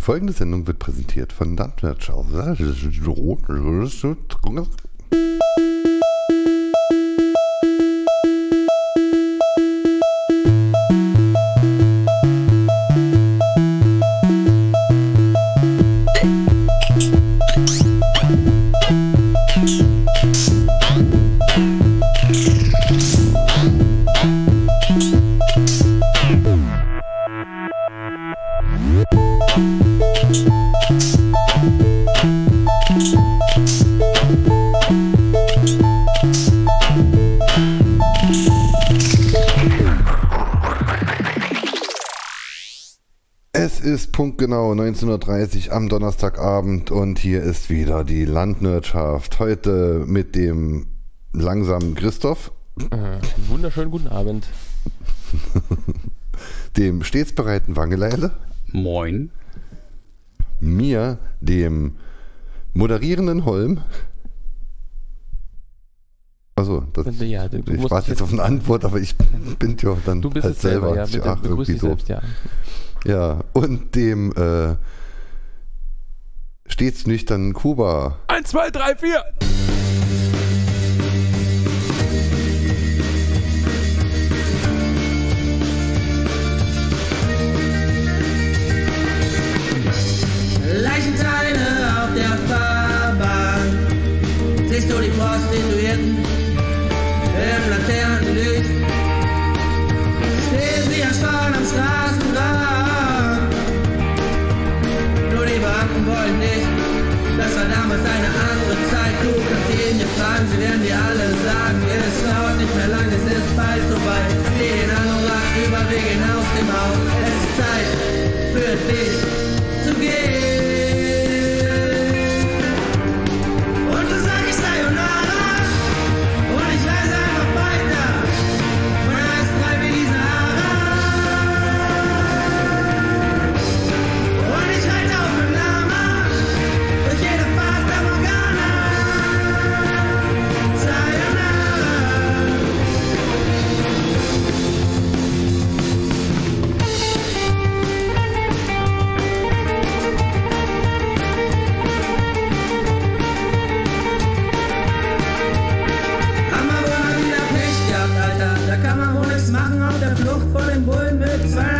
Die folgende Sendung wird präsentiert von Landwirtschaft. Punktgenau 19.30 am Donnerstagabend und hier ist wieder die Landwirtschaft. Heute mit dem langsamen Christoph, Äh, wunderschönen guten Abend. dem stets bereiten Wangeleile, Moin. mir, dem moderierenden Holm. Also, das, Ja, du, du ich warte jetzt auf eine Antwort, aber ich bin ja dann Du bist halt es selber, ja. Ach, begrüß irgendwie dich so. selbst, ja. Ja, und dem äh, stets nüchternen Kuba. 1, 2, 3, 4! Leichenteile auf der Fahrbahn. Siehst Laternenlicht? Stehen sie erstarrt am Straßenrand. Nur die Beamten wollen nicht. Das war damals eine andere Zeit. Kannst jeden hier fragen, sie werden dir alle sagen. Es dauert nicht mehr lang, es ist bald soweit. Zieh den Anorak über, wir gehen aus dem Haus. Es ist Zeit für dich zu gehen. Flucht vor den Bullen mit Zahn.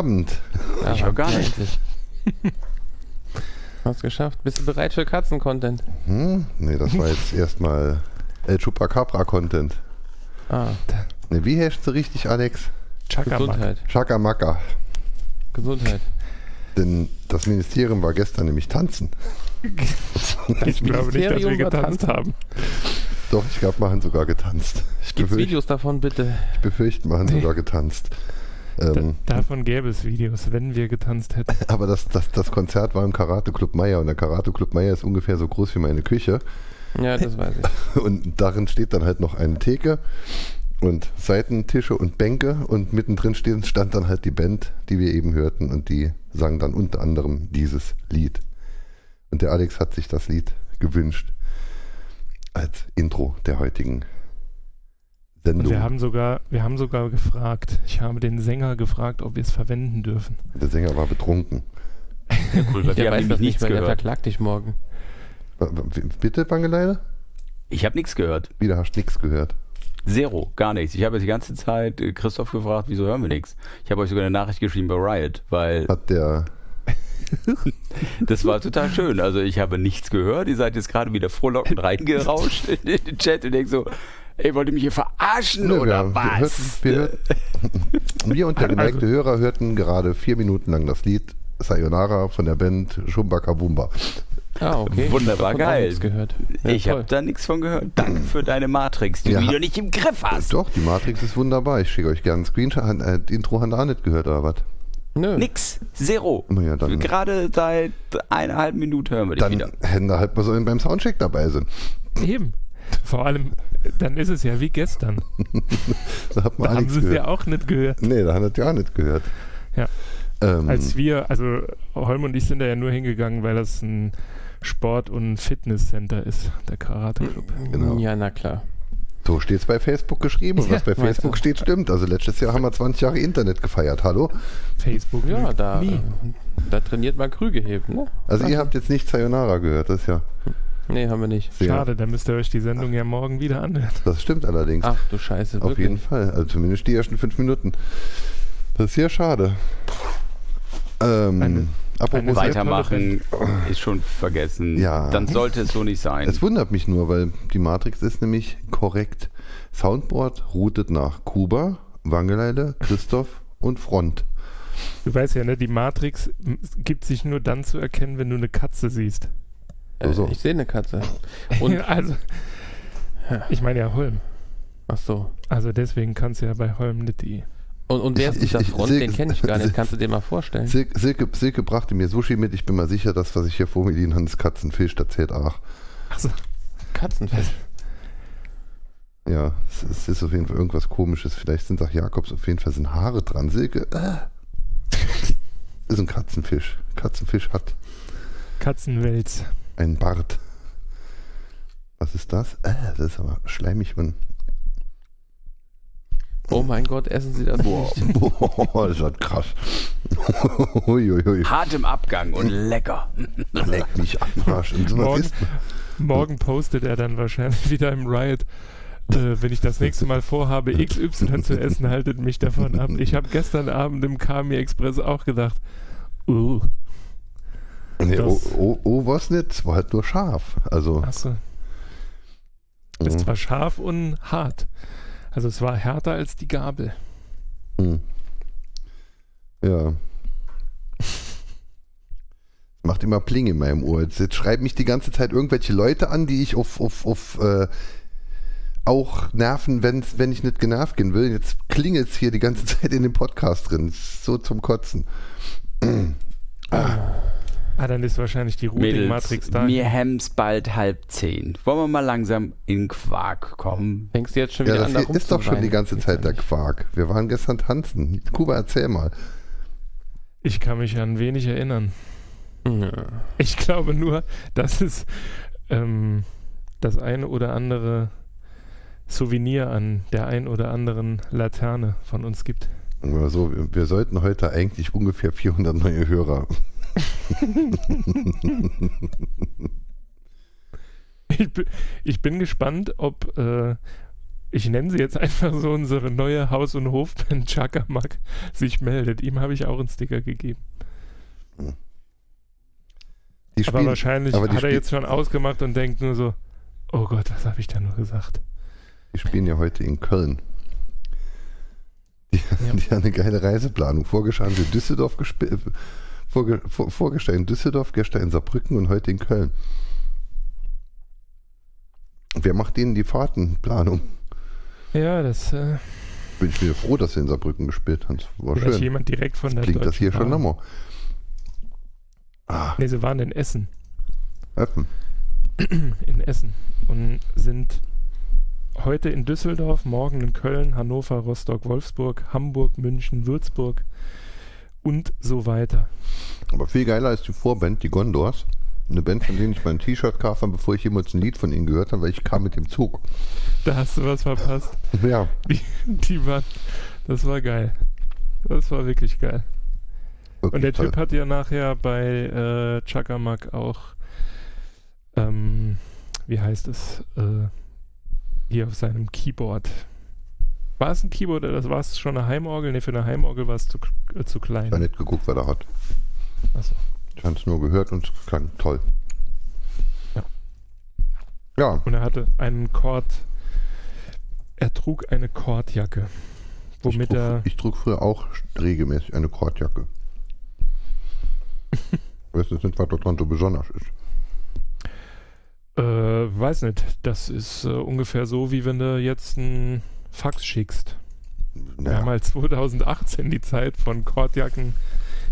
Abend. Ja, Ich hör gar nicht. Hast geschafft. Bist du bereit für Katzen-Content? Hm? Nee, das war jetzt erstmal El Chupacabra-Content. Ah, Ne, wie heißt du richtig, Alex? Chakamak. Gesundheit. Chakamaka. Gesundheit. Denn das Ministerium war gestern nämlich tanzen. Ich glaube nicht, dass wir getanzt haben. Doch, ich glaube, wir haben sogar getanzt. Ich Gibt's befürchte, Videos davon, bitte? ich befürchte, wir haben Nee. sogar getanzt. Da, Ähm, davon gäbe es Videos, wenn wir getanzt hätten. aber das, das, das Konzert war im Karate Club Meier und der Karate Club Meier ist ungefähr so groß wie meine Küche. Ja, das weiß ich. Und darin steht dann halt noch eine Theke und Seitentische und Bänke und mittendrin stehen, stand dann halt die Band, die wir eben hörten und die sang dann unter anderem dieses Lied. Und der Alex hat sich das Lied gewünscht als Intro der heutigen Sendung. Und wir haben sogar, wir haben sogar gefragt. Ich habe den Sänger gefragt, ob wir es verwenden dürfen. der Sänger war betrunken. Cool, weil Der weiß nämlich das nicht, nichts weil der verklagt dich morgen. Bitte, Bangeleide? Ich habe nichts gehört. Wieder hast du nichts gehört. Zero, gar nichts. Ich habe die ganze Zeit äh, Christoph gefragt, wieso hören wir nichts? Ich habe euch sogar eine Nachricht geschrieben bei Riot, weil Hat der, das war total schön. Also ich habe nichts gehört. Ihr seid jetzt gerade wieder frohlockend reingerauscht in den Chat und denkt so, ey, wollt ihr mich hier verarschen Nö, oder wir, was? Wir, hörten, wir, hörten, wir und der geneigte Hörer hörten gerade vier Minuten lang das Lied Sayonara von der Band Shumbaka Bumba. Ah, okay. Wunderbar geil. Ja, ich habe da nichts von gehört. Danke für deine Matrix, die Ja. du wieder nicht im Griff hast. Doch, die Matrix ist wunderbar. Ich schicke euch gerne einen Screenshot. Äh, Intro haben auch nicht gehört, oder was? Nö. Nix. Zero. Ja, dann- Gerade seit einer halben Minute hören wir dich Dann wieder. hätten da halt mal so beim Soundcheck dabei sind. Eben. Vor allem, dann ist es ja wie gestern. Da hat man Da auch haben sie es ja auch nicht gehört. Nee, da hat er ja nicht gehört. Ja. Ähm, Als wir, also Holm und ich sind da ja nur hingegangen, weil das ein Sport- und Fitnesscenter ist, der Karate Club. Genau. Ja, na klar. so steht es bei Facebook geschrieben. Und Ja, was bei weißt Facebook steht, stimmt. Also letztes Jahr haben wir 20 Jahre Internet gefeiert. Hallo? Facebook. Ja, da, da trainiert man Krüge heben, ne? Also ihr habt jetzt nicht Sayonara gehört. Das ist ja Nee, haben wir nicht. sehr. Schade, dann müsst ihr euch die Sendung ja morgen wieder anhören. Das stimmt allerdings. Ach du Scheiße, Auf wirklich. jeden Fall. Also zumindest die ersten fünf Minuten. Das ist sehr schade. Ähm, Eine- apropos eine Weitermachen ist schon vergessen. Ja. Dann sollte es so nicht sein. Es wundert mich nur, weil die Matrix ist nämlich korrekt. Soundboard routet nach Kuba, Wangeleile, Christoph und Front. Du weißt ja, ne, die Matrix gibt sich nur dann zu erkennen, wenn du eine Katze siehst. Äh, So. Ich sehe eine Katze. Und, also, ich meine ja Holm. ach so. Also deswegen kannst du ja bei Holm nicht die. Und, und wer ist dieser Front? Sil- Den kenne ich gar nicht. Kannst du dir mal vorstellen? Silke, Silke, Silke brachte mir Sushi mit. Ich bin mal sicher, das, was ich hier vor mir liegen habe, ist Katzenfisch. Das zählt auch. Achso, Katzenfisch. Ja, es, es ist auf jeden Fall irgendwas komisches. Vielleicht sind auch Jakobs, auf jeden Fall sind Haare dran. Silke, äh. ist ein Katzenfisch. Katzenfisch hat Katzenwels. Einen Bart. Was ist das? Äh, das ist aber schleimig und. Oh mein Gott, essen Sie das nicht. Boah, das ist krass. Uiuiui. Hart im Abgang und lecker. Leck mich am Arsch. Und sowas Morgen, ist, morgen postet er dann wahrscheinlich wieder im Riot. Äh, wenn ich das nächste Mal vorhabe, XY zu essen, haltet mich davon ab. Ich habe gestern Abend im Kami Express auch gedacht, uh, nee, oh, das- oh, oh, was nicht? Es war halt nur scharf. Also, achso, das mhm. war scharf und hart. Also es war härter als die Gabel. Mhm. Ja. Macht immer Pling in meinem Ohr. Jetzt, jetzt schreiben mich die ganze Zeit irgendwelche Leute an, die ich auf, auf, auf äh, auch nerven, wenn's, wenn ich nicht genervt gehen will. Jetzt klingelt es hier die ganze Zeit in dem Podcast drin. So zum Kotzen. Ah, dann ist wahrscheinlich die Routing-Matrix da. mir hemms bald halb zehn. Wollen wir mal langsam in Quark kommen? Fängst du jetzt schon Ja, wieder das an, da hier ist doch schon die ganze Zeit der. Quark. Wir waren gestern tanzen. Kuba, erzähl mal. Ich kann mich an wenig erinnern. Ja. Ich glaube nur, dass es ähm, das eine oder andere Souvenir an der ein oder anderen Laterne von uns gibt. Also, wir, wir sollten heute eigentlich ungefähr 400 neue Hörer. Ich, ich bin gespannt, ob äh, ich nenne sie jetzt einfach so unsere neue Haus- und Hofband Chakamak sich meldet. Ihm habe ich auch einen Sticker gegeben. Die Aber spielen- wahrscheinlich aber hat er jetzt schon ausgemacht und denkt nur so, oh Gott, was habe ich da nur gesagt? Die spielen ja heute in Köln. Die, Ja. die haben eine geile Reiseplanung. Vorgeschlagen in Düsseldorf gespielt. Vorge vor, vorgestellt in Düsseldorf, gestern in Saarbrücken und heute in Köln. Wer macht denen die Fahrtenplanung? Ja, das äh, Bin ich wieder froh, dass sie in Saarbrücken gespielt haben. War vielleicht schön. jemand direkt von der Klingt das hier schon Bahn. nochmal. Ah, Nee, sie waren in Essen. Öppen. in Essen und sind heute in Düsseldorf, morgen in Köln, Hannover, Rostock, Wolfsburg, Hamburg, München, Würzburg und so weiter. Aber viel geiler ist die Vorband, die Gondors. Eine Band, von denen ich mein T-Shirt kaufe, bevor ich jemals ein Lied von ihnen gehört habe, weil ich kam mit dem Zug. Da hast du was verpasst. Ja, Die, die waren, das war geil. Das war wirklich geil. wirklich Und der toll. Typ hat ja nachher bei äh, Chakamak auch, ähm, wie heißt es, äh, hier auf seinem Keyboard. War es ein Keyboard oder das war es schon eine Heimorgel? Ne, für eine Heimorgel war es zu, äh, zu Ich habe klein. nicht geguckt, was er hat. Achso. Ich habe es nur gehört und es klang toll. Ja. Ja, Und er hatte einen Kord, er trug eine Kordjacke, ich womit trug, er, ich trug früher auch regelmäßig eine Kordjacke. Ich weiß jetzt nicht, was daran so besonders ist. äh, weiß nicht, das ist äh, ungefähr so, wie wenn du jetzt einen Fax schickst. Wir haben Naja, halt 2018 die Zeit von Kordjacken,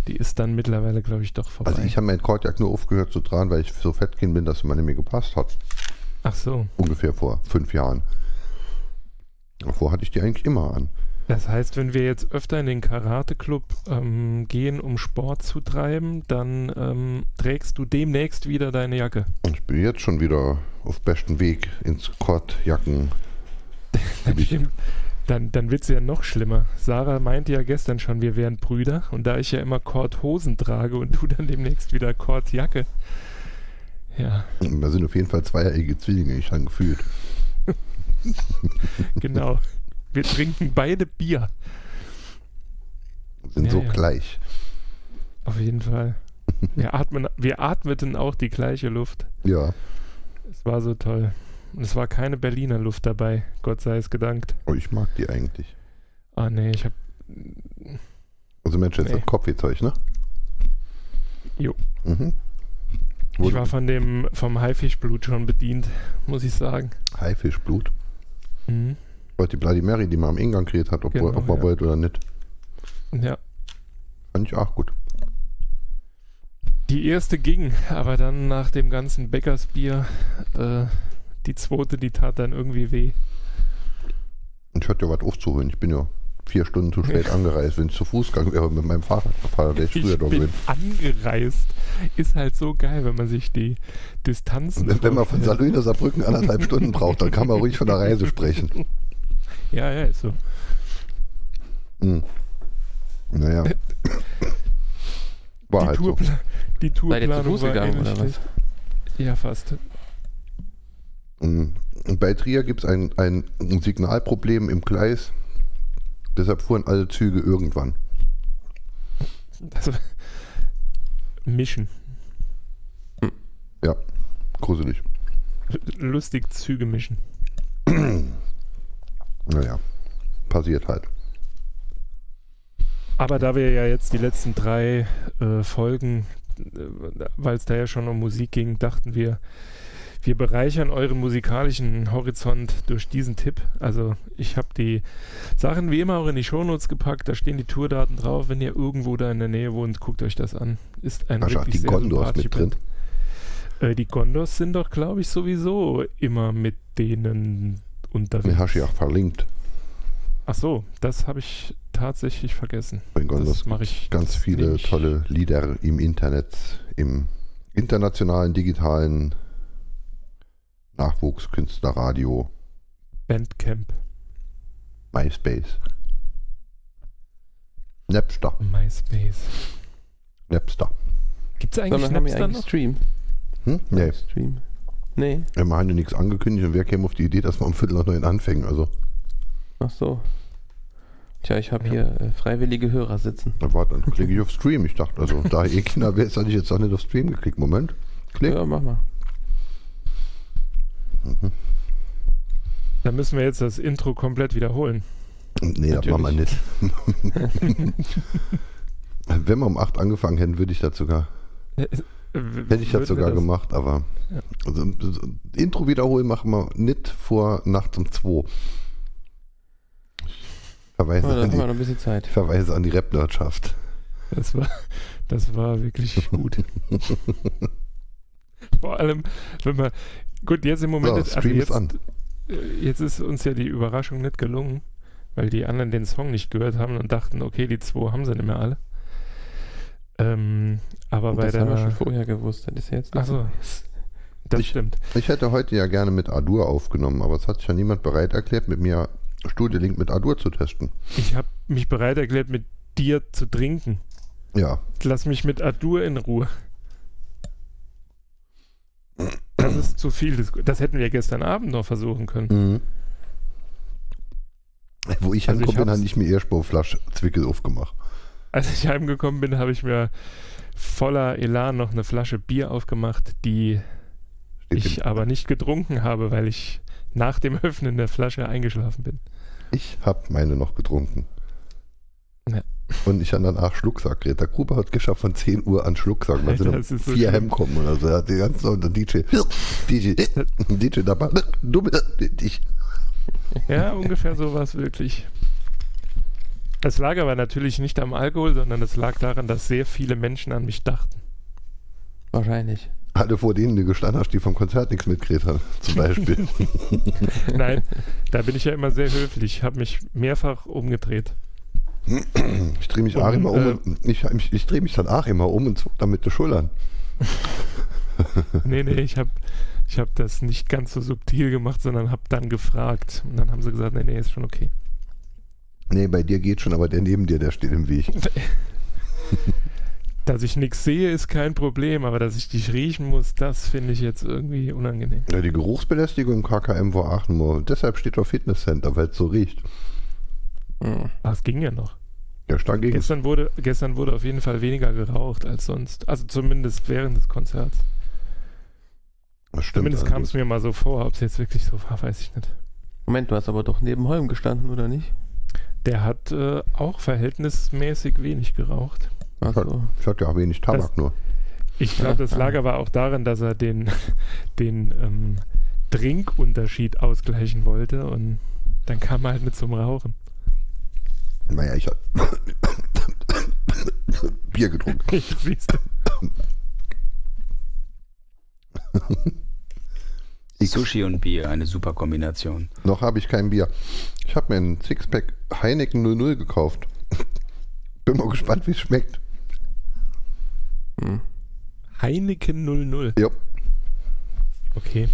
die ist dann mittlerweile, glaube ich, doch vorbei. also ich habe meine Kordjacke nur aufgehört zu tragen, weil ich so fettkind bin, dass sie mir nicht mehr gepasst hat. Ach so, Ungefähr vor fünf Jahren. Davor hatte ich die eigentlich immer an. das heißt, wenn wir jetzt öfter in den Karate-Club ähm, gehen, um Sport zu treiben, dann ähm, trägst du demnächst wieder deine Jacke. Und ich bin jetzt schon wieder auf besten Weg ins Kordjacken. Stimmt. Dann, dann wird es ja noch schlimmer. Sarah meinte ja gestern schon, wir wären Brüder. Und da ich ja immer Kordhosen trage und du dann demnächst wieder Kordjacke. Ja, Wir sind auf jeden Fall zweieige Zwillinge, ich habe gefühlt. genau. Wir trinken beide Bier. Wir sind Ja, so ja. gleich. Auf jeden Fall. Wir, atmen, wir atmeten auch die gleiche Luft. Ja, Es war so toll. Und es war keine Berliner Luft dabei, Gott sei es gedankt. aber ich mag die eigentlich. Ah nee, ich hab. Also Mensch, jetzt Nee. hat Kopfwehzeug, ne? Jo. Mhm. Ich war von dem vom Haifischblut schon bedient, muss ich sagen. Haifischblut. Mhm. Wollte die Bloody Mary, die man am Eingang geredet hat, ob, Genau, ob man ja. wollte oder nicht. Ja. Fand ich auch gut. Die erste ging, aber dann nach dem ganzen Bäckersbier, äh, die zweite, die tat dann irgendwie weh. Und ich hatte ja was aufzuholen. Ich bin ja vier Stunden zu spät angereist. Wenn ich zu Fuß gegangen wäre mit meinem Fahrrad gefahren, wäre ich früher Ich da bin gewesen. angereist. Ist halt so geil, wenn man sich die Distanzen. Wenn, wenn man von. Salö nach Saarbrücken anderthalb Stunden braucht, dann kann man ruhig von der Reise sprechen. Ja, ja, ist so. Hm. Naja. War die, halt so. Tourpla die ihr zu Tourplanung Fuß war gegangen ähnlich oder was? Ja, fast. Und bei Trier gibt es ein, ein Signalproblem im Gleis. Deshalb fuhren alle Züge irgendwann. Also, mischen. Ja, gruselig. Lustig Züge mischen. Naja, passiert halt. Aber da wir ja jetzt die letzten drei äh, Folgen, äh, weil es da ja schon um Musik ging, dachten wir, wir bereichern euren musikalischen Horizont durch diesen Tipp. Also ich habe die Sachen wie immer auch in die Shownotes gepackt. Da stehen die Tourdaten drauf. Wenn ihr irgendwo da in der Nähe wohnt, guckt euch das an. Ist ein auch wirklich die sehr Gondors mit drin? Äh, die Gondors sind doch, glaube ich, sowieso immer mit denen unterwegs. Den hast du ja auch verlinkt. Ach so, das habe ich tatsächlich vergessen. Bei Das mache ich ganz viele tolle Lieder im Internet, im internationalen, digitalen Nachwuchskünstlerradio, Bandcamp, MySpace. Napster. MySpace. Napster. Gibt es Sondern eigentlich haben wir Napster noch? Stream? Hm? Nee, Stream. Nee. wir haben ja nichts angekündigt und wer käme auf die Idee, dass wir um Viertel nach neun anfangen? Also, Ach so. Tja, ich habe hier äh, freiwillige Hörer sitzen. Da war dann klicke ich auf Stream. Ich dachte, also da eh Kinder wäre, hatte ich jetzt auch nicht auf Stream geklickt. Moment. Klick. Ja, mach mal. Dann müssen wir jetzt das Intro komplett wiederholen. Nee, das machen wir nicht. Wenn wir um 8 angefangen hätten, würde ich das sogar, hätte ich das sogar gemacht, aber Ja. also, so- Intro wiederholen machen wir nicht vor nachts um 2. Ich verweise, Oh, da an haben wir die, noch ein bisschen Zeit. ich verweise an die Rap-Nerdschaft. Das war, das war wirklich gut. Vor allem, wenn man. Gut, jetzt im Moment. So, ist- Stream ist jetzt, an. äh, jetzt ist uns ja die Überraschung nicht gelungen, weil die anderen den Song nicht gehört haben und dachten, okay, die zwei haben sie nicht mehr alle. Ähm, aber Und bei das haben wir schon der. vorher gewusst. Das ist ja jetzt nicht Achso, Neues. das Ich- stimmt. Ich hätte heute ja gerne mit Adur aufgenommen, aber es hat sich ja niemand bereit erklärt, mit mir Studio Link mit Adur zu testen. Ich habe mich bereit erklärt, mit dir zu trinken. Ja, Lass mich mit Adur in Ruhe. Das ist zu viel. Das, das hätten wir gestern Abend noch versuchen können. Mhm. Wo ich Also hinkomme, bin, habe ich mir Ehrspurflasche Zwickel aufgemacht. Als ich heimgekommen bin, habe ich mir voller Elan noch eine Flasche Bier aufgemacht, die Steht ich aber nicht getrunken habe, weil ich nach dem Öffnen der Flasche eingeschlafen bin. ich habe meine noch getrunken. Ja. Und ich habe danach Schlucksack geredet. Der Gruber hat geschafft von 10 Uhr an Schlucksack. Da sind Alter, ist so vier schlimm. Hem kommen oder so. Er hat die ganze Zeit der DJ, DJ, DJ dabei. Dumme, ich. Ja, ungefähr so war es wirklich. Es lag aber natürlich nicht am Alkohol, sondern es lag daran, dass sehr viele Menschen an mich dachten. Wahrscheinlich. Alle vor denen du gestanden hast, die vom Konzert nichts mitgeredet haben, zum Beispiel. Nein, da bin ich ja immer sehr höflich. Ich habe mich mehrfach umgedreht. Ich drehe mich Und, auch immer um. äh, und ich ich, ich drehe mich dann auch immer um und zuck dann mit den Schultern. Nee, nee, ich habe ich hab das nicht ganz so subtil gemacht, sondern habe dann gefragt. Und dann haben sie gesagt, nee, nee, ist schon okay. Nee, bei dir geht schon, aber der neben dir, der steht im Weg. Dass ich nichts sehe, ist kein Problem, aber dass ich dich riechen muss, das finde ich jetzt irgendwie unangenehm. Ja, die Geruchsbelästigung im KKM war nur. Deshalb steht auf Fitnesscenter, weil es so riecht. Mhm. Ach, es ging ja noch. Ja, stark gegen. Gestern wurde, gestern wurde auf jeden Fall weniger geraucht als sonst. Also zumindest während des Konzerts. Das stimmt. Zumindest kam es mir mal so vor. Ob es jetzt wirklich so war, weiß ich nicht. Moment, du hast aber doch neben Holm gestanden, oder nicht? Der hat äh, auch verhältnismäßig wenig geraucht. Achso. Ich hatte ja auch wenig Tabak Das- nur. Ich glaube, das Ja, lag ja. aber auch daran, dass er den, den ähm, Trinkunterschied ausgleichen wollte und dann kam er halt mit zum Rauchen. Naja, ich hatte Bier getrunken. Du? Ich, Sushi und Bier, eine super Kombination. noch habe ich kein Bier. Ich habe mir einen Sixpack Heineken 00 gekauft. Bin mal gespannt, wie es schmeckt. Hm. Heineken 00. Ja, Okay.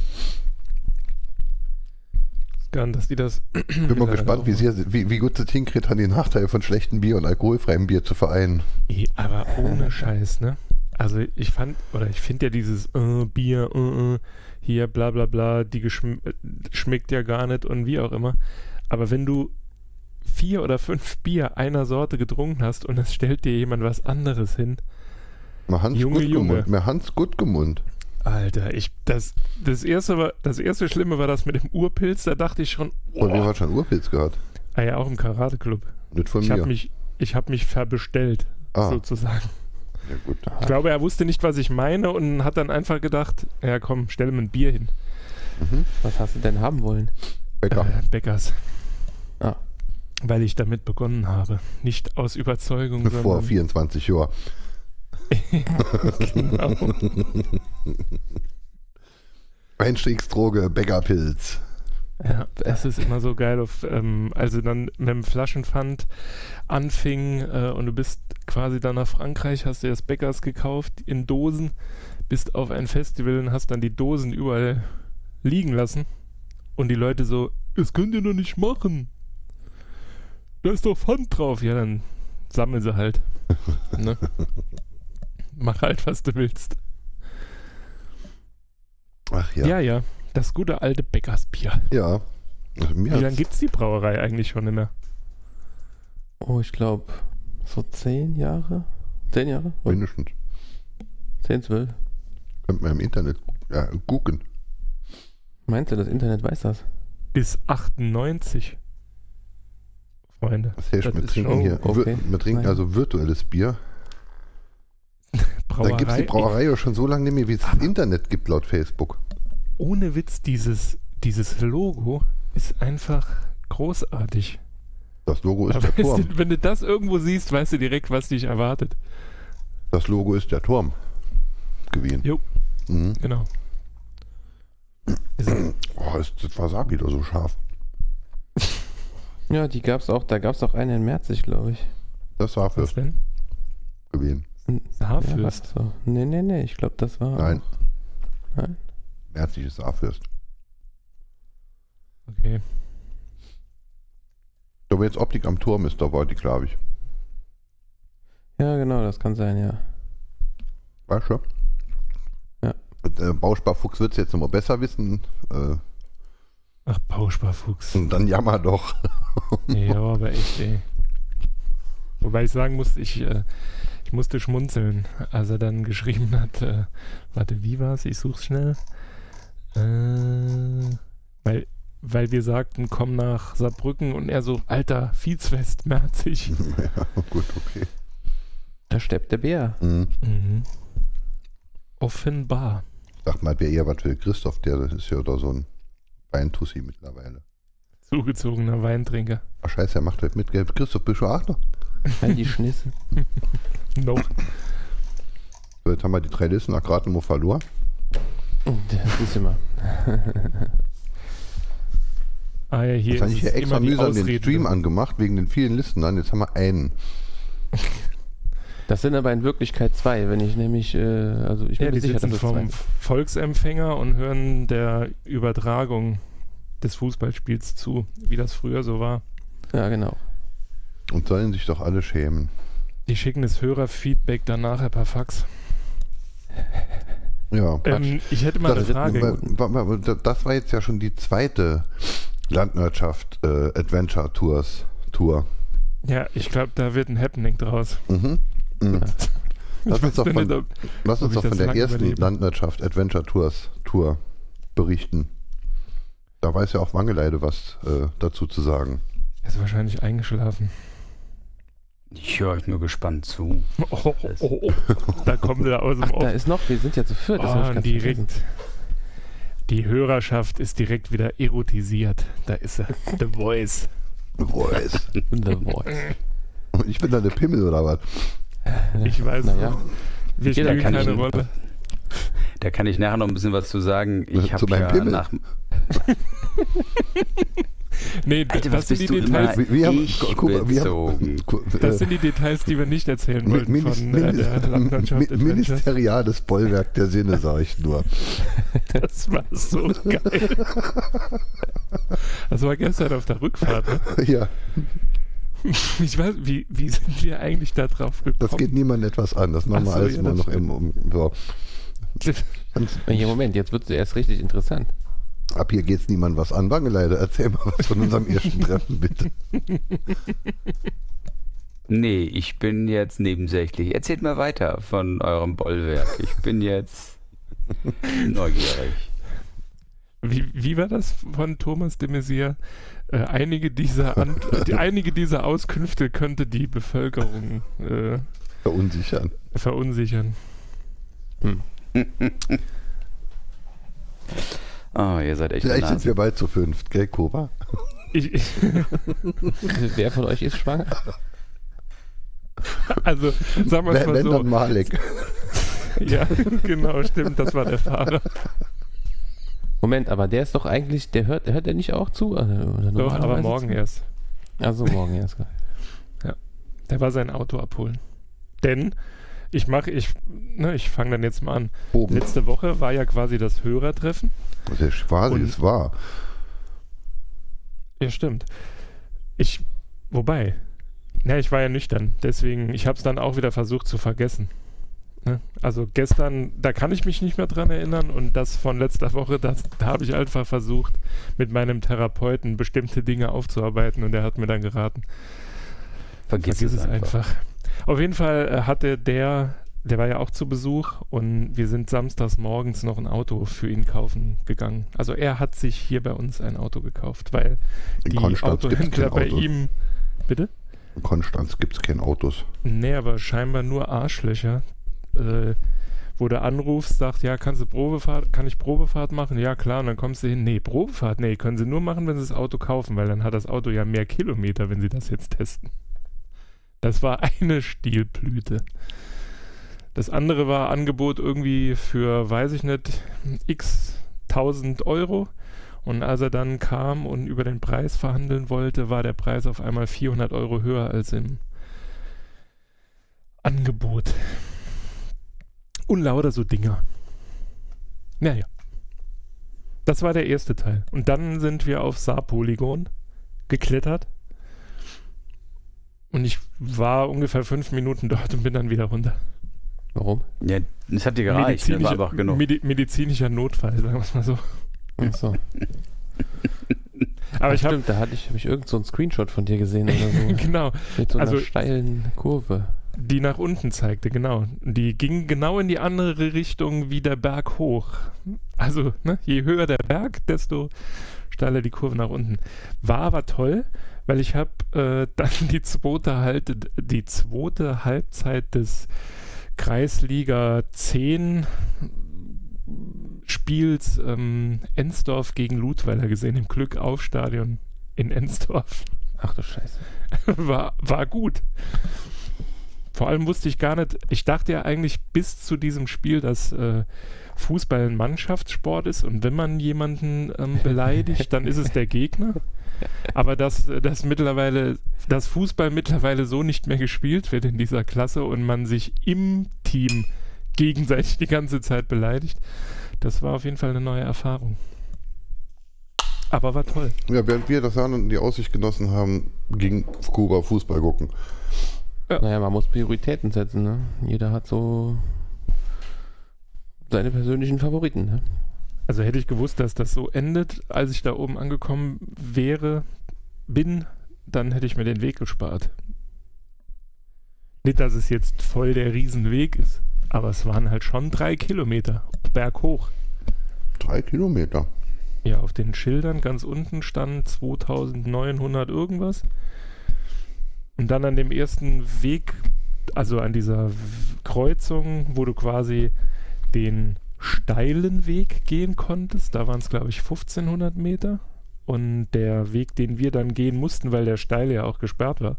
Gern, dass die das. bin mal gespannt, wie, sie, wie, wie gut das hinkriegt, an die Nachteile von schlechtem Bier und alkoholfreiem Bier zu vereinen. Aber ohne Scheiß, ne? Also ich fand, oder ich finde ja dieses äh, Bier, äh, äh, hier bla bla bla, die geschm äh, schmeckt ja gar nicht und wie auch immer. Aber wenn du vier oder fünf Bier einer Sorte getrunken hast und es stellt dir jemand was anderes hin, Mal Hans Junge, Gutgemund. Junge. Mehr Hans Gutgemund. Alter, ich, das, das erste war, das erste Schlimme war das mit dem Urpilz, da dachte ich schon, Von wem oh, hat schon Urpilz gehört? ah ja, auch im Karate-Club. Nicht von Ich mir. habe mich, ich habe mich verbestellt, Ah. sozusagen. ja, gut. Ich glaube, er wusste nicht, was ich meine und hat dann einfach gedacht, ja komm, stell mir ein Bier hin. Was hast du denn haben wollen? Bäcker. Äh, Bäckers. Ah. Weil ich damit begonnen habe. Nicht aus Überzeugung, Vor sondern 24 Jahren. genau. Einstiegsdroge, Bäckerpilz. Ja, es ist immer so geil, auf, ähm, also dann mit dem Flaschenpfand anfing äh, und du bist quasi dann nach Frankreich, hast dir das Bäckers gekauft in Dosen, bist auf ein Festival und hast dann die Dosen überall liegen lassen und die Leute so, das könnt ihr doch nicht machen. Da ist doch Pfand drauf. Ja, dann sammel sie halt. ne? Mach halt, was du willst. Ach ja. Ja, ja, das gute alte Bäckersbier. Ja. Also mir Wie lange gibt es die Brauerei eigentlich schon in der? Oh, ich glaube, so zehn Jahre? Zehn Jahre? Oh, mindestens. zehn, zwölf. Könnt man im Internet ja, gucken. Meinst du, das Internet weiß das? Bis 98. Freunde. Was heißt, Das wir ist trinken schon hier, okay. wir, wir trinken Naja. also virtuelles Bier. Brauerei. Da gibt es die Brauerei ja schon so lange nicht mehr, wie es das Internet gibt laut Facebook. Ohne Witz, dieses, dieses Logo ist einfach großartig. Das Logo ist Aber der Turm. du, wenn du das irgendwo siehst, weißt du direkt, was dich erwartet. Das Logo ist der Turm gewesen. Jo. Mhm. Genau. Oh, ist das Wasabi da so scharf? Ja, die gab's auch, da gab's auch eine in Merzig, glaube ich. Das war was Fürst denn? gewesen. Saarfürst. Ja, so. Nee, nee, nee, ich glaube, das war. Nein. Nein? Merzliches Saarfürst. Okay. Da jetzt Optik am Turm ist, da war die, glaube ich. Ja, genau, das kann sein, ja. Weißt du? Ja. Der Bausparfuchs wird es jetzt immer besser wissen. Äh, Ach, Bausparfuchs. und dann jammer doch. ja, aber echt, ey. Wobei ich sagen muss, ich, äh, ich musste schmunzeln, als er dann geschrieben hat, äh, warte, wie war's? Ich such's schnell. Äh, weil, weil wir sagten, komm nach Saarbrücken und er so, alter, Viehsfest, Merzig. ja, gut, okay. Da steppt der Bär. Mhm. mhm. Offenbar. Sag mal, wäre eher was für Christoph, der das ist ja da so ein Weintussi mittlerweile. Zugezogener Weintrinker. Ach scheiße, er macht heute mit. gell? Christoph, bist du auch noch? Halt die Schnisse. No. So, jetzt haben wir die drei Listen nach gerade nur verloren. Das ist immer. Ah ja, hier Jetzt habe ich hier extra mühsam den. Stream angemacht, wegen den vielen Listen dann. Jetzt haben wir einen. Das sind aber in Wirklichkeit zwei, wenn ich nämlich, äh, also ich bin Ja, mir die sicher, sitzen dass es zwei vom. Volksempfänger und hören der Übertragung des Fußballspiels zu, wie das früher so war. Ja, genau. Und sollen sich doch alle schämen. Die schicken das Hörerfeedback dann nachher per Fax. Ja. Ähm, ich hätte mal eine das, Frage. wa- wa- das war jetzt ja schon die zweite Landwirtschaft äh, Adventure Tours Tour. Ja, ich glaube, da wird ein Happening draus. Mhm. Mhm. Lass uns doch von, nicht, ob- lass uns doch von der ersten überlebe. Landwirtschaft Adventure Tours Tour berichten. Da weiß ja auch Wangeleide was äh, dazu zu sagen. Er ist wahrscheinlich eingeschlafen. Ich höre euch nur gespannt zu. Oh, oh, oh. Da kommt er aus dem Ach, da Off. ist noch, wir sind ja zu viert. Das ich Oh, ganz direkt. Die Hörerschaft ist direkt wieder erotisiert. Da ist er. The Voice. Voice. The Voice. Und ich bin da der Pimmel oder was? Ich weiß es Naja. nicht. Wir Jeder spielen kann keine ihn- Rolle. Da kann ich nachher noch ein bisschen was zu sagen. Ich Zu habe meinem ja Pimmel? nach. Nee, Alter, das was sind die bist du Details. immer Wir, wir haben, Ich guck wir haben, gu- Das äh, sind die Details, die wir nicht erzählen wollten Minis- von äh, der Minis- Landwirtschaft Mi- Adventures. Ministeriales Bollwerk der Sinne, sag ich nur. Das war so geil. Das war gestern auf der Rückfahrt. Ne? Ja, Ich weiß, wie, wie sind wir eigentlich da drauf gekommen? das geht niemandem etwas an. Das machen wir so, alles ja, immer noch im. Um, so. Ja, Moment, jetzt wird es erst richtig interessant. Ab hier geht's niemandem was an. Wangeleide, erzähl mal was von unserem ersten Treffen, bitte. Nee, ich bin jetzt nebensächlich. Erzählt mal weiter von eurem Bollwerk. Ich bin jetzt neugierig. Wie, wie war das von Thomas de Maizière? Äh, einige, dieser die, einige dieser Auskünfte könnte die Bevölkerung äh, Verunsichern. verunsichern. Oh, ihr seid echt Vielleicht sind wir bald zu fünft, gell, Koba? Ich, ich, Wer von euch ist schwanger? also, sagen wir es mal wenn so. dann Malek. Ja, genau, stimmt, das war der Fahrer. Moment, aber der ist doch eigentlich, der hört, hört der nicht auch zu? Oder Doch, aber morgen zu? erst. Also morgen erst. Der war sein Auto abholen. Denn ich mache, ich, ne, ich fange dann jetzt mal an. Oben. Letzte Woche war ja quasi das Hörertreffen. Der quasi Und- ist wahr. Ja, stimmt. Ich, wobei, na, ich war ja nüchtern, deswegen, ich habe es dann auch wieder versucht zu vergessen. Ne? Also gestern, da kann ich mich nicht mehr dran erinnern und das von letzter Woche, das, da habe ich einfach versucht, mit meinem Therapeuten bestimmte Dinge aufzuarbeiten und er hat mir dann geraten, Vergiss, vergiss es einfach. Auf jeden Fall äh, hatte der, der war ja auch zu Besuch und wir sind samstags morgens noch ein Auto für ihn kaufen gegangen. Also er hat sich hier bei uns ein Auto gekauft, weil In die Konstanz Autohändler bei Auto. ihm. Bitte? In Konstanz gibt es keine Autos. Nee, aber scheinbar nur Arschlöcher. Äh, wo du anrufst, sagt, ja, kannst du Probefahrt, kann ich Probefahrt machen? Ja, klar, und dann kommst du hin, nee, Probefahrt, nee, können sie nur machen, wenn sie das Auto kaufen, weil dann hat das Auto ja mehr Kilometer, wenn sie das jetzt testen. Das war eine Stilblüte. Das andere war Angebot irgendwie für, weiß ich nicht, x 1000 Euro. Und als er dann kam und über den Preis verhandeln wollte, war der Preis auf einmal 400 Euro höher als im Angebot. Und lauter so Dinger. Naja. Das war der erste Teil. Und dann sind wir auf Saar-Polygon geklettert. Und ich war ungefähr fünf Minuten dort und bin dann wieder runter. Warum? Ja, das hat dir gereicht. Das war einfach genug. Medi medizinischer Notfall, sagen wir es mal so. Achso. Aber ich habe Stimmt, da hatte ich, hab ich irgend so einen Screenshot von dir gesehen oder so. genau mit so einer Also- steilen Kurve. die nach unten zeigte, genau. Die ging genau in die andere Richtung wie der Berg hoch. Also, ne, je höher der Berg, desto steiler die Kurve nach unten. War aber toll, weil ich habe äh, dann die zweite, halt, die zweite Halbzeit des Kreisliga 10 Spiels ähm, Ensdorf gegen Ludweiler gesehen, im Glückaufstadion in Ensdorf Ach du Scheiße. war, war gut. Vor allem wusste ich gar nicht, ich dachte ja eigentlich bis zu diesem Spiel, dass äh, Fußball ein Mannschaftssport ist und wenn man jemanden ähm, beleidigt, dann ist es der Gegner. Aber dass, dass mittlerweile, dass Fußball mittlerweile so nicht mehr gespielt wird in dieser Klasse und man sich im Team gegenseitig die ganze Zeit beleidigt, das war auf jeden Fall eine neue Erfahrung. Aber war toll. Ja, während wir das Jahr und die Aussicht genossen haben, ging Kuba Fußball gucken. Naja, man muss Prioritäten setzen, ne? Jeder hat so seine persönlichen Favoriten, ne? Also hätte ich gewusst, dass das so endet, als ich da oben angekommen wäre, bin, dann hätte ich mir den Weg gespart. Nicht, dass es jetzt voll der Riesenweg ist, aber es waren halt schon drei Kilometer berghoch. Drei Kilometer. Ja, auf den Schildern ganz unten stand 2900 irgendwas. Und dann an dem ersten Weg, also an dieser Kreuzung, wo du quasi den steilen Weg gehen konntest, da waren es glaube ich 1500 Meter. Und der Weg, den wir dann gehen mussten, weil der steile ja auch gesperrt war,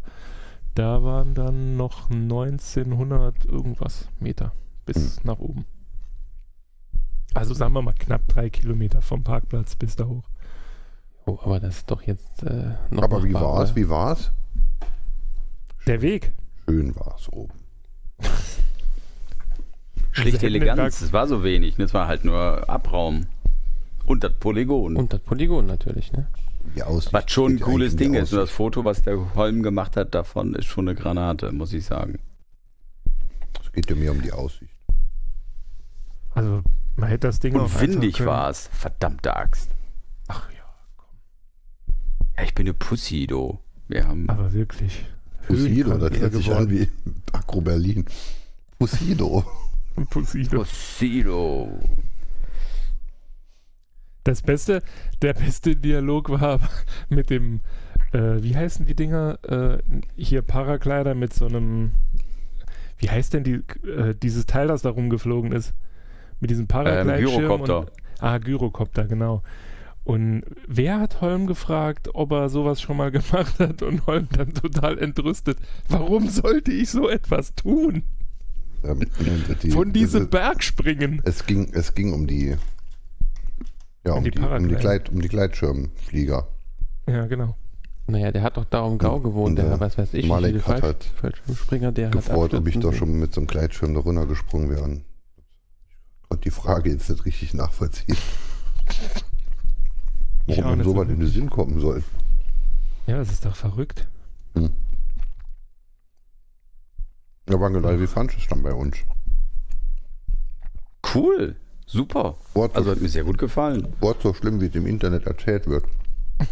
da waren dann noch 1900 irgendwas Meter bis nach oben. Also sagen wir mal knapp drei Kilometer vom Parkplatz bis da hoch. Oh, aber das ist doch jetzt äh, noch Aber wie war's? oder? Wie war's? Der Weg. Schön war's oben. Schlichte hätten den Eleganz. Es war so wenig. ne? Es war halt nur Abraum. Und das Polygon. Und das Polygon natürlich, ne? Die Aussicht was schon ein cooles Ding ist. Und das. Foto, was der Holm gemacht hat davon, ist schon eine Granate, muss ich sagen. Es geht ja mehr um die Aussicht. Also man hätte das Ding Und auch windig war es. Verdammte Axt. Ach ja, Ja, ich bin eine Pussy, do. Wir haben. aber wirklich. Pusido, das hört sich an wie Akro Berlin. Pusido. Pusido. Pussido. Das Beste, der beste Dialog war mit dem, äh, wie heißen die Dinger? Äh, hier Paraglider mit so einem, wie heißt denn die, äh, dieses Teil, das da rumgeflogen ist? Mit diesem Paraglidschirm. Gyrocopter. und- Ah, Gyrocopter, genau. Und wer hat Holm gefragt, ob er sowas schon mal gemacht hat? Und Holm dann total entrüstet. Warum sollte ich so etwas tun? Ähm, die- Von diesem es- Berg springen. Es ging, es ging um die, ja, Um um, die die, um, die. Gleit, um die Gleitschirmflieger. Ja, genau. Naja, der hat doch da im Gau gewohnt, der, äh, was weiß ich, Malek viele hat halt Fallschirmspringer, der Gefreut, hat ob ich sehen. schon mit so einem Gleitschirm da runtergesprungen wäre. Und die Frage jetzt nicht richtig nachvollziehen. Warum nicht so so weit in den Sinn kommen soll. Ja, das ist doch verrückt. Ja, Wangelei, wie fandest du es dann bei uns? Cool, super. Wort, Also hat mir sehr gut gefallen. Wort so schlimm, wie es im Internet erzählt wird.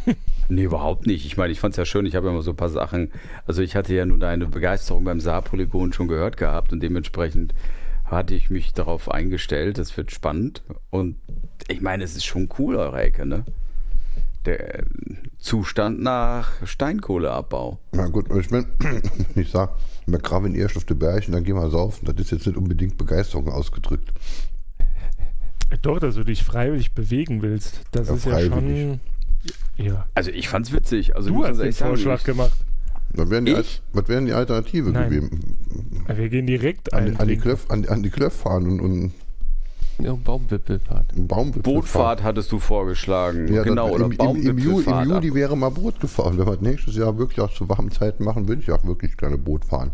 Nee, überhaupt nicht. Ich meine, ich fand es ja schön. Ich habe ja immer so ein paar Sachen. Also ich hatte ja nur deine Begeisterung beim Saarpolygon schon gehört gehabt und dementsprechend hatte ich mich darauf eingestellt. Das wird spannend. Und ich meine, es ist schon cool, eure Ecke, ne? Der äh, Zustand nach Steinkohleabbau. Na gut, ich wenn ich sage, wir graben erst auf die Berge und dann gehen wir saufen, das ist jetzt nicht unbedingt Begeisterung ausgedrückt. Doch, dass du dich freiwillig bewegen willst. Das Ja, ist ja schon. Ja. Also ich fand's witzig. Also Du hast den sagen, Vorschlag ich- gemacht. Was wäre die, was wären die Alternative Nein. gewesen? Wir gehen direkt An, an, die Klöff, an, an die Klöff fahren und, und Ja, Baumwipfelfahrt. einen Baumwipfel fahren. Bootfahrt hattest du vorgeschlagen. Ja, genau, oder im, im, im, Juli, Im Baumwipfelfahrt. Juli wäre mal Boot gefahren. Wenn wir das nächstes Jahr wirklich auch zu warmen Zeiten machen, würde ich auch wirklich gerne Boot fahren.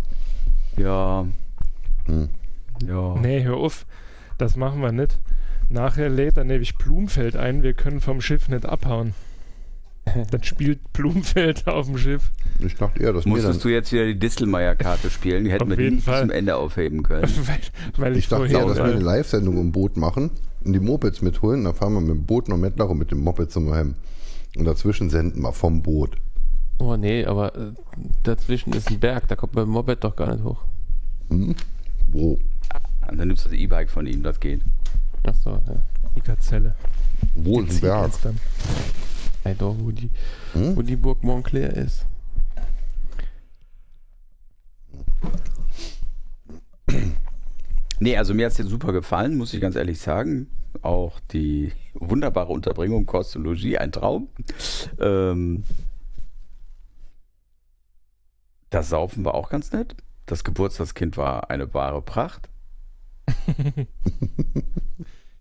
Ja. Hm. Ja. Nee, hör auf. Das machen wir nicht. Nachher lädt dann nämlich Blumfeld ein, wir können vom Schiff nicht abhauen. Dann spielt Blumfeld auf dem Schiff. Ich dachte eher, dann, Musstest du jetzt wieder die Distelmeier-Karte spielen? Die hätten wir nicht bis Fall. zum Ende aufheben können. weil, weil ich, ich dachte eher, dass wir eine Live-Sendung im Boot machen und die Mopeds mitholen. Dann fahren wir mit dem Boot noch Mettlach und mit dem Moped zum Heim. Und dazwischen senden wir vom Boot. Oh nee, aber äh, dazwischen ist ein Berg, da kommt man mit dem Moped doch gar nicht hoch. Hm? Wo? Und dann nimmst du das E-Bike von ihm, das geht. Achso, ja. die Gazelle. Wo ist ein Berg? dann. Ey, doch, wo die, Hm? wo die Burg Montclair ist. Nee, also mir hat es jetzt super gefallen, muss ich ganz ehrlich sagen. Auch die wunderbare Unterbringung, Kost und Logis, ein Traum. Ähm, das Saufen war auch ganz nett. Das Geburtstagskind war eine wahre Pracht.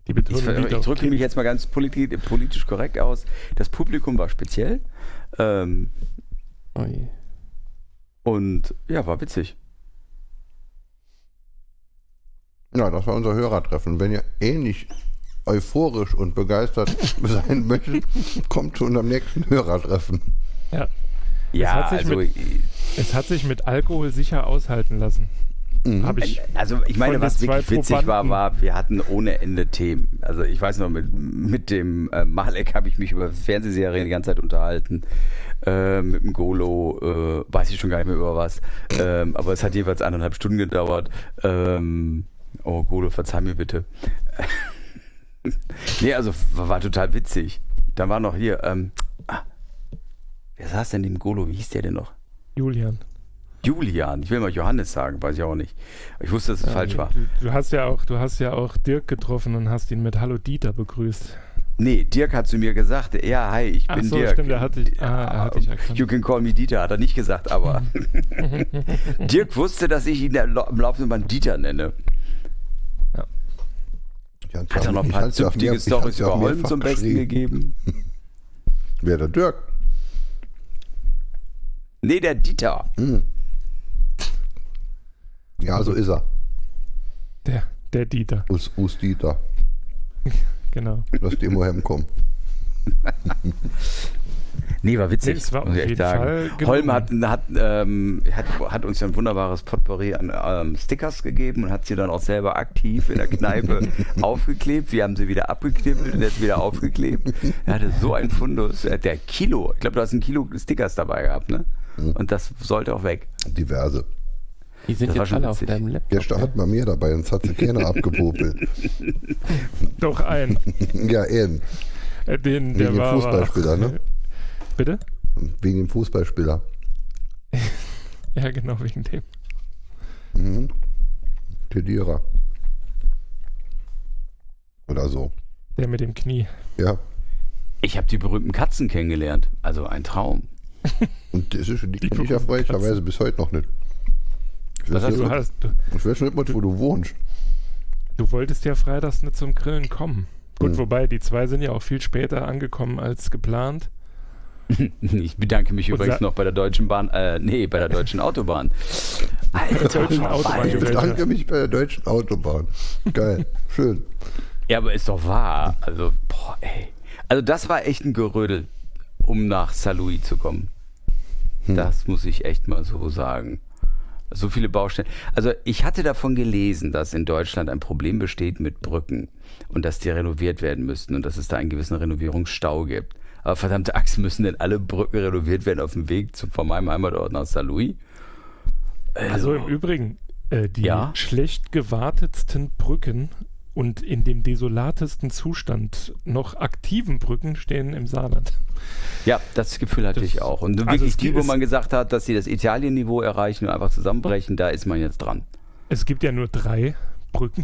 Die Ich, Betonung ich drücke mich jetzt mal ganz politi politisch korrekt aus. Das Publikum war speziell. Ähm, und ja, war witzig. Ja, das war unser Hörertreffen. Wenn ihr ähnlich euphorisch und begeistert sein möchtet, kommt zu unserem nächsten Hörertreffen. Ja, hat sich also, mit- Es hat sich mit Alkohol sicher aushalten lassen. Mhm. Ich. also ich meine, was wirklich witzig war, war, wir hatten ohne Ende Themen. Also ich weiß noch, mit, mit dem äh, Malek habe ich mich über Fernsehserien die ganze Zeit unterhalten. Äh, mit dem Golo äh, weiß ich schon gar nicht mehr über was. Ähm, aber es hat jeweils eineinhalb Stunden gedauert. Ähm, oh, Golo, verzeih mir bitte. nee, also war, war total witzig. Dann war noch hier, ähm, ah, wer saß denn neben Golo? Wie hieß der denn noch? Julian. Julian, ich will mal Johannes sagen, weiß ich auch nicht. Ich wusste, dass es Ja, falsch war. Du, du hast ja auch, du hast ja auch Dirk getroffen und hast ihn mit Hallo Dieter begrüßt. Nee, Dirk hat zu mir gesagt, ja, hi, ich Ach bin so, Dirk. stimmt, er hat dich- ah, er hat dich erkannt. You can call me Dieter, hat er nicht gesagt, aber Dirk wusste, dass ich ihn im laufenden Band Dieter nenne. Ich hatte Hat ja- er noch ein ich paar hatte ja zünftige ich Storys hatte ja über Holm zum Besten gegeben? Wer der Dirk? Nee, der Dieter. Hm. Ja, so ist er. Der, der Dieter, Us, Us Dieter. genau. Lass die immer heimkommen. Nee, war witzig. Nee, war muss ich echt sagen. Holm hat, hat, ähm, hat, hat uns ja ein wunderbares Potpourri an ähm, Stickers gegeben und hat sie dann auch selber aktiv in der Kneipe aufgeklebt. Wir haben sie wieder abgeknippelt und jetzt wieder aufgeklebt. Er hatte so ein Fundus. Er hat Der Kilo, ich glaube, du hast ein Kilo Stickers dabei gehabt, ne? Und das sollte auch weg. Diverse. Die sind Das jetzt schon alle auf deinem Laptop. Gestern hat man mehr dabei, sonst hat sie keiner abgepopelt. Doch ein. Ja, eben. Äh, Den, der Wegen dem war aber- Fußballspieler, ne? Bitte? Wegen dem Fußballspieler. Ja, genau, wegen dem. Mhm. Kedira. Oder so. Der mit dem Knie. Ja. Ich habe die berühmten Katzen kennengelernt. Also ein Traum. Und das ist die, Die die ich erfreulicherweise bis heute noch nicht. Ich Was weiß, hast nicht, Du, hast, du, ich weiß nicht mal, wo du wohnst. du wolltest ja freitags nicht zum Grillen kommen. Gut, Hm. wobei die zwei sind ja auch viel später angekommen als geplant. Ich bedanke mich Und übrigens noch bei der Deutschen Bahn, äh, nee, bei der Deutschen Autobahn. Alter, Deutschen Autobahn. Ich bedanke mich bei der deutschen Autobahn. Geil. Schön. Ja, aber ist doch wahr. Also, boah, ey. Also das war echt ein Gerödel, um nach Saint-Louis zu kommen. Hm. Das muss ich echt mal so sagen. So viele Baustellen. Also ich hatte davon gelesen, dass in Deutschland ein Problem besteht mit Brücken und dass die renoviert werden müssten und dass es da einen gewissen Renovierungsstau gibt. Aber verdammte Axt, müssen denn alle Brücken renoviert werden auf dem Weg zum, von meinem Heimatort nach St. Louis? Also im Übrigen, äh, die Ja? schlecht gewartetsten Brücken und in dem desolatesten Zustand noch aktiven Brücken stehen im Saarland. Ja, das Gefühl hatte Das- ich auch. Und also wirklich die, wo man gesagt hat, dass sie das Italien-Niveau erreichen und einfach zusammenbrechen, da ist man jetzt dran. Es gibt ja nur drei Brücken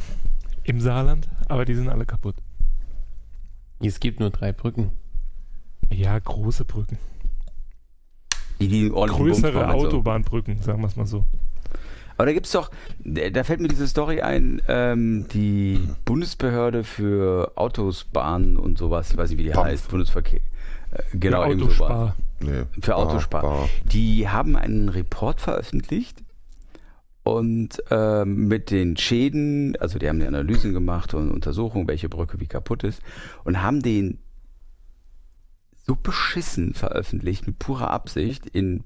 im Saarland, aber die sind alle kaputt. Es gibt nur drei Brücken. Ja, große Brücken. Die, die Größere also. Autobahnbrücken, sagen wir es mal so. Aber da gibt's doch, da fällt mir diese Story ein, ähm, die Bundesbehörde für Autos, Bahnen und sowas, ich weiß nicht, wie die BAMF. heißt, Bundesverkehr. Äh, genau, Für. Autospar. Nee, Für bar, Autospar. bar. Die haben einen Report veröffentlicht und ähm, mit den Schäden, also die haben die Analysen gemacht und Untersuchungen, welche Brücke wie kaputt ist und haben den so beschissen veröffentlicht mit purer Absicht in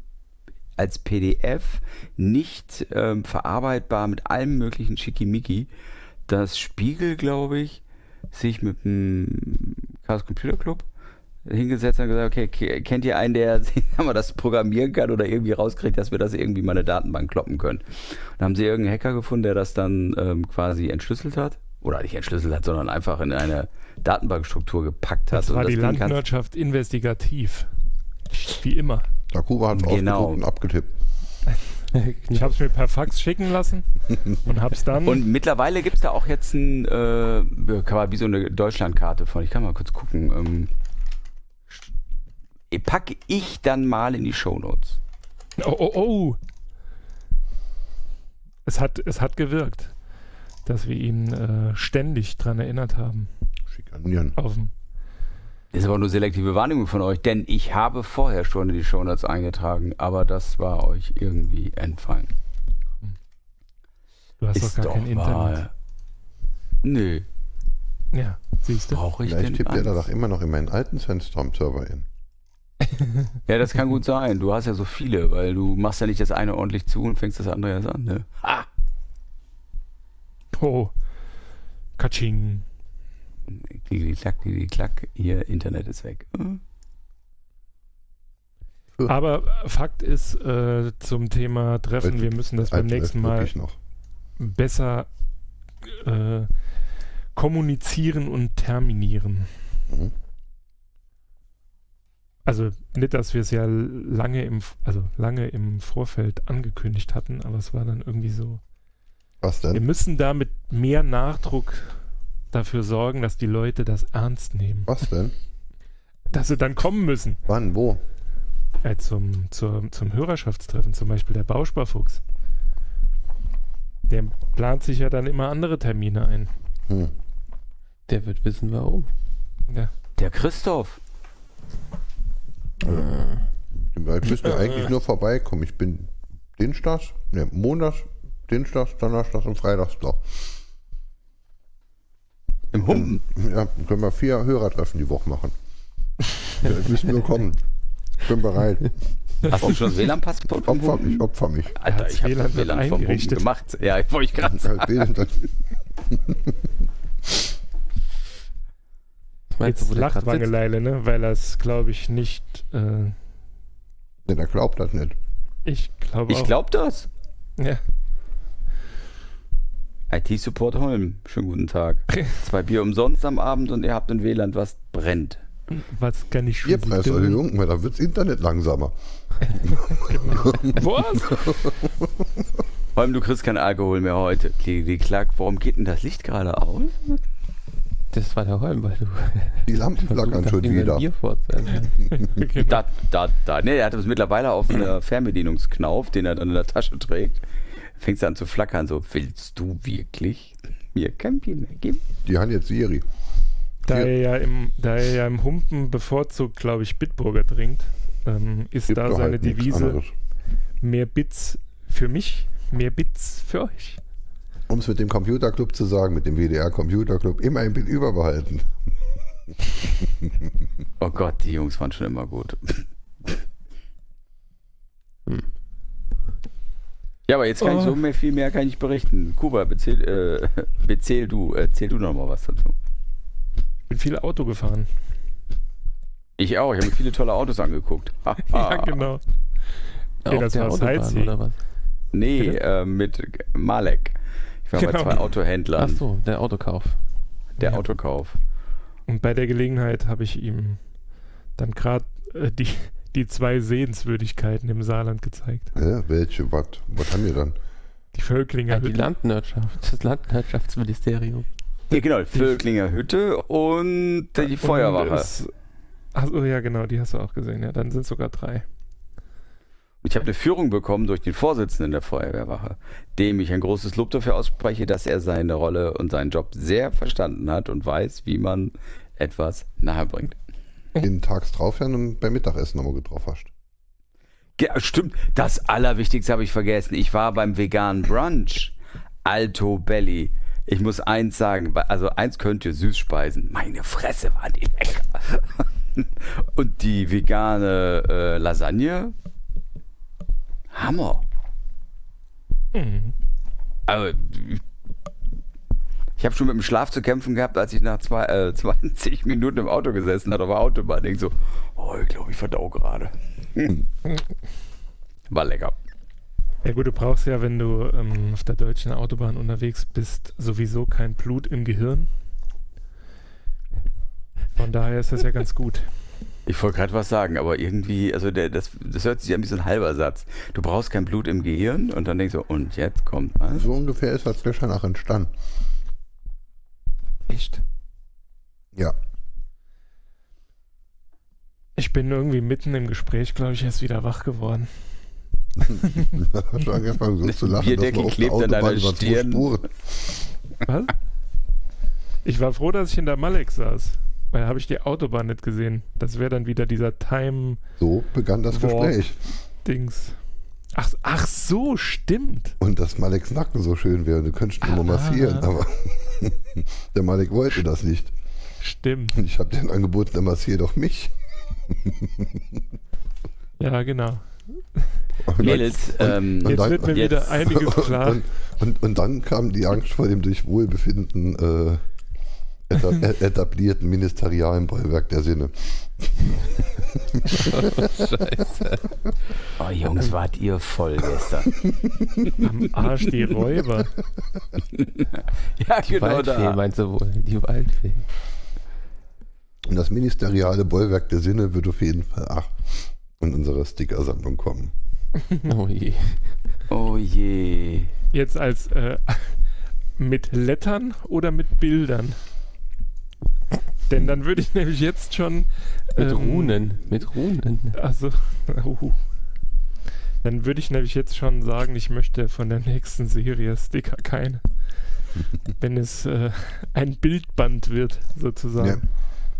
als PDF nicht ähm, verarbeitbar mit allem möglichen Schickimicki, dass Spiegel, glaube ich, sich mit dem Chaos Computer Club hingesetzt hat und gesagt, okay, ke- kennt ihr einen, der das programmieren kann oder irgendwie rauskriegt, dass wir das irgendwie mal eine Datenbank kloppen können? Und haben sie irgendeinen Hacker gefunden, der das dann ähm, quasi entschlüsselt hat? Oder nicht entschlüsselt hat, sondern einfach in eine Datenbankstruktur gepackt hat. Das war die Ding kannst- Landwirtschaft investigativ. Wie immer. Takuba hat es Genau. ausgedruckt und abgetippt. Ich habe es mir per Fax schicken lassen und habe es dann. Und mittlerweile gibt es da auch jetzt ein, äh, kann man wie so eine Deutschlandkarte von. Ich kann mal kurz gucken. Ähm, packe ich dann mal in die Shownotes. oh, oh, oh. Es hat, es hat gewirkt, dass wir ihn äh, ständig dran erinnert haben. Schikanieren. Auf dem Ist aber nur selektive Wahrnehmung von euch, denn ich habe vorher schon in die Shownotes eingetragen, aber das war euch irgendwie entfallen. Du hast Ist doch gar kein Internet. mal. Nö, Ja, siehst du. brauche ich Vielleicht tippt er da doch immer noch in meinen alten Sandstorm-Server in. Ja, das kann gut sein. Du hast ja so viele, weil du machst ja nicht das eine ordentlich zu und fängst das andere erst an. Ne? Ah, Oh. Katsching. Die klack, die klack, ihr Internet ist weg. Hm. Aber Fakt ist äh, zum Thema Treffen, wir müssen das beim nächsten Mal besser äh, kommunizieren und terminieren. Mhm. Also nicht, dass wir es ja lange im, also lange im Vorfeld angekündigt hatten, aber es war dann irgendwie so. Was Wir denn? müssen da mit mehr Nachdruck dafür sorgen, dass die Leute das ernst nehmen. Was denn? Dass sie dann kommen müssen. Wann? Wo? Äh, zum, zum, zum Hörerschaftstreffen, zum Beispiel der Bausparfuchs. Der plant sich ja dann immer andere Termine ein. Hm. Der wird wissen, warum. Ja. Der Christoph. Ich müsste eigentlich nur vorbeikommen. Ich bin Dienstags, ne, Montags, Dienstags, Donnerstags und Freitags da. Im Humpen. Ja, können wir vier Hörertreffen die Woche machen. Ja, ich müssen nur kommen. Ich bin bereit. Hast du schon WLAN-Passwort? vom Opfer mich, opfer mich. Alter, ich habe WLAN WLAN vom Humpen gemacht. Ja, ich wollte gerade sagen. Meinst Jetzt du, lacht? Wangeleile, ne? Weil er es, glaube ich, nicht. Äh, Ne, der glaubt das nicht. ich glaube Ich glaube das. Ja. IT-Support Holm. Schönen guten Tag. Zwei Bier umsonst am Abend und ihr habt ein WLAN, was brennt. Was kann ich für Sie tun? Bierpreiserhöhung, weil da wirds Internet langsamer. Was? Holm, du kriegst keinen Alkohol mehr heute. Die Klack, warum geht denn das Licht gerade aus? Das war der Holm, weil du Die Lampen flackern schon mir wieder. ein Bier. Genau. Da, da, da. Ne, er hat das mittlerweile auf einer Fernbedienungsknauf, den er dann in der Tasche trägt. Fängst an zu flackern, so, willst du wirklich mir kein Bier mehr geben? Die haben jetzt Siri. Da er, ja im, da er ja im Humpen bevorzugt, glaube ich, Bitburger trinkt, ähm, ist Gibt da seine halt Devise mehr Bits für mich, mehr Bits für euch. Um es mit dem Computerclub zu sagen, mit dem WDR Computerclub, immer ein Bit überbehalten. Oh Gott, die Jungs waren schon immer gut. Ja, aber jetzt kann ich Oh. so mehr, viel mehr kann ich berichten. Kuba, bezähl, äh, bezähl du, erzähl du noch mal was dazu. Ich bin viel Auto gefahren. Ich auch, ich habe mir viele tolle Autos angeguckt. Ja, genau. Ja, auf das der war Autobahn Sightseeing. oder was? Nee, äh, mit Malek. Ich war bei Genau. zwei Autohändlern. Ach so, der Autokauf. Der Ja. Autokauf. Und bei der Gelegenheit habe ich ihm dann gerade äh, die, die zwei Sehenswürdigkeiten im Saarland gezeigt. Ja, welche? Was? Was haben wir dann? Die Völklinger Ja, die Hütte. Landwirtschaft, das Landwirtschaftsministerium. Ja, genau, Völklinger Hütte und die Und Feuerwache. es- Achso, ja, genau, die hast du auch gesehen. Ja, dann sind es sogar drei. Ich habe eine Führung bekommen durch den Vorsitzenden der Feuerwehrwache, dem ich ein großes Lob dafür ausspreche, dass er seine Rolle und seinen Job sehr verstanden hat und weiß, wie man etwas nahebringt. Den tags drauf ja und beim Mittagessen nochmal getroffen hast. Ja, stimmt. Das Allerwichtigste habe ich vergessen. Ich war beim veganen Brunch. Alto Belly. Ich muss eins sagen, also eins könnt ihr Süßspeisen. Meine Fresse, waren die lecker. Und die vegane äh, Lasagne. Hammer. Mhm. Also, ich habe schon mit dem Schlaf zu kämpfen gehabt, als ich nach zwei, äh, 20 Minuten im Auto gesessen habe auf der Autobahn. Denk so, oh, ich glaube, ich verdau gerade. War lecker. Ja gut, du brauchst ja, wenn du ähm, auf der deutschen Autobahn unterwegs bist, sowieso kein Blut im Gehirn. Von daher ist das ja ganz gut. Ich wollte gerade was sagen, aber irgendwie, also der, das, das hört sich an wie so ein halber Satz. Du brauchst kein Blut im Gehirn und dann denkst du, und jetzt kommt was? So ungefähr ist das gleich danach entstanden. Echt? Ja. Ich bin irgendwie mitten im Gespräch, glaube ich, erst wieder wach geworden. Hast du angefangen so zu lachen. Bierdeckel dass wir auf der deiner Autobahn über zwei Stirn. Spuren. Was? Ich war froh, dass ich in der Malek saß. Weil habe ich die Autobahn nicht gesehen. Das wäre dann wieder dieser Time-Dings. So begann das Boah. Gespräch. Ach, ach so, stimmt. Und dass Maleks Nacken so schön wäre, du könntest ihn nur Ah. massieren, aber der Malek wollte das nicht. Stimmt. Und ich habe dir angeboten, der massiert doch mich. Ja, genau. Und Mädels, ähm, und Jetzt dann- wird mir jetzt- wieder einiges klar. Und, und, und dann kam die Angst vor dem durch Wohlbefinden äh, etablierten ministerialen Bollwerk der Sinne. Scheiße. oh Jungs, wart ihr voll gestern. Am Arsch die Räuber. ja, Die genau Waldfee da. meinst du wohl? Die Waldfee. Und das ministeriale Bollwerk der Sinne wird auf jeden Fall ach, in unsere Stickersammlung kommen. Oh je. Oh je. Jetzt als äh, mit Lettern oder mit Bildern? Denn dann würde ich nämlich jetzt schon. Mit ähm, Runen. Mit Runen. Also, uh, dann würde ich nämlich jetzt schon sagen, ich möchte von der nächsten Serie Sticker keine. Wenn es äh, ein Bildband wird, Ja. sozusagen.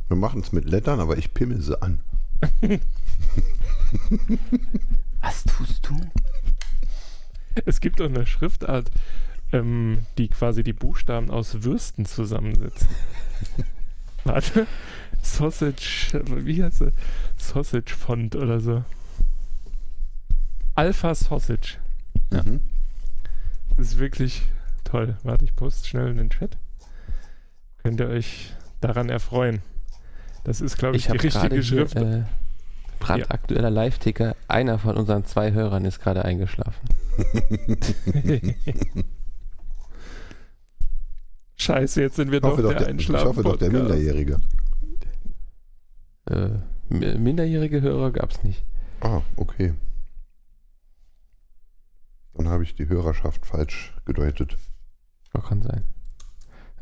Wir machen es mit Lettern, aber ich pimmel sie an. Was tust du? Es gibt auch eine Schriftart, ähm, die quasi die Buchstaben aus Würsten zusammensetzt. Warte. Sausage, wie heißt sie? Sausage Font oder so. Alpha Sausage. Ja. Mhm. Das ist wirklich toll. Warte, ich poste schnell in den Chat. Könnt ihr euch daran erfreuen. Das ist, glaube ich, Ich die richtige hier, Schrift. äh, brandaktueller Live-Ticker. Einer von unseren zwei Hörern ist gerade eingeschlafen. Scheiße, jetzt sind wir doch doch der der, ich hoffe doch der. Minderjährige. Äh, mi- minderjährige Hörer gab es nicht. Ah, okay. Dann habe ich die Hörerschaft falsch gedeutet. Oh, kann sein.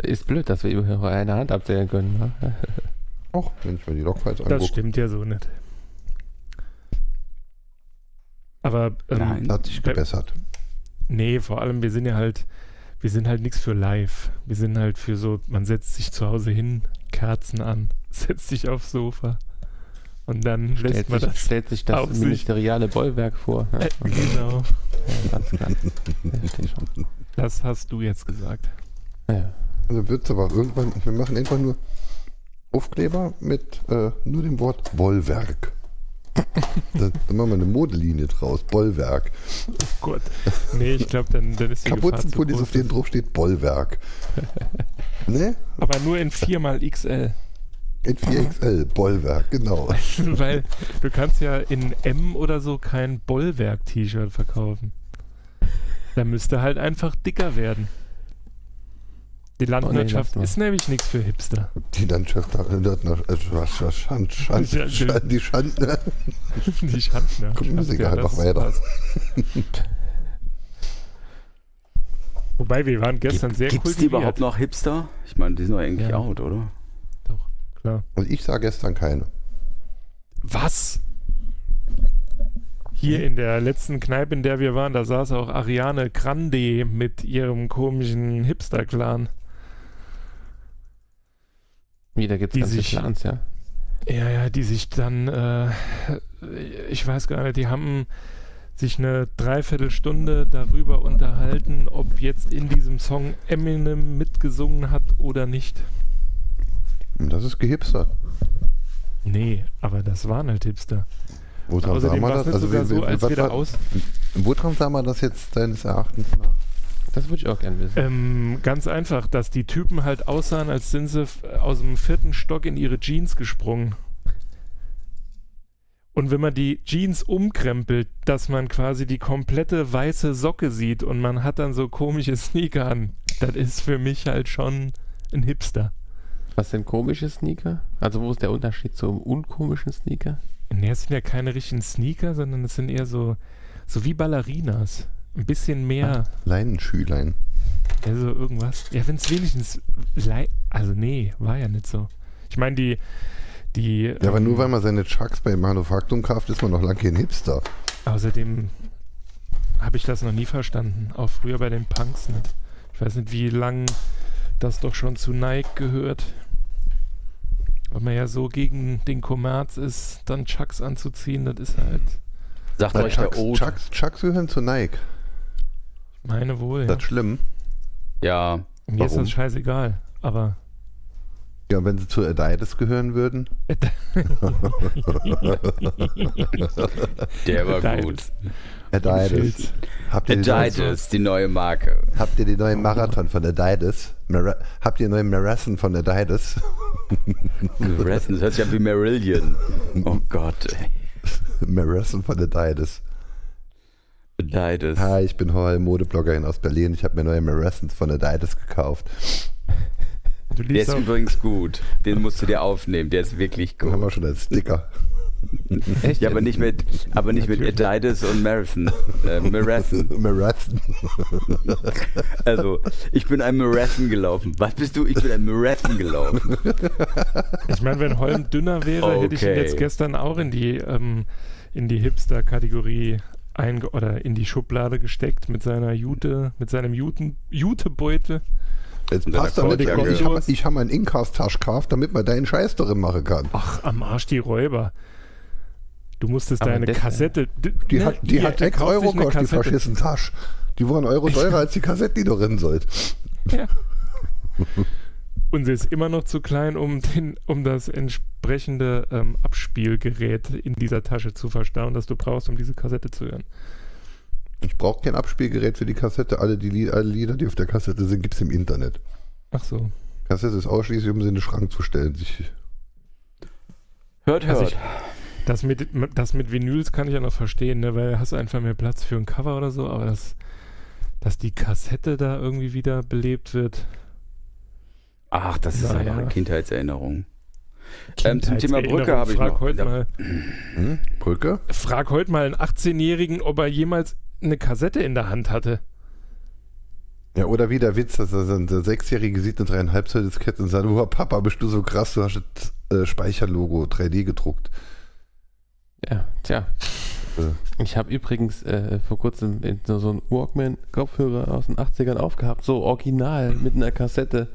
Ist blöd, dass wir über Hörer eine Hand abzählen können. wa? Auch wenn ich mir die Logfiles Das angucke. stimmt ja so nicht. Aber ähm, Nein. Hat sich gebessert. Nee, vor allem, wir sind ja halt, wir sind halt nichts für live. Wir sind halt für so, man setzt sich zu Hause hin, Kerzen an, setzt sich aufs Sofa und dann lässt stellt, man sich, das. stellt sich das auf sich. ministeriale Bollwerk vor. Ja, Äh, genau, ja, ganz klar. Das hast du jetzt gesagt. Ja. Also wird es aber irgendwann, wir machen einfach nur Aufkleber mit äh, nur dem Wort Bollwerk. Dann, dann machen wir eine Modelinie draus. Bollwerk. Gott. Nee, ich glaube, dann, dann ist die Kapuzenpullis, auf denen drauf steht Bollwerk. ne? Aber nur in 4xXL. In 4XL. Bollwerk, genau. Weil du kannst ja in M oder so kein Bollwerk-T-Shirt verkaufen. Da müsste halt einfach dicker werden. Die Landwirtschaft lass mal. ist nämlich nichts für Hipster. Die Landschaft erinnert nach äh, was, was, Schand, Schand, Ja, Schand, die Schande. Die Schandner. Komm, Musik einfach das weiter. war's. Wobei, wir waren gestern sehr Gibt es die überhaupt noch Hipster? Ich meine, die sind doch eigentlich Ja. out, oder? Doch, klar. Und ich sah gestern keine. Was? Hier in der letzten Kneipe, in der wir waren, da saß auch Ariane Grande mit ihrem komischen Hipster-Clan. Wieder gibt's Die ganze sich- Clans, ja. Ja, ja, die sich dann, äh, ich weiß gar nicht, die haben sich eine Dreiviertelstunde darüber unterhalten, ob jetzt in diesem Song Eminem mitgesungen hat oder nicht. Das ist gehipstert. Nee, aber das waren halt Hipster. Woran sah Außerdem man war es das? nicht Also, sogar wie- so, wie- als was wir da war- aus... Woran sah man das jetzt deines Erachtens nach? Das würde ich auch gerne wissen. Ähm, ganz einfach, dass die Typen halt aussahen, als sind sie f- aus dem vierten Stock in ihre Jeans gesprungen. Und wenn man die Jeans umkrempelt, dass man quasi die komplette weiße Socke sieht und man hat dann so komische Sneaker an, das ist für mich halt schon ein Hipster. Was sind komische Sneaker? Also wo ist der Unterschied zum unkomischen Sneaker? Nee, es sind ja keine richtigen Sneaker, sondern es sind eher so, so wie Ballerinas. Ein bisschen mehr, Leinenschülein. also irgendwas. Ja, wenn es wenigstens, lei- also nee, war ja nicht so. Ich meine, die, die. Ja, aber ähm, nur weil man seine Chucks beim Manufaktum kauft, ist man noch lange kein Hipster. Außerdem habe ich das noch nie verstanden. Auch früher bei den Punks nicht. Ich weiß nicht, wie lang das doch schon zu Nike gehört. Weil man ja so gegen den Kommerz ist, dann Chucks anzuziehen, das ist halt Sagt Na, euch der Chucks, Ode. Chucks, Chucks gehören zu Nike. Meine wohl. Ja. Das ist schlimm. Ja, Mir ist warum? das scheißegal. Aber Ja, wenn sie zu Adidas gehören würden. der war Adidas. gut. Adidas. Habt ihr, die neue, Adidas, die neue Marke. habt ihr die neuen Marathon von Adidas? Mara habt ihr den neuen Marathon von Adidas? Marathon, das hört sich an wie Marillion. Oh Gott, ey. Marathon von Adidas. Adidas. Hi, ich bin Hall, Modebloggerin aus Berlin. Ich habe mir neue Marathons von Adidas gekauft. du Der ist auch, übrigens gut. Den musst du dir aufnehmen. Der ist wirklich Den haben wir gut. schon als Sticker. Echt? Ja, aber nicht mit, aber nicht mit. Adidas und Marathon. Äh, Marathon. Marathon. Also, ich bin ein Marathon gelaufen. Was bist du? Ich bin ein Marathon gelaufen. ich meine, wenn Holm dünner wäre, hätte ich ihn Okay. jetzt gestern auch in die, ähm, in die Hipster-Kategorie einge oder in die Schublade gesteckt mit seiner Jute, mit seinem Juten, Jutebeutel. Jetzt passt der damit. Ich habe ich hab einen Inkast-Tasch gekauft, damit man deinen Scheiß darin machen kann. Ach, am Arsch die Räuber. Du musstest Aber deine das- Kassette. Die ne, hat, die hier, hat er 6 kauft Euro gekostet, die verschissen Tasch. Die waren Euro teurer als die Kassette, die darin sollt. Ja. Und sie ist immer noch zu klein, um, den, um das entsprechende ähm, Abspielgerät in dieser Tasche zu verstauen, das du brauchst, um diese Kassette zu hören. Ich brauche kein Abspielgerät für die Kassette. Alle, die, Lied- alle Lieder, die auf der Kassette sind, gibt es im Internet. Ach so. Kassette ist ausschließlich, um sie in den Schrank zu stellen. Sich, Hört, Also hört. ich- Das mit, das mit Vinyls kann ich ja noch verstehen, ne, weil hast du einfach mehr Platz für ein Cover oder so, aber das, dass die Kassette da irgendwie wieder belebt wird. Ach, das ist Naja. aber eine Kindheitserinnerung. Ähm, zum Thema Brücke habe ich frag noch. Heute Ja. mal, hm? Brücke? frag heute mal einen 18-Jährigen, ob er jemals eine Kassette in der Hand hatte. Ja, oder wie der Witz, dass er so ein der Sechsjährige sieht eine dreieinhalb Zoll Diskette und sagt, oh Papa, bist du so krass, du hast das äh, Speicherlogo 3D gedruckt. Ja, tja. Äh. Ich habe übrigens äh, vor kurzem so einen Walkman-Kopfhörer aus den 80ern aufgehabt, so original mit einer Kassette.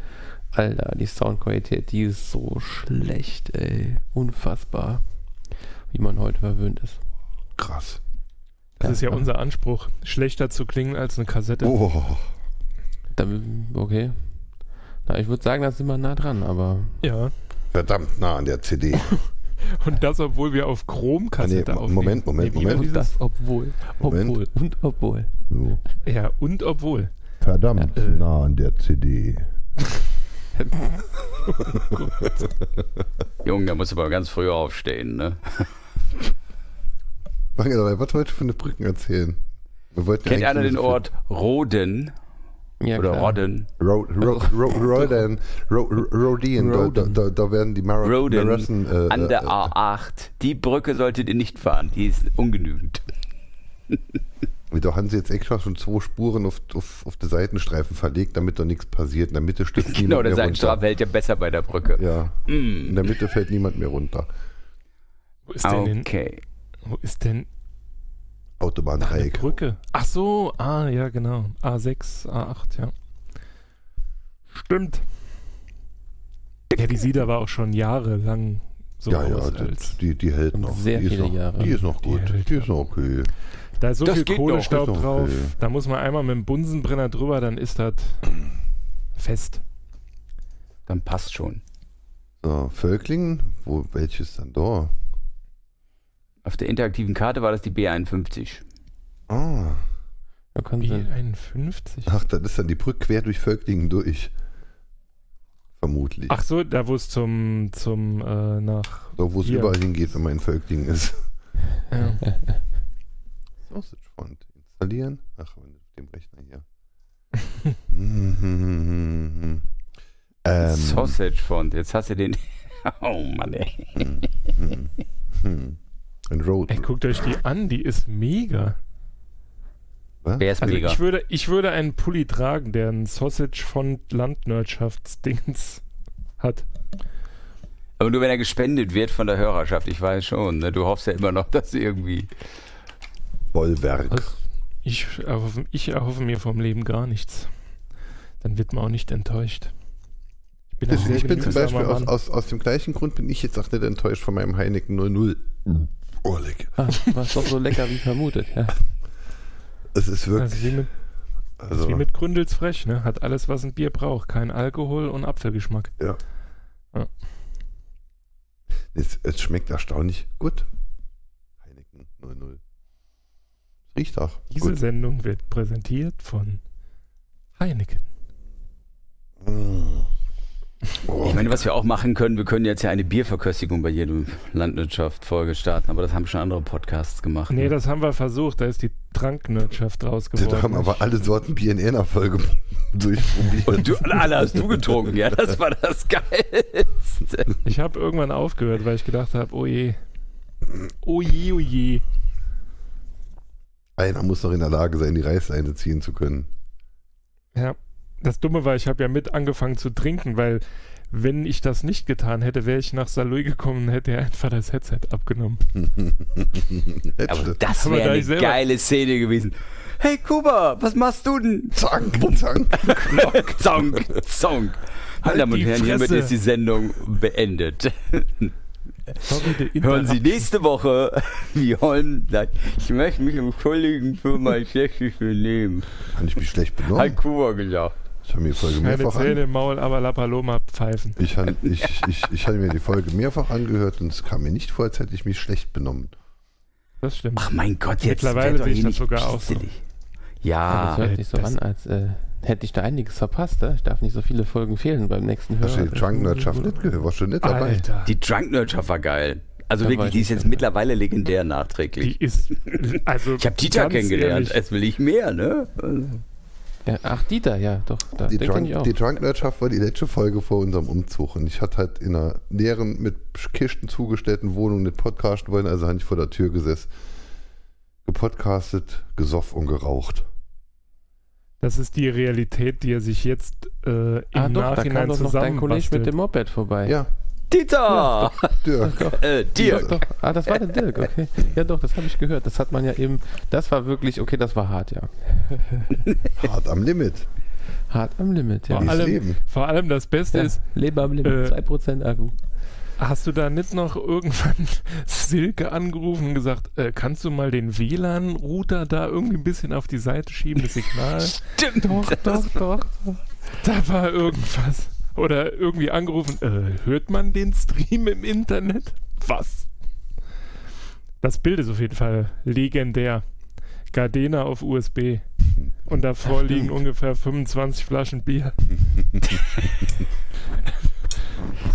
Alter, die Soundqualität, die ist so schlecht, ey. Unfassbar. Wie man heute verwöhnt ist. Krass. Das Ja, ist ja ja. unser Anspruch, schlechter zu klingen als eine Kassette. Oh, Da, okay. Na, ich würde sagen, da sind wir nah dran, aber Ja. verdammt nah an der CD. Und das, obwohl wir auf Chromkassette Ah, nee, aufnehmen. Moment, Moment, Moment. Und das obwohl. Moment. Obwohl. Und obwohl. So. Ja, und obwohl. Verdammt Äh. nah an der CD. Junge, da musst du aber ganz früh aufstehen, ne? Was wolltest du für eine Brücken erzählen? Wir wollten ja Kennt einer den Ort Roden Ja, oder klar. Rodden? Ro Ro Ro Rodan, Ro Ro Rodin, da, da, Roden. da, da werden die Mara Roden Marathon, äh, an der äh, A8. Die Brücke solltet ihr nicht fahren, die ist ungenügend. Da haben sie jetzt extra schon zwei Spuren auf, auf, auf die Seitenstreifen verlegt, damit da nichts passiert. In der Mitte stürzt Genau, niemand der runter. hält ja besser bei der Brücke. Ja, in Mm. der Mitte fällt niemand mehr runter. Wo ist denn, denn, Okay. wo ist denn Autobahndreieck. Brücke? Ach so, ah, ja, genau. A6, A8, ja. Stimmt. Ja, die Sieder war auch schon jahrelang so Ja, ja, aus die, als. die, die hält noch. sehr die ist viele noch, Jahre. Die ist noch Die gut. hält, Die ist noch okay. Da ist so Das viel Kohlestaub doch drauf, okay. da muss man einmal mit dem Bunsenbrenner drüber, dann ist das fest. Dann passt schon. So, Völklingen, wo, welches dann da? Auf der interaktiven Karte war das die B51. Ah, Da kann sie, B51. ach, das ist dann die Brücke quer durch Völklingen durch. Vermutlich. Ach so, da wo es zum, zum, äh, nach, so, wo es überall hingeht, wenn man in Völklingen ist. ja. Sausage Font installieren. Ach, auf dem Rechner hier. Mhm. ähm, Sausage Font. Jetzt hast du den. Oh Mann, ey. mhm. Mhm. Ein Road. Ey, guckt euch die an, die ist mega. Was? Der ist Also mega. ich würde, ich würde einen Pulli tragen, der ein Sausage von Landwirtschaftsdings hat. Aber nur wenn er gespendet wird von der Hörerschaft, ich weiß schon. Ne? Du hoffst ja immer noch, dass irgendwie. Bollwerk. Was? Ich erhoffe, ich erhoffe mir vom Leben gar nichts. Dann wird man auch nicht enttäuscht. Ich bin, ein Ich, bin zum Beispiel aus, aus, aus dem gleichen Grund bin ich jetzt auch nicht enttäuscht von meinem Heineken 00. Oh, lecker. ah, war doch so lecker wie vermutet. Ja. Es ist Das wirklich. ist wie mit, das ist Also, wie mit Gründels frech, ne? Hat alles, was ein Bier braucht. Kein Alkohol und Apfelgeschmack. ja. Ja. Es, es schmeckt erstaunlich gut. Heineken 00. Riecht auch. Diese gut. Sendung wird präsentiert von Heineken. Oh, Ich meine, was wir auch machen können, wir können jetzt ja eine Bierverköstigung bei jedem Landwirtschaft-Folge starten, aber das haben schon andere Podcasts gemacht. Nee, ne? das haben wir versucht. Da ist die Tranknirtschaft geworden. da haben aber alle Sorten Bier in einer Folge durchprobiert. Und du, alle hast du getrunken, ja, das war das Geilste. Ich habe irgendwann aufgehört, weil ich gedacht habe, oh je. Oh je, oh je. Einer muss noch in der Lage sein, die Reißleine ziehen zu können. Ja, das Dumme war, ich habe ja mit angefangen zu trinken, weil wenn ich das nicht getan hätte, wäre ich nach Saloy gekommen und hätte er einfach das Headset abgenommen. Aber das wäre da eine selber- geile Szene gewesen. Hey Kuba, was machst du denn? Zank, zank. Zonk. Meine Halt Damen und Herren, hiermit ist die Sendung beendet. Hören Sie nächste Woche, wie Holm sagt, ich möchte mich entschuldigen für mein schlechtes Benehmen. Habe ich mich schlecht Hat benommen? Kuba gesagt. Ich habe mir die Folge mehrfach Zähne an, im Maul, aber La Paloma pfeifen. ich, han- ich, ich, ich hatte mir die Folge mehrfach angehört und es kam mir nicht vor, als hätte ich mich schlecht benommen. Das stimmt. Ach mein Gott, jetzt Mittlerweile sehe ich das nicht sogar auch so. Aber Ja, das hört sich so das- an, als äh, hätte ich da einiges verpasst. Ja? Ich darf nicht so viele Folgen fehlen beim nächsten Hast du Hörer. die Drunk-Nerdschaft nicht gehört? Warst du nicht dabei? Alter, die Drunk Nurture war geil. Also Da wirklich, ich die ist jetzt mittlerweile legendär nachträglich. die ist. Also, Ich habe Dieter kennengelernt, ehrlich, es will ich mehr, ne? Ja, ach, Dieter, ja, doch. Da, Die Drunk, ich auch. die Drunk-Nerdschaft war die letzte Folge vor unserem Umzug und ich hatte halt in einer leeren, mit Kisten zugestellten Wohnung nicht podcasten wollen, also habe ich vor der Tür gesessen, gepodcastet, gesoffen und geraucht. Das ist die Realität, die er sich jetzt äh, im ah, doch, da kam Nachhinein doch noch dein Kollege mit dem Moped vorbei. Ja, Dieter! Dirk. äh, Doch, Dirk. doch. Ah, das war der Dirk, okay. Ja, doch, das habe ich gehört. Das hat man ja eben. Das war wirklich, okay, das war hart, ja. Hart am Limit. Hart am Limit, ja. Vor allem, vor allem das Beste ja ist, Leben am Limit, äh, 2% Akku. Hast du da nicht noch irgendwann Silke angerufen und gesagt, äh, kannst du mal den WLAN-Router da irgendwie ein bisschen auf die Seite schieben, das Signal? Stimmt. Doch, doch, doch. Da war irgendwas. Oder irgendwie angerufen, äh, hört man den Stream im Internet? Was? Das Bild ist auf jeden Fall legendär. Gardena auf USB. Und davor liegen ungefähr 25 Flaschen Bier.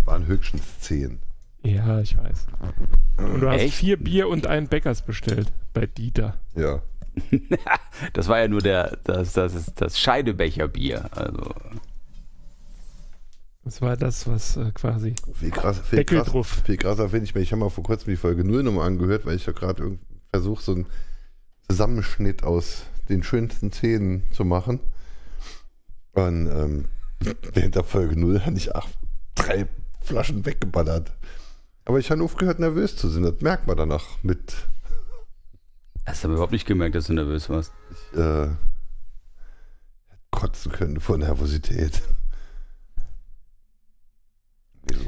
Waren höchstens zehn. Ja, ich weiß. Und du hast Echt? vier Bier und einen Bäckers bestellt bei Dieter. Ja. Das war ja nur der, das, das, ist das Scheidebecherbier. Also, Das war das, was äh, quasi. Viel, krass, viel, krass, viel krasser finde ich mir, ich habe mal vor kurzem die Folge 0 nochmal angehört, weil ich ja gerade irgendwie versuche, so einen Zusammenschnitt aus den schönsten Szenen zu machen. Und ähm, während der Folge 0 hatte ich acht, drei Flaschen weggeballert. Aber ich habe aufgehört, nervös zu sein. Das merkt man danach mit hast du aber überhaupt nicht gemerkt, dass du nervös warst. äh, kotzen können vor Nervosität.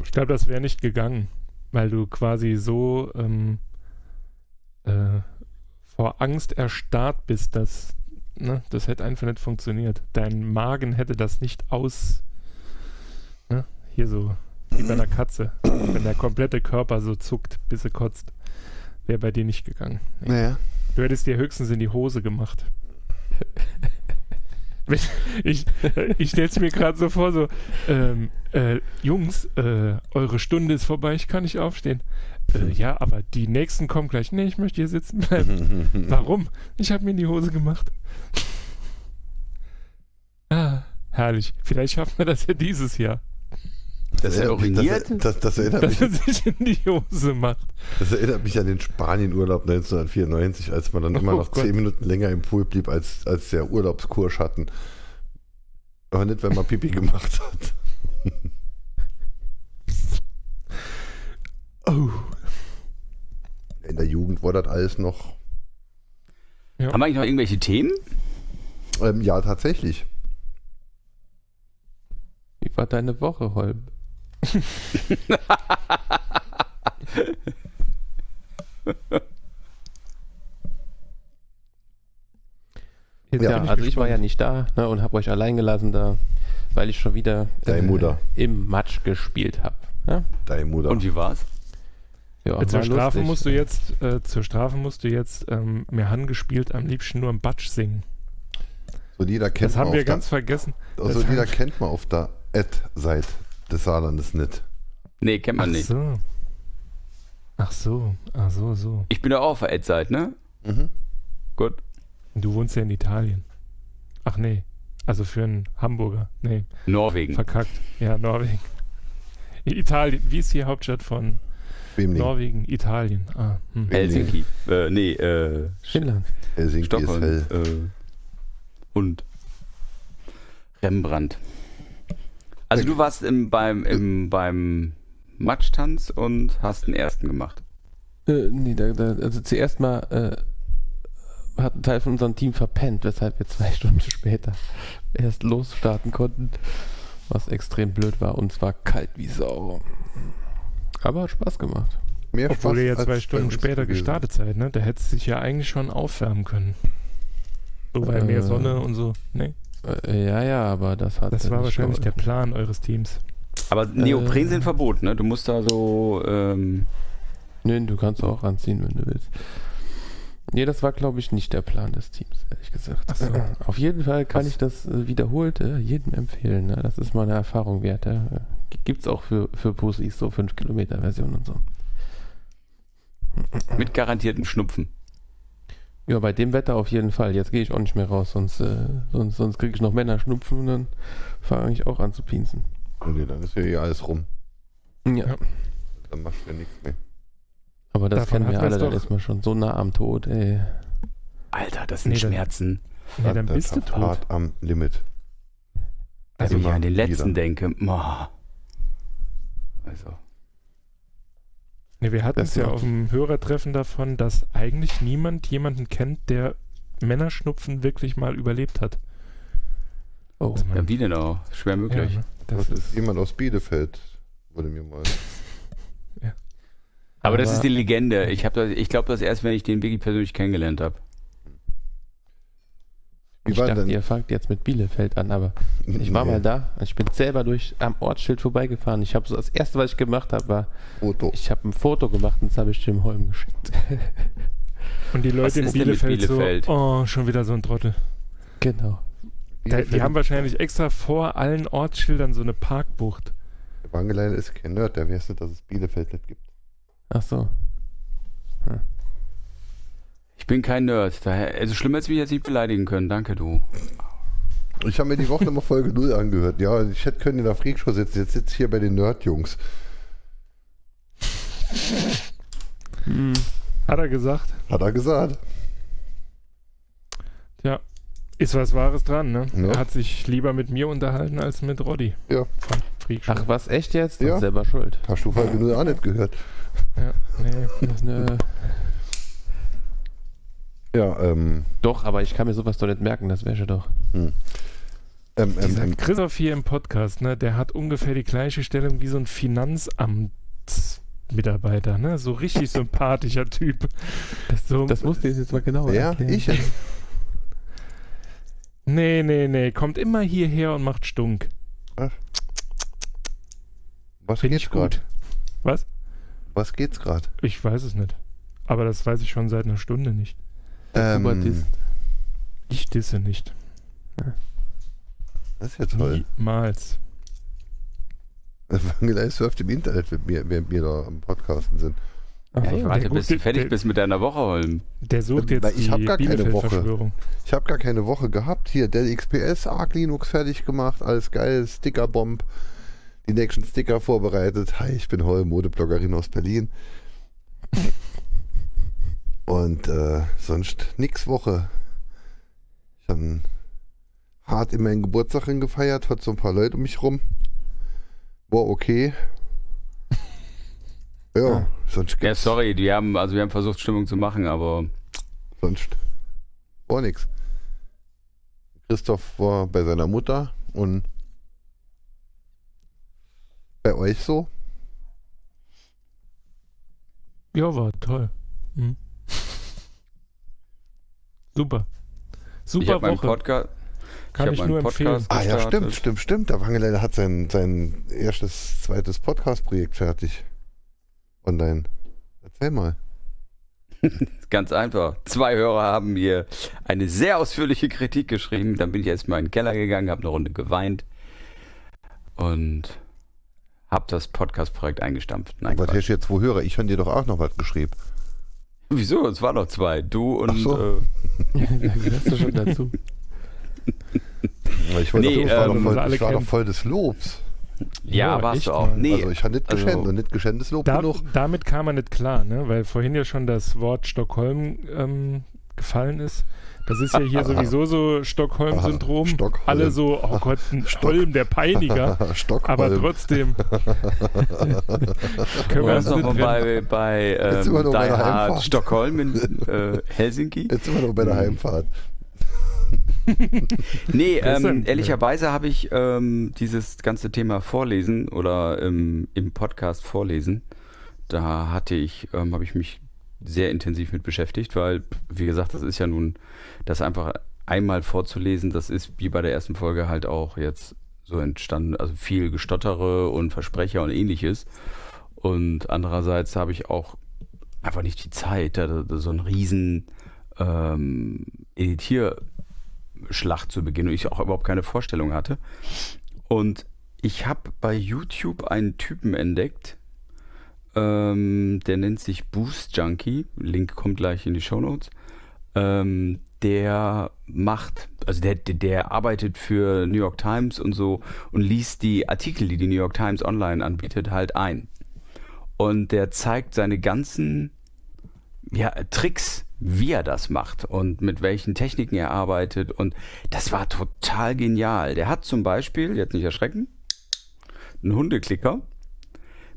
Ich glaube, das wäre nicht gegangen, weil du quasi so ähm, äh, vor Angst erstarrt bist, dass ne, das hätte einfach nicht funktioniert. Dein Magen hätte das nicht aus. Ne, hier so, wie bei einer Katze. Wenn der komplette Körper so zuckt, bis er kotzt, wäre bei dir nicht gegangen. Nee. Naja. Du hättest dir höchstens in die Hose gemacht. Ich ich stelle es mir gerade so vor, so, ähm, äh, Jungs, äh, eure Stunde ist vorbei, ich kann nicht aufstehen. Äh, ja, aber die nächsten kommen gleich. Nee, ich möchte hier sitzen bleiben. Warum? Ich habe mir in die Hose gemacht. ah, herrlich. Vielleicht schaffen wir das ja dieses Jahr, Dass er uriniert? Das, das, das, erinnert dass mich, er sich in die Hose macht. das erinnert mich an den Spanienurlaub 1994, als man dann immer Oh noch Gott. zehn Minuten länger im Pool blieb, als, als der Urlaubskurs hatten. Aber nicht, wenn man Pipi gemacht hat. Oh. In der Jugend war das alles noch. Ja. Haben wir eigentlich noch irgendwelche Themen? Ähm, ja, tatsächlich. Wie war deine Woche, Holm? Ja, also ich war gespannt. ja nicht da ne, und habe euch allein gelassen da, weil ich schon wieder Deine Mutter. im Match gespielt habe. Ja, Deine Mutter. Und wie war's? ja, Äh, zur war Strafe lustig. musst du jetzt, äh, zur Strafe musst du jetzt ähm, mir gespielt am liebsten nur im Batsch singen. so Lieder kennt Das man haben wir ganz vergessen. So das Lieder kennt man auf der Ad-Seite des Saarlandes nicht. Nee, kennt man Ach nicht. so. Ach so, ach so, so. Ich bin ja auch auf der Ad-Seite, ne? Mhm. Gut. Du wohnst ja in Italien. Ach nee. Also für einen Hamburger. Nee, Norwegen. verkackt. Ja, Norwegen. Italien. Wie ist die Hauptstadt von Bemling. Norwegen? Italien. Ah, hm. Helsinki. Äh, nee, äh, Finnland. Helsinki Stockholm. ist hell. Äh, und Rembrandt. Also du warst im, beim, im, beim Matschtanz und hast den ersten gemacht. Äh, nee, da, da, also zuerst mal äh, hat ein Teil von unserem Team verpennt, weshalb wir zwei Stunden später erst losstarten konnten, was extrem blöd war und zwar kalt wie Sau. Aber hat Spaß gemacht. Mehr Obwohl ihr ja zwei bei Stunden später gewesen. gestartet seid, ne? Da hätte sich ja eigentlich schon aufwärmen können. So weil mehr Äh. Sonne und so. Nee, ja, ja, aber das hat. das äh, war wahrscheinlich der. Plan eures Teams. Aber Neopren Äh. sind verboten, ne? Du musst da so, ähm, Nö, du kannst auch anziehen, wenn du willst. Nee, das war, glaube ich, nicht der Plan des Teams, ehrlich gesagt. So. Auf jeden Fall kann Was? ich das äh, wiederholt äh, jedem empfehlen. Ne? Das ist mal eine Erfahrung wert. Ja? Gibt es auch für, für Pussys so 5 Kilometer Version und so. mit garantiertem Schnupfen. Ja, bei dem Wetter auf jeden Fall. Jetzt gehe ich auch nicht mehr raus, sonst, äh, sonst, sonst kriege ich noch Männerschnupfen und dann fange ich auch an zu pinsen. Nee, dann ist ja eh alles rum. Ja. Dann machst du ja nichts mehr. aber das Davon kennen wir alle, dann ist man schon so nah am Tod, ey. Alter, das sind Nee, dann- Schmerzen. Nee, dann bist du tot. Hart am Limit. Also wenn ich an den letzten wieder. denke. Boah. Also. Nee, wir hatten Das es ja auf dem Hörertreffen davon, dass eigentlich niemand jemanden kennt, der Männerschnupfen wirklich mal überlebt hat. Oh, Also Ja, wie denn auch? Schwer möglich. Ja, ne? das Das ist jemand aus Bielefeld, wurde mir mal. Aber, das Aber- ist die Legende. Ich, hab das- ich glaube das erst, wenn ich den wirklich persönlich kennengelernt habe. Wie Ich war dachte, denn? ihr fangt jetzt mit Bielefeld an, aber ich war Nee, mal da. Ich bin selber durch am Ortsschild vorbeigefahren. Ich habe so das erste, was ich gemacht habe, war, Foto. ich habe ein Foto gemacht und das habe ich dem Holm geschickt. Und die Was Leute in Bielefeld, Bielefeld? so, oh, schon wieder so ein Trottel. genau. Da, die haben wahrscheinlich extra vor allen Ortsschildern so eine Parkbucht. Wangelein ist kein Nerd, der weiß nicht, dass es Bielefeld nicht gibt. Ach so. Ich bin kein Nerd. Daher, also schlimm hätte mich jetzt nicht beleidigen können. Danke, du. Ich habe mir die Woche nochmal Folge 0 angehört. Ja, ich hätte können in der Freakshow sitzen. Jetzt sitze ich hier bei den Nerd-Jungs. Hm. Hat er gesagt. Hat er gesagt. Ja, ist was Wahres dran, ne? Ja. Er hat sich lieber mit mir unterhalten als mit Roddy. Ja. Von Freakshow. Ach, was, echt jetzt? Ja. Selber schuld. Hast du Folge 0 auch nicht gehört? Ja, nee. Nö. Ja, ähm, Doch, aber ich kann mir sowas doch nicht merken, das wäre doch. ähm, ähm, Dieser ähm, Christoph hier im Podcast, ne, der hat ungefähr die gleiche Stellung wie so ein Finanzamtsmitarbeiter, ne? So richtig sympathischer Typ. Das, So, das musst du jetzt mal genauer ja, erklären. ich jetzt. nee, nee, nee, kommt immer hierher und macht Stunk. Was Finde geht's ich gut. gerade? Was? Was geht's gerade? Ich weiß es nicht. Aber das weiß ich schon seit einer Stunde nicht. Ähm. Ich disse nicht. das ist ja toll. Niemals. Wangelein surft im Internet, während wir, während wir da am Podcasten sind. Ach Ja, ich warte, bis du fertig der- bist mit deiner Woche, Holm. Der sucht Na, jetzt ich hab die gar keine Woche. Ich habe gar keine Woche gehabt. Hier, Dell XPS, Arc Linux fertig gemacht, alles geil, Stickerbomb, die nächsten Sticker vorbereitet. Hi, ich bin Holl, Modebloggerin aus Berlin. Und äh, sonst nix Woche. Ich habe hart in meinen Geburtstag gefeiert, hat so ein paar Leute um mich rum. War okay. Ja, Ah. sonst Ja, gibt's sorry, die haben, also wir haben versucht, Stimmung zu machen, aber sonst war nix. Christoph war bei seiner Mutter und bei euch so? Ja, war toll. Mhm. Super. ich Super meinen Woche. Podcast. Kann ich meinen nur empfehlen. Ah ja, stimmt, stimmt, stimmt. Der Wangeleiter hat sein, sein erstes, zweites Podcast-Projekt fertig. Online. Erzähl mal. Ganz einfach. Zwei Hörer haben mir eine sehr ausführliche Kritik geschrieben. Dann bin ich erstmal in den Keller gegangen, habe eine Runde geweint und habe das Podcast-Projekt eingestampft. Nein, Was hast du jetzt wo Hörer? Ich habe dir doch auch noch was geschrieben. Wieso? Es waren noch zwei. Du und Ach so. äh, Gehörst du schon dazu? Ich war, Nee, doch, ich war, ähm, doch, voll, ich war doch kennen. voll des Lobs. ja, Ja, warst echt du auch. Nee, also ich habe nicht also- geschändet und nicht geschändetes Lob Da, genug. damit kam man nicht klar, ne? weil vorhin ja schon das Wort Stockholm ähm, gefallen ist. Das ist ja hier sowieso so Stockholm-Syndrom. Stockholm. Alle so, oh Gott, ein Holm, der Peiniger. Stockholm. Aber trotzdem. können wir uns noch bei, bei Jetzt ähm, sind wir noch bei der Hard Heimfahrt. Stockholm in äh, Helsinki. Jetzt sind wir noch bei der Heimfahrt. Nee, ähm, ehrlicherweise habe ich ähm, dieses ganze Thema Vorlesen oder ähm, im Podcast Vorlesen, da hatte ich, ähm, habe ich mich sehr intensiv mit beschäftigt, weil, wie gesagt, das ist ja nun, das einfach einmal vorzulesen, das ist wie bei der ersten Folge halt auch jetzt so entstanden, also viel Gestottere und Versprecher und ähnliches. Und andererseits habe ich auch einfach nicht die Zeit, da, da so einen riesen ähm, Editierschlacht zu beginnen und ich auch überhaupt keine Vorstellung hatte. Und ich habe bei YouTube einen Typen entdeckt, ähm, der nennt sich Boost Junkie. Link kommt gleich in die Show Notes. Ähm, der macht, also der, der, arbeitet für New York Times und so und liest die Artikel, die die New York Times online anbietet, halt ein. Und der zeigt seine ganzen ja, Tricks, wie er das macht und mit welchen Techniken er arbeitet. Und das war total genial. Der hat zum Beispiel, jetzt nicht erschrecken, einen Hundeklicker,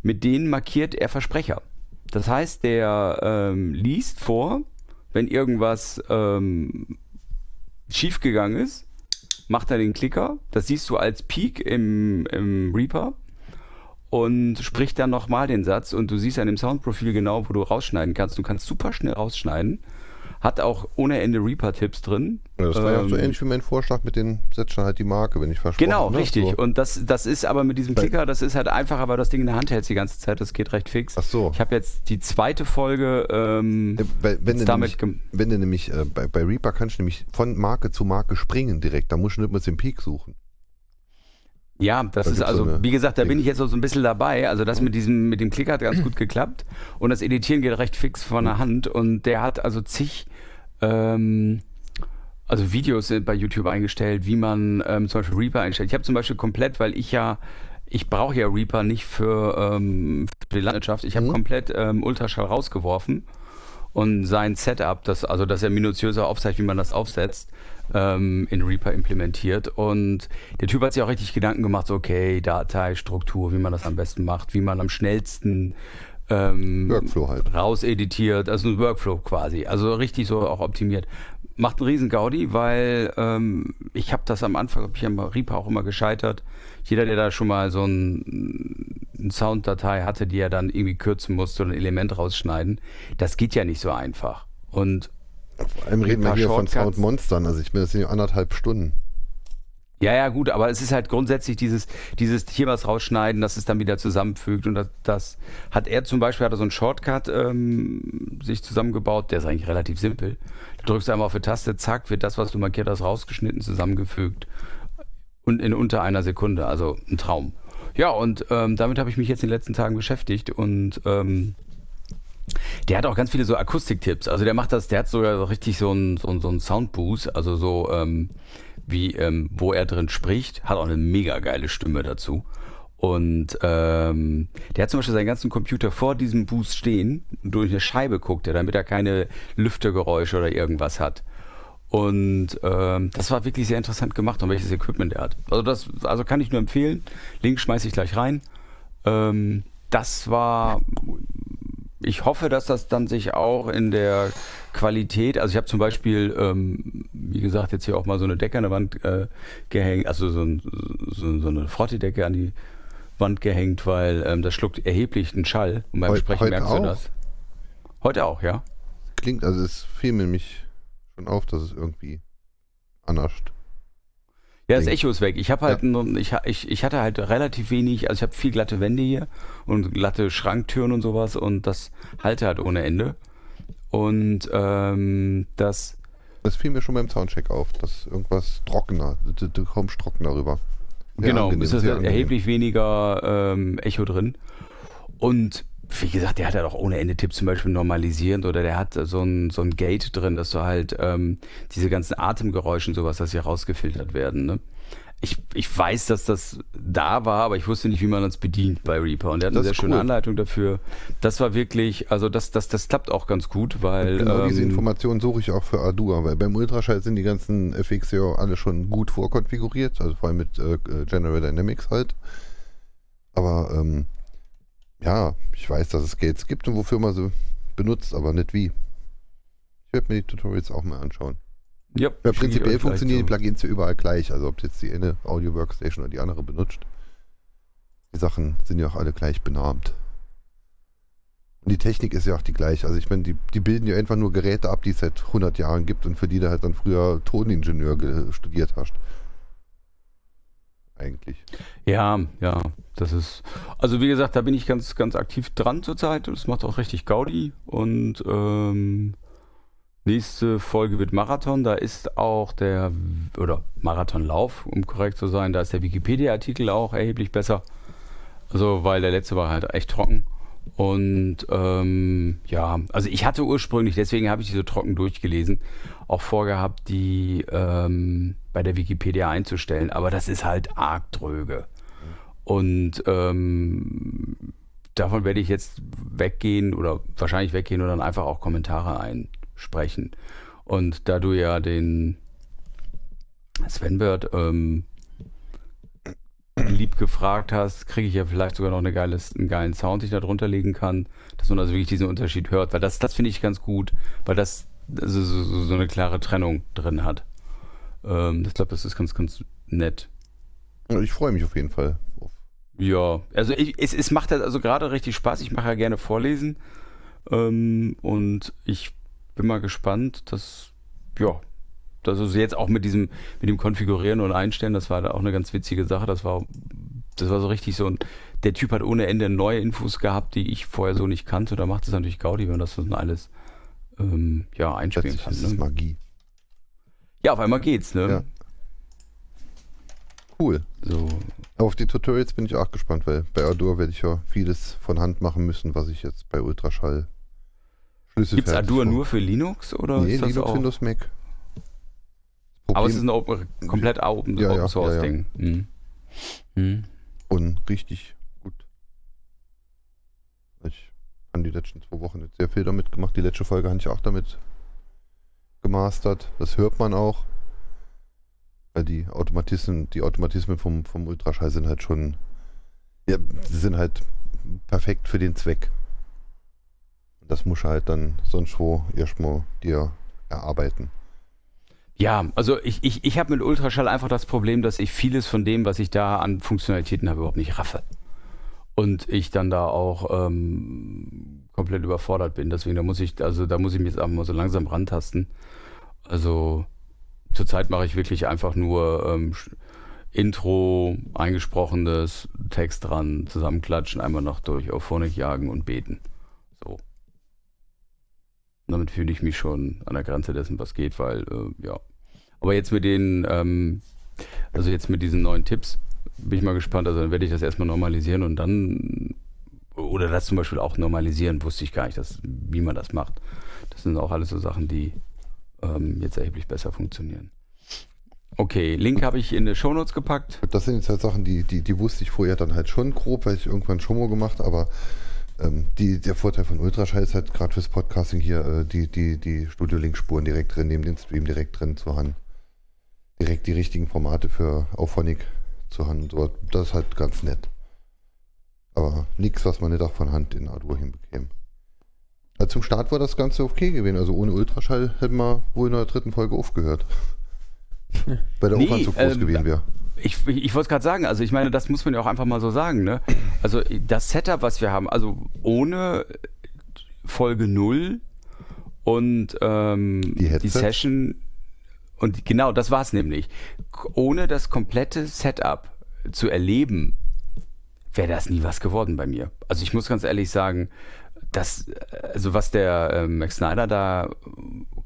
mit denen markiert er Versprecher. Das heißt, der ähm, liest vor, wenn irgendwas ähm, schiefgegangen ist, macht er den Klicker. Das siehst du als Peak im, im Reaper und spricht dann nochmal den Satz und du siehst an dem Soundprofil genau, wo du rausschneiden kannst. Du kannst super schnell rausschneiden. Hat auch ohne Ende Reaper-Tipps drin. Ja, das war ja auch so Ähm, ähnlich wie mein Vorschlag mit den, setzt dann halt die Marke, wenn ich versprochen Genau, ne? richtig. So. Und das, das ist aber mit diesem Klicker, das ist halt einfacher, weil das Ding in der Hand hältst die ganze Zeit. Das geht recht fix. Ach so. Ich habe jetzt die zweite Folge ähm, Ja, weil, wenn, du damit nämlich, wenn du nämlich äh, bei, bei Reaper kannst du nämlich von Marke zu Marke springen direkt, da musst du nicht mehr den Peak suchen. Ja, das Da ist also, so wie gesagt, da bin Ding. ich jetzt so ein bisschen dabei. Also das mit diesem, mit dem Klicker hat ganz gut geklappt. Und das Editieren geht recht fix von der Hand. Und der hat also zig ähm, also Videos sind bei YouTube eingestellt, wie man ähm, zum Beispiel Reaper einstellt. Ich habe zum Beispiel komplett, weil ich ja, ich brauche ja Reaper nicht für, ähm, für die Landwirtschaft. Ich habe Mhm. komplett ähm, Ultraschall rausgeworfen und sein Setup, das, also dass er minutiöser aufzeigt, wie man das aufsetzt, ähm, in Reaper implementiert. Und der Typ hat sich auch richtig Gedanken gemacht, so, okay, Dateistruktur, wie man das am besten macht, wie man am schnellsten ähm, Workflow halt. rauseditiert, also ein Workflow quasi, also richtig so auch optimiert. Macht einen riesen Gaudi, weil ähm, ich habe das am Anfang, habe ich am Reaper auch immer gescheitert. Jeder, der da schon mal so ein, eine Sounddatei hatte, die er dann irgendwie kürzen musste oder ein Element rausschneiden, das geht ja nicht so einfach. Und Vor allem reden wir hier von. Soundmonstern, also ich bin das ja anderthalb Stunden. Ja, ja, gut, aber es ist halt grundsätzlich dieses, dieses hier was rausschneiden, dass es dann wieder zusammenfügt. Und das, das hat er zum Beispiel, hat er so einen Shortcut ähm, sich zusammengebaut, der ist eigentlich relativ simpel. Du drückst einmal auf die Taste, zack, wird das, was du markiert hast, rausgeschnitten, zusammengefügt. Und in unter einer Sekunde, also ein Traum. Ja, und ähm, damit habe ich mich jetzt in den letzten Tagen beschäftigt und ähm, der hat auch ganz viele so Akustiktipps. Also der macht das, der hat sogar so richtig so einen so so Soundboost, also so ähm, wie ähm, wo er drin spricht, hat auch eine mega geile Stimme dazu. Und ähm, der hat zum Beispiel seinen ganzen Computer vor diesem Boost stehen, durch eine Scheibe guckt er, damit er keine Lüftergeräusche oder irgendwas hat. Und ähm, das war wirklich sehr interessant gemacht und welches Equipment er hat. Also das, also kann ich nur empfehlen. Link schmeiße ich gleich rein. Ähm, das war ich hoffe, dass das dann sich auch in der Qualität, also ich habe zum Beispiel, ähm, wie gesagt, jetzt hier auch mal so eine Decke an der Wand äh, gehängt, also so, ein, so, so eine Frottidecke an die Wand gehängt, weil ähm, das schluckt erheblich einen Schall und beim Heu- Sprechen heute merkst auch? du das. Heute auch, ja. Klingt, also es fiel mir nämlich schon auf, dass es irgendwie anascht. Ja, das. Echo ist weg. Ich habe halt, nur- ich, ich, ich hatte halt relativ wenig, also ich habe viel glatte Wände hier und glatte Schranktüren und sowas und das halte halt ohne Ende. Und ähm, das, Das fiel mir schon beim Soundcheck auf, dass irgendwas trockener, du, kommst trockener rüber. Sehr genau, angenehm, ist das erheblich weniger ähm, Echo drin. Und wie gesagt, der hat halt auch ohne Ende Tipps zum Beispiel normalisierend oder der hat so ein, so ein Gate drin, dass du halt ähm, diese ganzen Atemgeräusche und sowas, dass sie rausgefiltert werden. Ne? Ich, ich weiß, dass das da war, aber ich wusste nicht, wie man das bedient bei Reaper. Und der hat eine sehr schöne cool. Anleitung dafür. Das war wirklich, also das, das, das klappt auch ganz gut, weil. Genau diese ähm, Informationen suche ich auch für Ardua, weil beim Ultraschall sind die ganzen FX ja alle schon gut vorkonfiguriert, also vor allem mit äh, General Dynamics halt. Aber ähm, ja, ich weiß, dass es Gates gibt und wofür man sie benutzt, aber nicht wie. Ich werde mir die Tutorials auch mal anschauen. ja, ich prinzipiell funktionieren die. Plugins ja überall gleich, also ob jetzt die eine Audio Workstation oder die andere benutzt. Die Sachen sind ja auch alle gleich benannt. Und die Technik ist ja auch die gleiche. Also ich meine, die, die bilden ja einfach nur Geräte ab, die es seit 100 Jahren gibt und für die du halt dann früher Toningenieur ge- studiert hast. Eigentlich. Ja, ja, das ist. Also wie gesagt, da bin ich ganz, ganz aktiv dran zurzeit. Das macht auch richtig Gaudi. Und ähm, nächste Folge wird Marathon. Da ist auch der oder Marathonlauf, um korrekt zu sein. Da ist der Wikipedia-Artikel auch erheblich besser. Also weil der letzte war halt echt trocken. Und ähm, ja, also ich hatte ursprünglich, deswegen habe ich die so trocken durchgelesen, auch vorgehabt, die ähm, bei der Wikipedia einzustellen, aber das ist halt arg dröge. Und ähm, davon werde ich jetzt weggehen oder wahrscheinlich weggehen und dann einfach auch Kommentare einsprechen. Und da du ja den Sven Bird ähm, lieb gefragt hast, kriege ich ja vielleicht sogar noch eine geiles, einen geilen Sound, den ich da drunter legen kann, dass man also wirklich diesen Unterschied hört, weil das, das finde ich ganz gut, weil das also so, so, so eine klare Trennung drin hat. Ähm, ich glaube, das ist ganz, ganz nett. Ich freue mich auf jeden Fall. Auf. Ja, also ich, es, es macht halt also gerade richtig Spaß. Ich mache ja gerne Vorlesen ähm, und ich bin mal gespannt. Das, ja, das ist jetzt auch mit diesem, mit dem Konfigurieren und Einstellen, das war da auch eine ganz witzige Sache. Das war, das war so richtig so ein, der Typ hat ohne Ende neue Infos gehabt, die ich vorher so nicht kannte. Da macht es natürlich Gaudi, wenn man das dann alles ähm, ja, einspielen kann. ist es Ne? Magie. Ja, auf einmal geht's, ne? Ja. Cool. So. Auf die Tutorials bin ich auch gespannt, weil bei Ardour werde ich ja vieles von Hand machen müssen, was ich jetzt bei Ultraschall Schlüssel Gibt's Ardour nur für Linux oder Nee, ist das Linux, auch? Windows, Mac. Aber es Problem- ist ein Open, komplett Open, ja, Open Source ja, ja. Ding. Mhm. Mhm. und richtig gut. Ich habe die letzten zwei Wochen jetzt sehr viel damit gemacht. Die letzte Folge habe ich auch damit gemastert. Das hört man auch. Weil die Automatismen, die Automatismen vom, vom Ultraschall sind halt schon, ja, sind halt perfekt für den Zweck. Das muss halt dann sonst wo erstmal dir erarbeiten. Ja, also ich, ich, ich habe mit Ultraschall einfach das Problem, dass ich vieles von dem, was ich da an Funktionalitäten habe, überhaupt nicht raffe. Und ich dann da auch ähm, komplett überfordert bin. Deswegen, da muss ich, also da muss ich mich jetzt einfach mal so langsam rantasten. Also zurzeit mache ich wirklich einfach nur ähm, Intro, eingesprochenes, Text dran, zusammenklatschen, einmal noch durch auf Phonik jagen und beten. So. Damit fühle ich mich schon an der Grenze dessen, was geht, weil, äh, ja. Aber jetzt mit den, ähm, also jetzt mit diesen neuen Tipps, bin ich mal gespannt. Also dann werde ich das erstmal normalisieren und dann, oder das zum Beispiel auch normalisieren, wusste ich gar nicht, dass, wie man das macht. Das sind auch alles so Sachen, die ähm, jetzt erheblich besser funktionieren. Okay, Link habe ich in die Shownotes gepackt. Das sind jetzt halt Sachen, die, die, die wusste ich vorher dann halt schon grob, weil ich irgendwann schon mal gemacht, aber ähm, die, der Vorteil von Ultraschall ist halt gerade fürs Podcasting hier, äh, die, die, die Studio Link-Spuren direkt drin, neben den Stream direkt drin zu haben. Direkt die richtigen Formate für Auphonic zu haben. So, das ist halt ganz nett. Aber nichts, was man nicht auch von Hand in Ardour hinbekäme. Also zum Start war das Ganze okay gewesen. Also ohne Ultraschall hätten wir wohl in der dritten Folge aufgehört. Weil der Nee, Aufwand so groß ähm, gewesen wäre. Ich, ich, ich wollte es gerade sagen, also ich meine, das muss man ja auch einfach mal so sagen, ne? Also das Setup, was wir haben, also ohne Folge 0 und ähm, Die die? Session und genau, das war es nämlich. Ohne das komplette Setup zu erleben, wäre das nie was geworden bei mir. Also ich muss ganz ehrlich sagen, das, also was der äh, Max Snyder da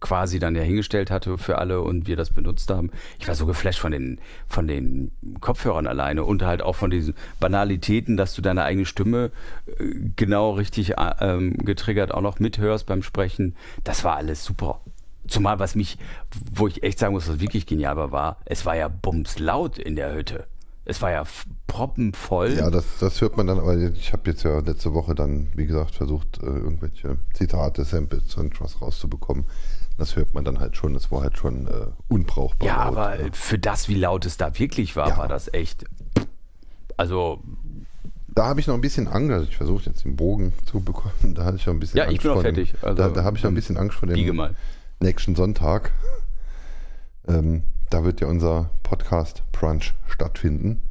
quasi dann ja hingestellt hatte für alle und wir das benutzt haben, ich war so geflasht von den, von den Kopfhörern alleine und halt auch von diesen Banalitäten, dass du deine eigene Stimme äh, genau richtig äh, ähm, getriggert auch noch mithörst beim Sprechen. Das war alles super. Zumal was mich, wo ich echt sagen muss, was wirklich genial war, war, es war ja bumslaut in der Hütte. Es war ja proppenvoll. Ja, das, das hört man dann, aber ich habe jetzt ja letzte Woche dann, wie gesagt, versucht, äh, irgendwelche Zitate, Samples und was rauszubekommen. Das hört man dann halt schon, das war halt schon äh, unbrauchbar. Ja, laut, aber ne? für das, wie laut es da wirklich war, Ja. war das echt. Also, Da habe ich noch ein bisschen Angst, also ich versuche jetzt den Bogen zu bekommen, da hatte ich noch ein bisschen Ja, ich Angst bin auch vor dem- fertig. Also, da da habe ich noch ein bisschen Angst vor dem nächsten Sonntag. Ähm, da wird ja unser Podcast Brunch stattfinden.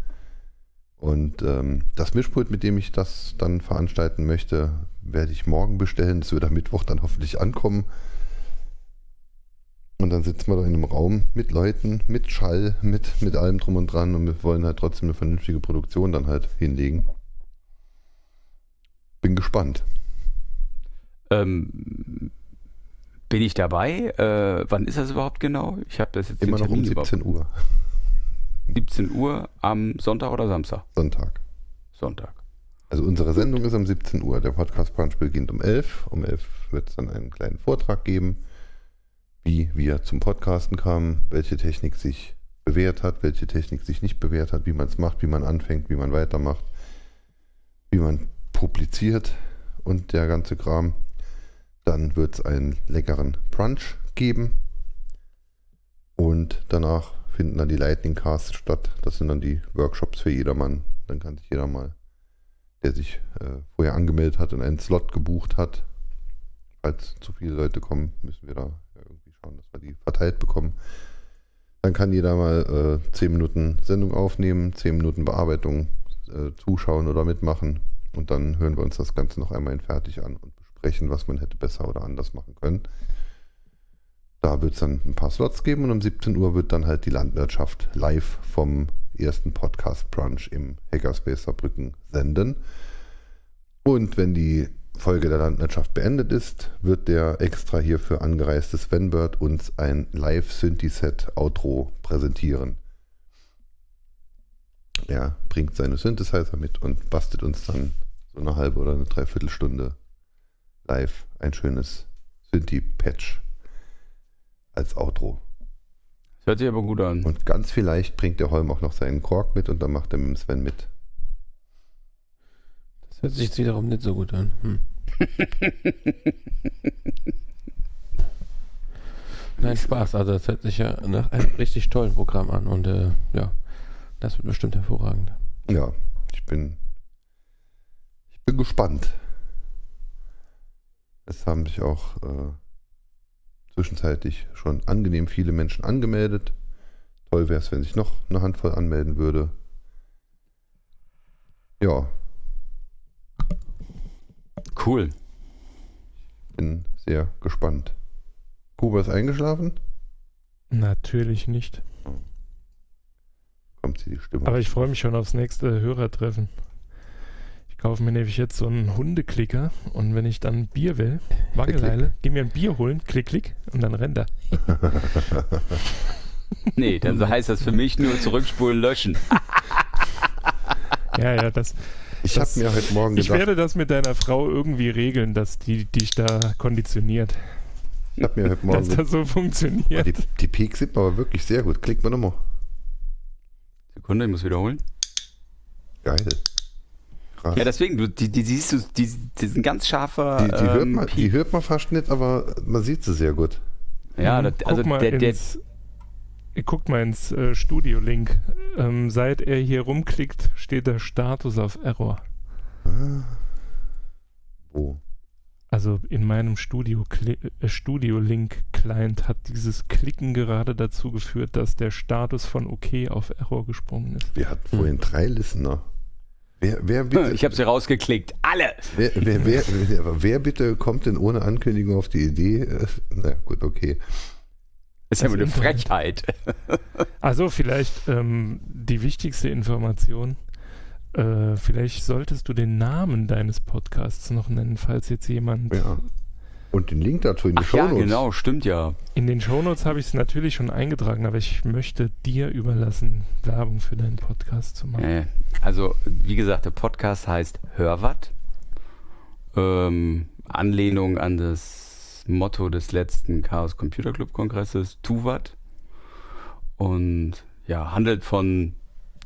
Und ähm, das Mischpult, mit dem ich das dann veranstalten möchte, werde ich morgen bestellen. Das wird am Mittwoch dann hoffentlich ankommen. Und dann sitzen wir da in einem Raum mit Leuten, mit Schall, mit, mit allem drum und dran. Und wir wollen halt trotzdem eine vernünftige Produktion dann halt hinlegen. Bin gespannt. Ähm, bin ich dabei? Äh, wann ist das überhaupt genau? Ich habe das jetzt Immer noch um Termin überhaupt- 17 Uhr, 17 Uhr am Sonntag oder Samstag? Sonntag. Sonntag. Also unsere Sendung ist um 17 Uhr. Der Podcast Brunch beginnt um 11. Um 11 wird es dann einen kleinen Vortrag geben, wie wir zum Podcasten kamen, welche Technik sich bewährt hat, welche Technik sich nicht bewährt hat, wie man es macht, wie man anfängt, wie man weitermacht, wie man publiziert und der ganze Kram. Dann wird es einen leckeren Brunch geben und danach finden dann die Lightning Casts statt. Das sind dann die Workshops für jedermann. Dann kann sich jeder mal der sich äh, vorher angemeldet hat und einen Slot gebucht hat. Falls zu viele Leute kommen, müssen wir da irgendwie schauen, dass wir die verteilt bekommen. Dann kann jeder mal äh, 10 Minuten Sendung aufnehmen, 10 Minuten Bearbeitung äh, zuschauen oder mitmachen. Und dann hören wir uns das Ganze noch einmal in fertig an und besprechen, was man hätte besser oder anders machen können. Da wird es dann ein paar Slots geben und um 17 Uhr wird dann halt die Landwirtschaft live vom ersten Podcast Brunch im Hackerspace Saarbrücken senden. Und wenn die Folge der Landwirtschaft beendet ist, wird der extra hierfür angereiste Sven Bird uns ein Live-Synthi-Set-Outro präsentieren. Er bringt seine Synthesizer mit und bastelt uns dann so eine halbe oder eine Dreiviertelstunde live ein schönes Synthi-Patch als Outro. Das hört sich aber gut an. Und ganz vielleicht bringt der Holm auch noch seinen Kork mit und dann macht er mit dem Sven mit. Das hört sich jetzt wiederum nicht so gut an. Hm. Nein, Spaß. Also das hört sich ja nach einem richtig tollen Programm an und äh, ja, das wird bestimmt hervorragend. Ja, ich bin, ich bin gespannt. Es haben sich auch äh, zwischenzeitlich schon angenehm viele Menschen angemeldet. Toll wäre es, wenn sich noch eine Handvoll anmelden würde. Ja, Cool. bin sehr gespannt. Kuba ist eingeschlafen? Natürlich nicht. Kommt sie die Stimme? Aber ich freue mich schon aufs nächste Hörertreffen. Ich kaufe mir nämlich jetzt so einen Hundeklicker und wenn ich dann Bier will, Wangeleile, geh mir ein Bier holen, klick, klick und dann rennt er. Nee, dann so heißt das für mich nur zurückspulen, löschen. Ja, ja, das. ich habe mir heute Morgen Ich gedacht, werde das mit deiner Frau irgendwie regeln, dass die dich da konditioniert. ich habe mir heute Dass Morgen das so Oh, funktioniert. die, die Peak sieht man aber wirklich sehr gut. Klickt mal nochmal. Sekunde, ich muss wiederholen. Geil. Krass. Ja, deswegen, du, die, die siehst du, die, die sind ganz scharfer. die, die, hört ähm, man, die hört man fast nicht, aber man sieht sie sehr gut. Ja, Mhm. das, also Guck mal der, der, ins, guckt mal ins äh, Studio-Link. Ähm, seit er hier rumklickt, steht der Status auf Error. Ah. Wo? Also in meinem Studio äh, Studio Link Client hat dieses Klicken gerade dazu geführt, dass der Status von OK auf Error gesprungen ist. Wir hatten vorhin drei Listener. Wer, wer, bitte, ich habe sie rausgeklickt. Alle! wer, wer, wer, wer, wer bitte kommt denn ohne Ankündigung auf die Idee? äh, Na gut, okay. Das ist ja Das wohl eine. Frechheit. Also vielleicht ähm, die wichtigste Information. Äh, vielleicht solltest du den Namen deines Podcasts noch nennen, falls jetzt jemand. Ja. Und den Link dazu in die Ach ja, Shownotes. genau, stimmt ja. In den Shownotes habe ich es natürlich schon eingetragen, aber ich möchte dir überlassen, Werbung für deinen Podcast zu machen. Äh, also, wie gesagt, der Podcast heißt Hörwatt. Ähm, Anlehnung an das Motto des letzten Chaos Computer Club Kongresses, Tuvat. Und ja, handelt von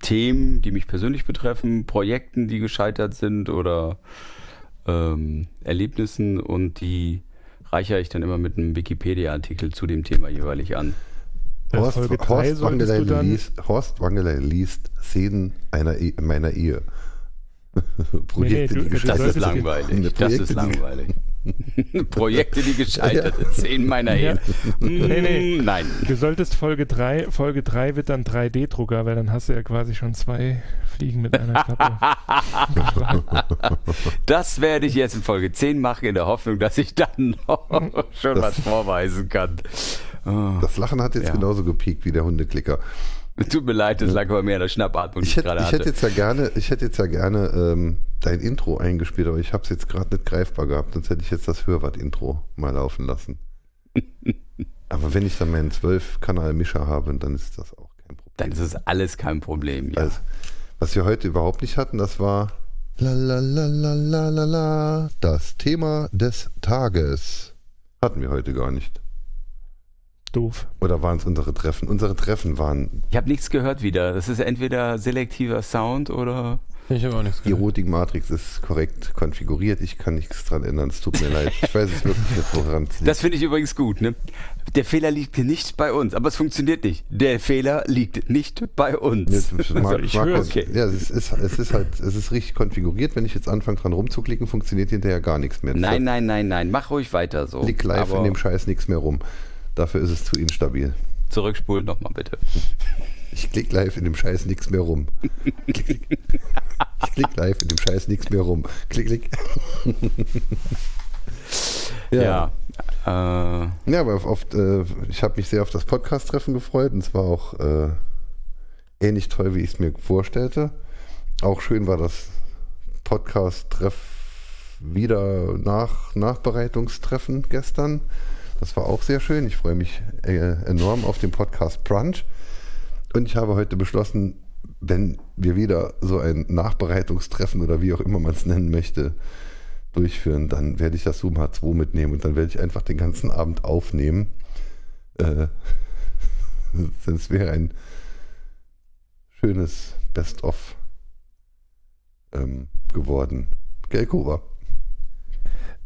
Themen, die mich persönlich betreffen, Projekten, die gescheitert sind oder ähm, Erlebnissen und die reichere ich dann immer mit einem Wikipedia-Artikel zu dem Thema jeweilig an. Horst, Folge 3 Horst, Wangelei dann. liest, Horst Wangelei liest Szenen einer e meiner Ehe. Projekte, du- die du Das ist langweilig. Das ist langweilig. Projekte, die gescheitert sind. Zehn meiner Ja. Ehe. Nee, nee. Mm, Nein. Du solltest Folge 3, Folge 3 wird dann 3D-Drucker, weil dann hast du ja quasi schon zwei Fliegen mit einer Klappe. Das werde ich jetzt in Folge 10 machen, in der Hoffnung, dass ich dann noch schon was vorweisen kann. Oh, Das Lachen hat jetzt Ja. genauso gepiekt wie der Hundeklicker. tut mir leid, das lag aber mehr an der Schnappatmung, die Ich ich hätte, gerade ich hatte. hätte jetzt ja gerne, ich hätte jetzt ja gerne ähm, dein Intro eingespielt, aber ich habe es jetzt gerade nicht greifbar gehabt, sonst hätte ich jetzt das Hörwart-Intro mal laufen lassen. aber wenn ich dann meinen 12-Kanal-Mischer habe, dann ist das auch kein Problem. dann ist es alles kein Problem. Ja. Also, was wir heute überhaupt nicht hatten, das war la la la la la la la das Thema des Tages. Hatten wir heute gar nicht. Doof. Oder waren es unsere Treffen? Unsere Treffen waren Ich habe nichts gehört wieder. Das ist entweder selektiver Sound oder. Ich habe auch nichts Die gehört. Routing-Matrix ist korrekt konfiguriert. Ich kann nichts dran ändern. Es tut mir leid. Ich weiß es wirklich nicht, woran es liegt. Das finde ich übrigens gut. Ne? Der Fehler liegt nicht bei uns, aber es funktioniert nicht. Der Fehler liegt nicht bei uns. Jetzt, ich. Okay. Ja, es ist, es ist halt, es ist richtig konfiguriert. Wenn ich jetzt anfange dran rumzuklicken, funktioniert hinterher gar nichts mehr. Nein, nein, nein, nein. Mach ruhig weiter so. Klick live aber in dem Scheiß nichts mehr rum. Dafür ist es zu instabil. zurückspulen nochmal bitte. Ich klick live in dem Scheiß nichts mehr rum. Klick, klick. Ich klick live in dem Scheiß nichts mehr rum. Klick, klick. Ja. Äh, Ja, aber oft, äh, ich habe mich sehr auf das Podcast-Treffen gefreut und es war auch äh, ähnlich toll, wie ich es mir vorstellte. Auch schön war das Podcast-Treff wieder nach Nachbereitungstreffen gestern. Das war auch sehr schön. Ich freue mich äh, enorm auf den Podcast Brunch. Und ich habe heute beschlossen, wenn wir wieder so ein Nachbereitungstreffen oder wie auch immer man es nennen möchte, durchführen, dann werde ich das Zoom H2 mitnehmen und dann werde ich einfach den ganzen Abend aufnehmen. Äh, das wäre ein schönes Best-of ähm, geworden. Gell, Kova?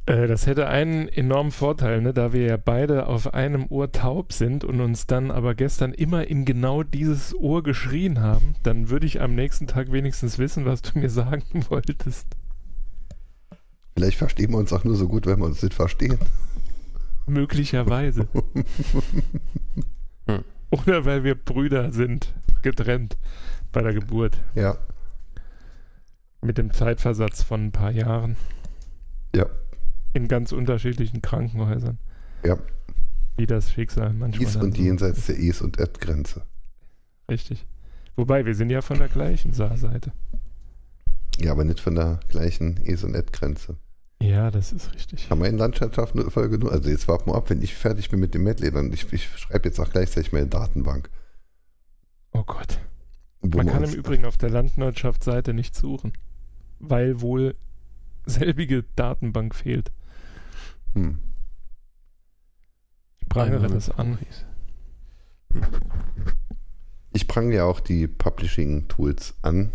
Äh, das hätte einen enormen Vorteil, ne? da wir ja beide auf einem Ohr taub sind und uns dann aber gestern immer in genau dieses Ohr geschrien haben, dann würde ich am nächsten Tag wenigstens wissen, was du mir sagen wolltest. Vielleicht verstehen wir uns auch nur so gut, wenn wir uns nicht verstehen. Möglicherweise. Oder weil wir Brüder sind, getrennt bei der Geburt. Ja, Mit dem Zeitversatz von ein paar Jahren. ja, In ganz unterschiedlichen Krankenhäusern. ja. Wie das Schicksal manchmal. Dies dann und so jenseits der Es- und Erd-Grenze. Richtig. Wobei, wir sind ja von der gleichen Saarseite. Ja, aber nicht von der gleichen Es- und Erd-Grenze. Ja, das ist richtig. Haben wir in Landwirtschaft eine Folge nur? Also jetzt warten wir ab, wenn ich fertig bin mit dem Medley, dann ich, ich schreibe jetzt auch gleichzeitig meine Datenbank. Oh Gott. wo Man kann im Übrigen auf der Landwirtschaftsseite nicht suchen, weil wohl selbige Datenbank fehlt. Hm. Ich prangere das an. Ich prange ja auch die Publishing-Tools an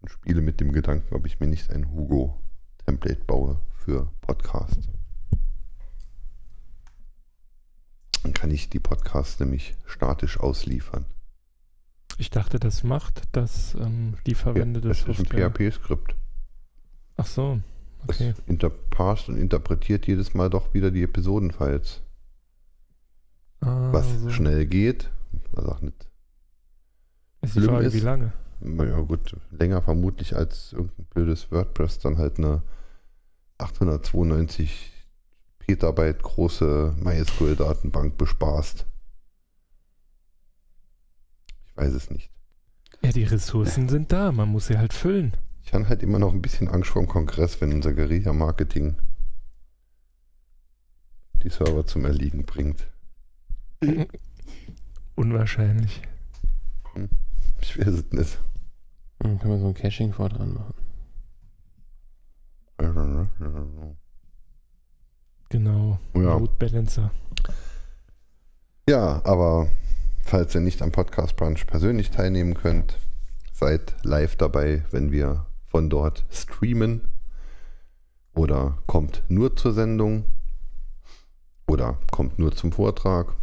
und spiele mit dem Gedanken, ob ich mir nicht ein Hugo-Template baue für Podcast. Dann kann ich die Podcasts nämlich statisch ausliefern. Ich dachte, das macht das ähm, die verwendete das ist ein Software. PHP-Skript. Ach so. Das Okay. interparst und interpretiert jedes Mal doch wieder die Episodenfiles. Ah, Was so. schnell geht, was auch nicht. Ist die Frage, ist- wie lange? Ja gut, länger vermutlich als irgendein blödes WordPress dann halt eine 892 Petabyte große MySQL-Datenbank bespaßt. Ich weiß es nicht. Ja, die Ressourcen sind da. Man muss sie halt füllen. Ich habe halt immer noch ein bisschen Angst vor dem Kongress, wenn unser Guerilla-Marketing die Server zum Erliegen bringt. Unwahrscheinlich. Ich weiß es nicht. Dann können wir so ein Caching vor dran machen. Genau. Ja. Load Balancer. Ja, aber falls ihr nicht am Podcast Brunch persönlich teilnehmen könnt, seid live dabei, wenn wir von dort streamen. Oder kommt nur zur Sendung. Oder kommt nur zum Vortrag.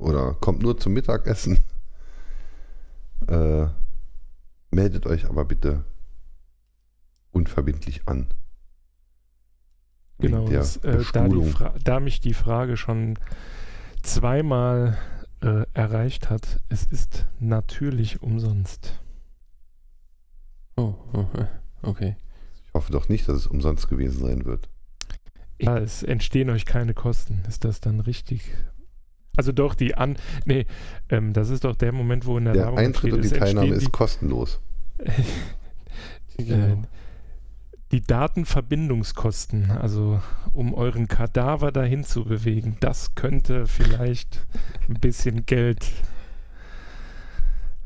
Oder kommt nur zum Mittagessen. Äh, meldet euch aber bitte unverbindlich an. Genau. Das, äh, da, da mich die Frage schon zweimal äh, erreicht hat, es ist natürlich umsonst. Oh, oh, äh, okay. Ich hoffe doch nicht, dass es umsonst gewesen sein wird. Ja, es entstehen euch keine Kosten. Ist das dann richtig? Also doch, die an. Nee, ähm, das ist doch der Moment, wo in der, Der Werbung Eintritt steht, und die Teilnahme ist kostenlos. die, Genau. äh, die Datenverbindungskosten, also um euren Kadaver dahin zu bewegen, das könnte vielleicht ein bisschen Geld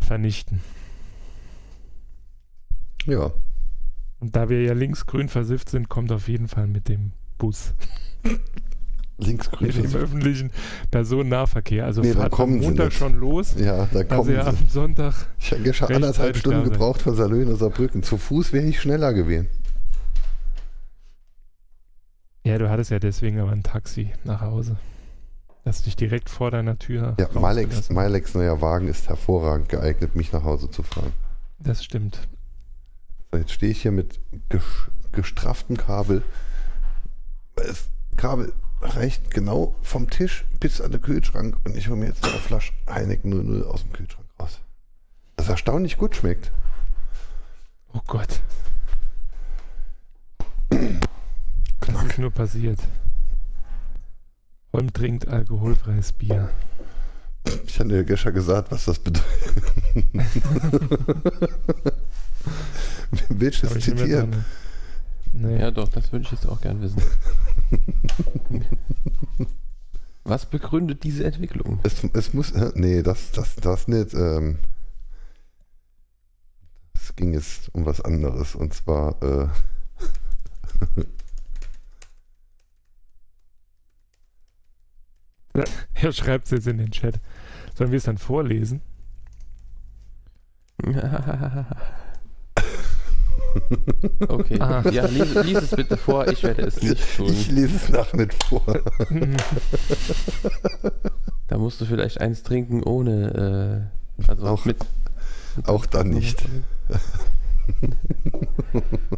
vernichten. Ja, Und da wir ja linksgrün versifft sind, kommt auf jeden Fall mit dem Bus. linksgrün. Mit dem öffentlichen Personennahverkehr. Also Nee, da fahrt am Montag schon los. Ja, da Da kommen sie am Sonntag. Ich habe schon anderthalb Stunden gebraucht von Salö nach Saarbrücken. Zu Fuß wäre ich schneller gewesen. Ja, du hattest ja deswegen aber ein Taxi nach Hause. Das dich direkt vor deiner Tür. Ja, Malex. Malex neuer Wagen ist hervorragend geeignet, mich nach Hause zu fahren. Das stimmt. So, jetzt stehe ich hier mit ges- gestrafftem Kabel. Das Kabel reicht genau vom Tisch bis an den Kühlschrank und ich hole mir jetzt eine Flasche Heineken 00 aus dem Kühlschrank raus. Das erstaunlich gut schmeckt. Oh Gott. Das ist nur passiert. Holm trinkt alkoholfreies Bier. Ich hatte ja gestern gesagt, was das bedeutet. Willst du es zitieren? Nee. Ja, doch, das würde ich jetzt auch gern wissen. Was begründet diese Entwicklung? Es, es muss, äh, nee, das, das, das nicht. Ähm, es ging jetzt um was anderes und zwar, äh, Er schreibt es jetzt in den Chat. Sollen wir es dann vorlesen? Okay, Ah. ja, lies, lies es bitte vor, ich werde es nicht tun. ich lese es nachher nicht vor. Da musst du vielleicht eins trinken ohne, äh, also Auch- mit. Auch dann nicht.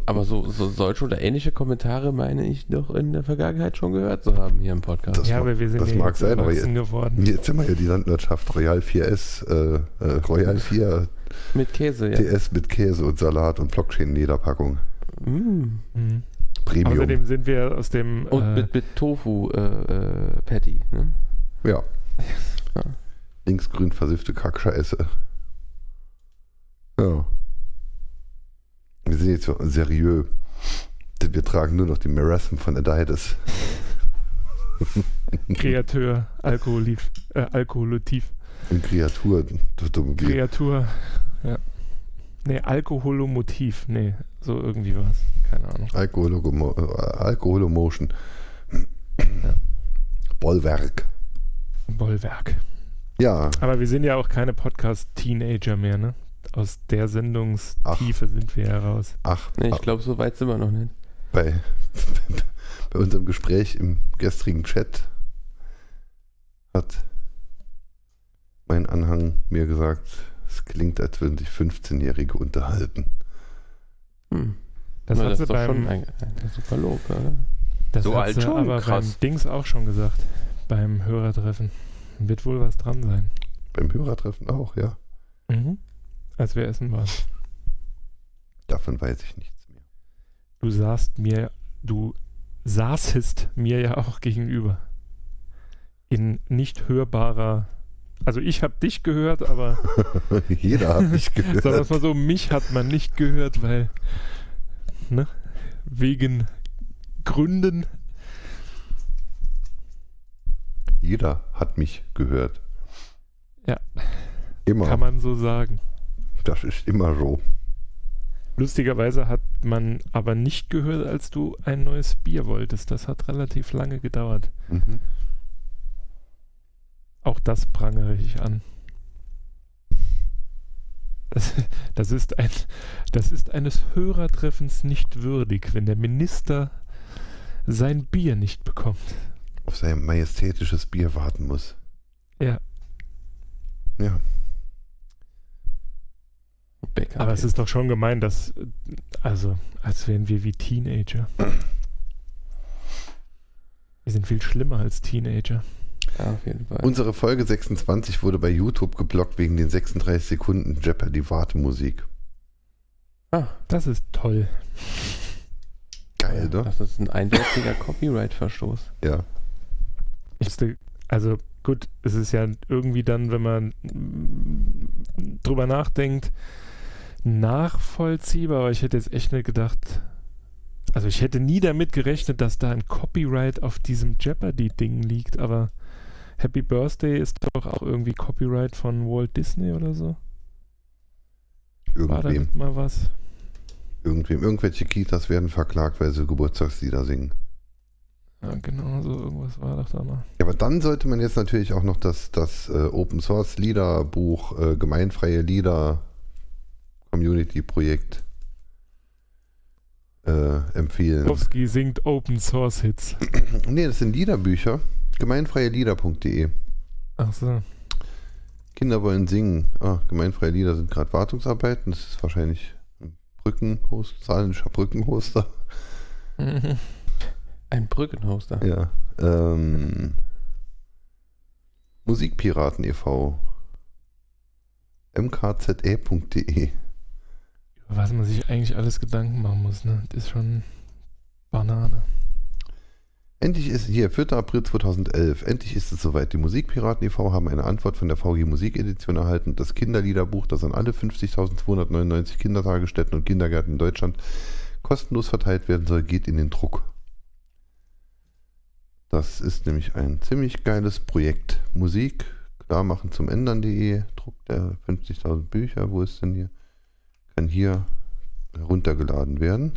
Aber so, so solche oder ähnliche Kommentare meine ich doch in der Vergangenheit schon gehört zu haben hier im Podcast. Das ja, mag- aber wir sind das ja mag jetzt sein, aber erwachsen geworden. Jetzt sind wir ja die Landwirtschaft Royal 4S, äh, äh, Royal 4 Mit Käse, ja. TS mit Käse und Salat und Blockchain-Lederpackung. Mm. Mhm. Premium. Außerdem sind wir aus dem Und äh, mit, mit Tofu äh, äh, Patty. Ne? ja. Ja. Linksgrün versiffte Kackscheiße. Ja. Wir sind jetzt so seriös. Denn wir tragen nur noch die Marasm von Adidas. Kreateur, Alkoholiv, äh, Alkoholotiv. Und Kreatur. Kreatur, ja. Nee, Alkoholomotiv. Nee, so irgendwie was. Keine Ahnung. Alkoholomo äh, Alkoholomotion. Bollwerk. Bollwerk. Ja, Aber wir sind ja auch keine Podcast-Teenager mehr, ne? Aus der Sendungstiefe sind wir ja raus. ach, Nee, ich glaube, so weit sind wir noch nicht. bei, bei unserem Gespräch im gestrigen Chat hat mein Anhang mir gesagt, es klingt, als würden sich 15-Jährige unterhalten. Hm. Das Na, hat das sie beim, schon ein, ein super Lob, oder? das So hat alt sie schon? aber Krass. beim Dings auch schon gesagt. Beim Hörertreffen. Wird wohl was dran sein. Beim Hörertreffen auch, ja. Mhm. Als wir essen waren. Davon weiß ich nichts mehr. Du saßt mir, du saßest mir ja auch gegenüber. In nicht hörbarer. Also ich habe dich gehört, aber Jeder hat mich sagen wir es gehört. mal so, mich hat man nicht gehört, weil ne, wegen Gründen. Jeder hat mich gehört. Ja. Immer. Kann man so sagen. Das ist immer so. Lustigerweise hat man aber nicht gehört, als du ein neues Bier wolltest. Das hat relativ lange gedauert. Mhm. Auch das prangere ich an. Das, das, ist ein, das ist eines Hörertreffens nicht würdig, wenn der Minister sein Bier nicht bekommt. Auf sein majestätisches Bier warten muss. Ja, Ja. Bäcker. aber es ist doch schon gemein, dass, also, als wären wir wie Teenager. Wir sind viel schlimmer als Teenager. Ja, auf jeden Fall. Unsere Folge 26 wurde bei YouTube geblockt wegen den 36 Sekunden Jeopardy-Wartemusik. ah, Das ist toll. Geil, ne? Das ist ein eindeutiger Copyright-Verstoß. Ja. Also gut, es ist ja irgendwie dann, wenn man drüber nachdenkt, nachvollziehbar, aber ich hätte jetzt echt nicht gedacht, also ich hätte nie damit gerechnet, dass da ein Copyright auf diesem Jeopardy-Ding liegt, aber Happy Birthday ist doch auch irgendwie Copyright von Walt Disney oder so. War da Irgendwem. mal was? Irgendwem. Irgendwelche Kitas werden verklagt, weil sie Geburtstagslieder singen. Ja, genau, so irgendwas war doch da mal. Ja, aber dann sollte man jetzt natürlich auch noch das, das äh, Open Source Liederbuch äh, Gemeinfreie Lieder Community Projekt äh, empfehlen. Kowski singt Open Source Hits. Nee, das sind Liederbücher. Gemeinfreielieder.de. Ach so. Kinder wollen singen. Ah, gemeinfreie Lieder sind gerade Wartungsarbeiten. Das ist wahrscheinlich ein Brückenhoster, saarländischer Brückenhoster. Ein Brückenhoster. Ja. Ähm, Musikpiraten e.V. mkze.de. Über was man sich eigentlich alles Gedanken machen muss, ne? Das ist schon Banane. Endlich ist hier, 4. April 2011, endlich ist es soweit. Die Musikpiraten e.V. haben eine Antwort von der VG Musikedition erhalten. Das Kinderliederbuch, das an alle 50.299 Kindertagesstätten und Kindergärten in Deutschland kostenlos verteilt werden soll, geht in den Druck. Das ist nämlich ein ziemlich geiles Projekt. Musik klar machen zum Ändern.de, Druck der 50.000 Bücher. Wo ist denn hier? Kann hier heruntergeladen werden.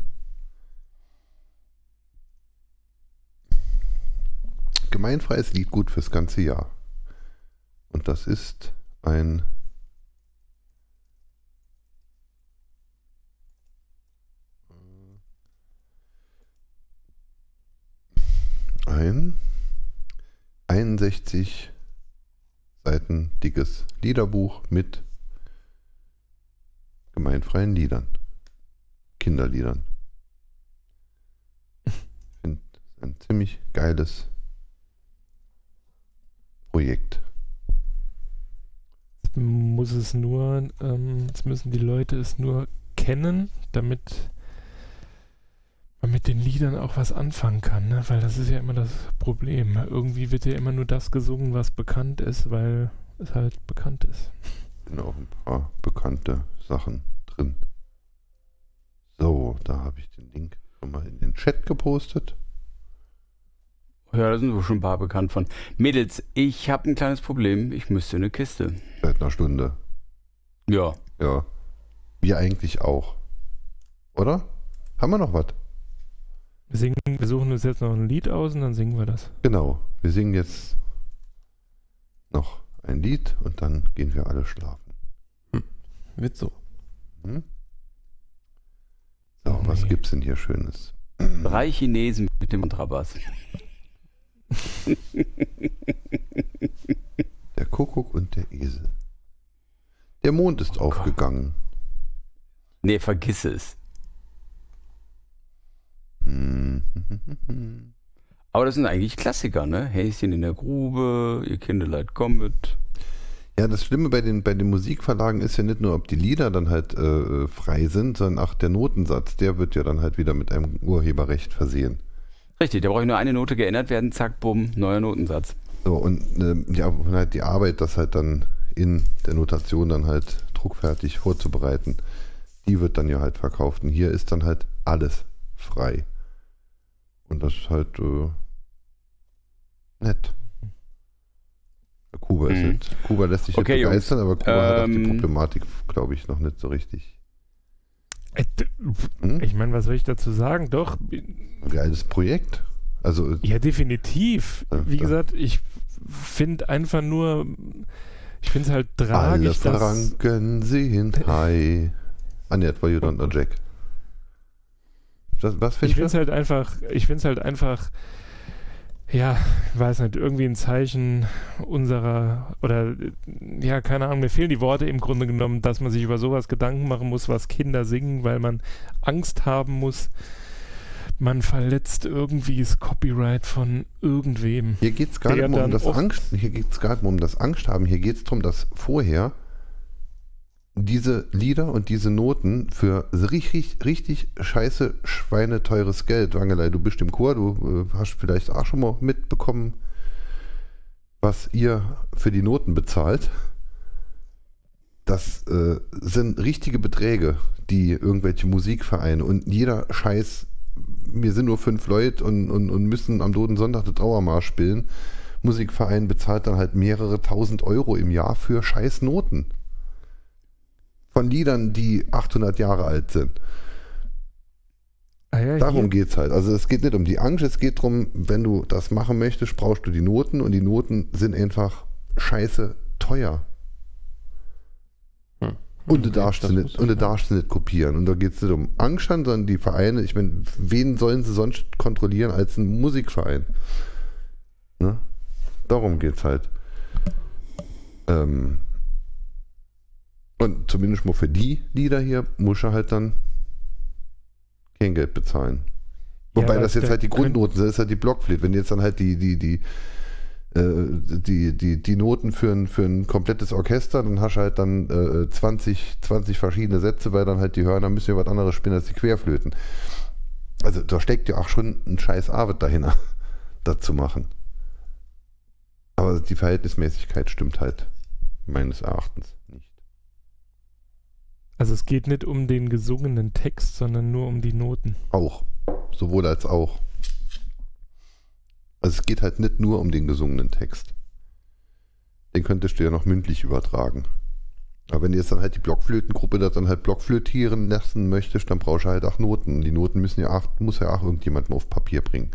Gemeinfreies Liedgut fürs ganze Jahr. Und das ist ein ein 61 Seiten dickes Liederbuch mit gemeinfreien Liedern. Kinderliedern. Ich finde ein ziemlich geiles Projekt. Jetzt muss es nur, ähm, jetzt müssen die Leute es nur kennen, damit man mit den Liedern auch was anfangen kann, ne? weil das ist ja immer das Problem. Irgendwie wird ja immer nur das gesungen, was bekannt ist, weil es halt bekannt ist. Sind auch ein paar bekannte Sachen drin. So, da habe ich den Link schon mal in den Chat gepostet. Ja, da sind wir schon ein paar bekannt von. Mädels, ich habe ein kleines Problem. Ich müsste eine Kiste. Seit einer Stunde. Ja. Ja. Wir eigentlich auch. Oder? Haben wir noch was? Wir, singen, wir suchen uns jetzt noch ein Lied aus und dann singen wir das. Genau. Wir singen jetzt noch ein Lied und dann gehen wir alle schlafen. Wird so. Hm? So, Oh, was nee. gibt's denn hier Schönes? Drei Chinesen mit dem Kontrabass. Der Kuckuck und der Esel. Der Mond ist Oh Gott. aufgegangen. Nee, vergiss es. Aber das sind eigentlich Klassiker, ne? Häschen in der Grube, ihr Kindeleid kommet. Ja, das Schlimme bei den, bei den Musikverlagen ist ja nicht nur, ob die Lieder dann halt äh, frei sind, sondern auch der Notensatz, der wird ja dann halt wieder mit einem Urheberrecht versehen. Richtig, da brauche ich nur eine Note geändert werden, zack, bumm, neuer Notensatz. So, und äh, ja, halt die Arbeit, das halt dann in der Notation dann halt druckfertig vorzubereiten, die wird dann ja halt verkauft. Und hier ist dann halt alles frei. Und das ist halt äh, nett. Kuba ist Mhm. Kuba lässt sich Okay, begeistern, aber Kuba hat auch die Ähm, Problematik, glaube ich, noch nicht so richtig. Äh, Hm? Ich meine, was soll ich dazu sagen? Doch, geiles Projekt. Also, ja, definitiv. Wie gesagt, ich finde einfach nur, ich finde es halt alle tragisch, dass... Franken sind high. Ah, ne, das war You Don't Know Jack. Das, was Ich finde es halt einfach, ich finde es halt einfach, ja, ich weiß nicht, irgendwie ein Zeichen unserer, oder äh, ja, keine Ahnung, mir fehlen die Worte im Grunde genommen, dass man sich über sowas Gedanken machen muss, was Kinder singen, weil man Angst haben muss, man verletzt irgendwie das Copyright von irgendwem. Hier geht es gar nicht um das Angst, hier geht's gar nicht um das Angst haben. Hier geht es darum, dass vorher diese Lieder und diese Noten für richtig, richtig scheiße, schweineteures Geld, Wangelei, du bist im Chor, du äh, hast vielleicht auch schon mal mitbekommen, was ihr für die Noten bezahlt. Das äh, sind richtige Beträge, die irgendwelche Musikvereine und jeder Scheiß, wir sind nur fünf Leute und, und, und müssen am Toten Sonntag den Trauermarsch spielen. Musikverein bezahlt dann halt mehrere tausend Euro im Jahr für scheiß Noten. Von Liedern, die 800 Jahre alt sind. Ah ja, Darum hier, geht es halt. Also es geht nicht um die Angst, es geht darum, wenn du das machen möchtest, brauchst du die Noten und die Noten sind einfach scheiße teuer. Hm. Und du Okay, darfst sie nicht, ich und du darfst sie nicht kopieren. Und da geht es nicht um Angst, an, sondern die Vereine, ich meine, wen sollen sie sonst kontrollieren als ein Musikverein? Ne? Darum geht es halt. Ähm, und zumindest mal für die Lieder hier muss er halt dann kein Geld bezahlen. Ja, Wobei aber das jetzt halt die Grundnoten sind, das ist halt die Blockflöte. Wenn jetzt dann halt die, die, die, äh, die, die, die Noten für ein, für ein komplettes Orchester, dann hast du halt dann äh, 20, 20 verschiedene Sätze, weil dann halt die Hörner müssen ja was anderes spielen als die Querflöten. Also da steckt ja auch schon ein scheiß Arbeit dahinter. dazu machen. Aber die Verhältnismäßigkeit stimmt halt meines Erachtens. Also es geht nicht um den gesungenen Text, sondern nur um die Noten. Auch. Sowohl als auch. Also es geht halt nicht nur um den gesungenen Text. Den könntest du ja noch mündlich übertragen. Aber wenn du jetzt dann halt die Blockflötengruppe da dann halt blockflötieren lassen möchtest, dann brauchst du halt auch Noten. Die Noten müssen ja auch, muss ja auch irgendjemand mal auf Papier bringen.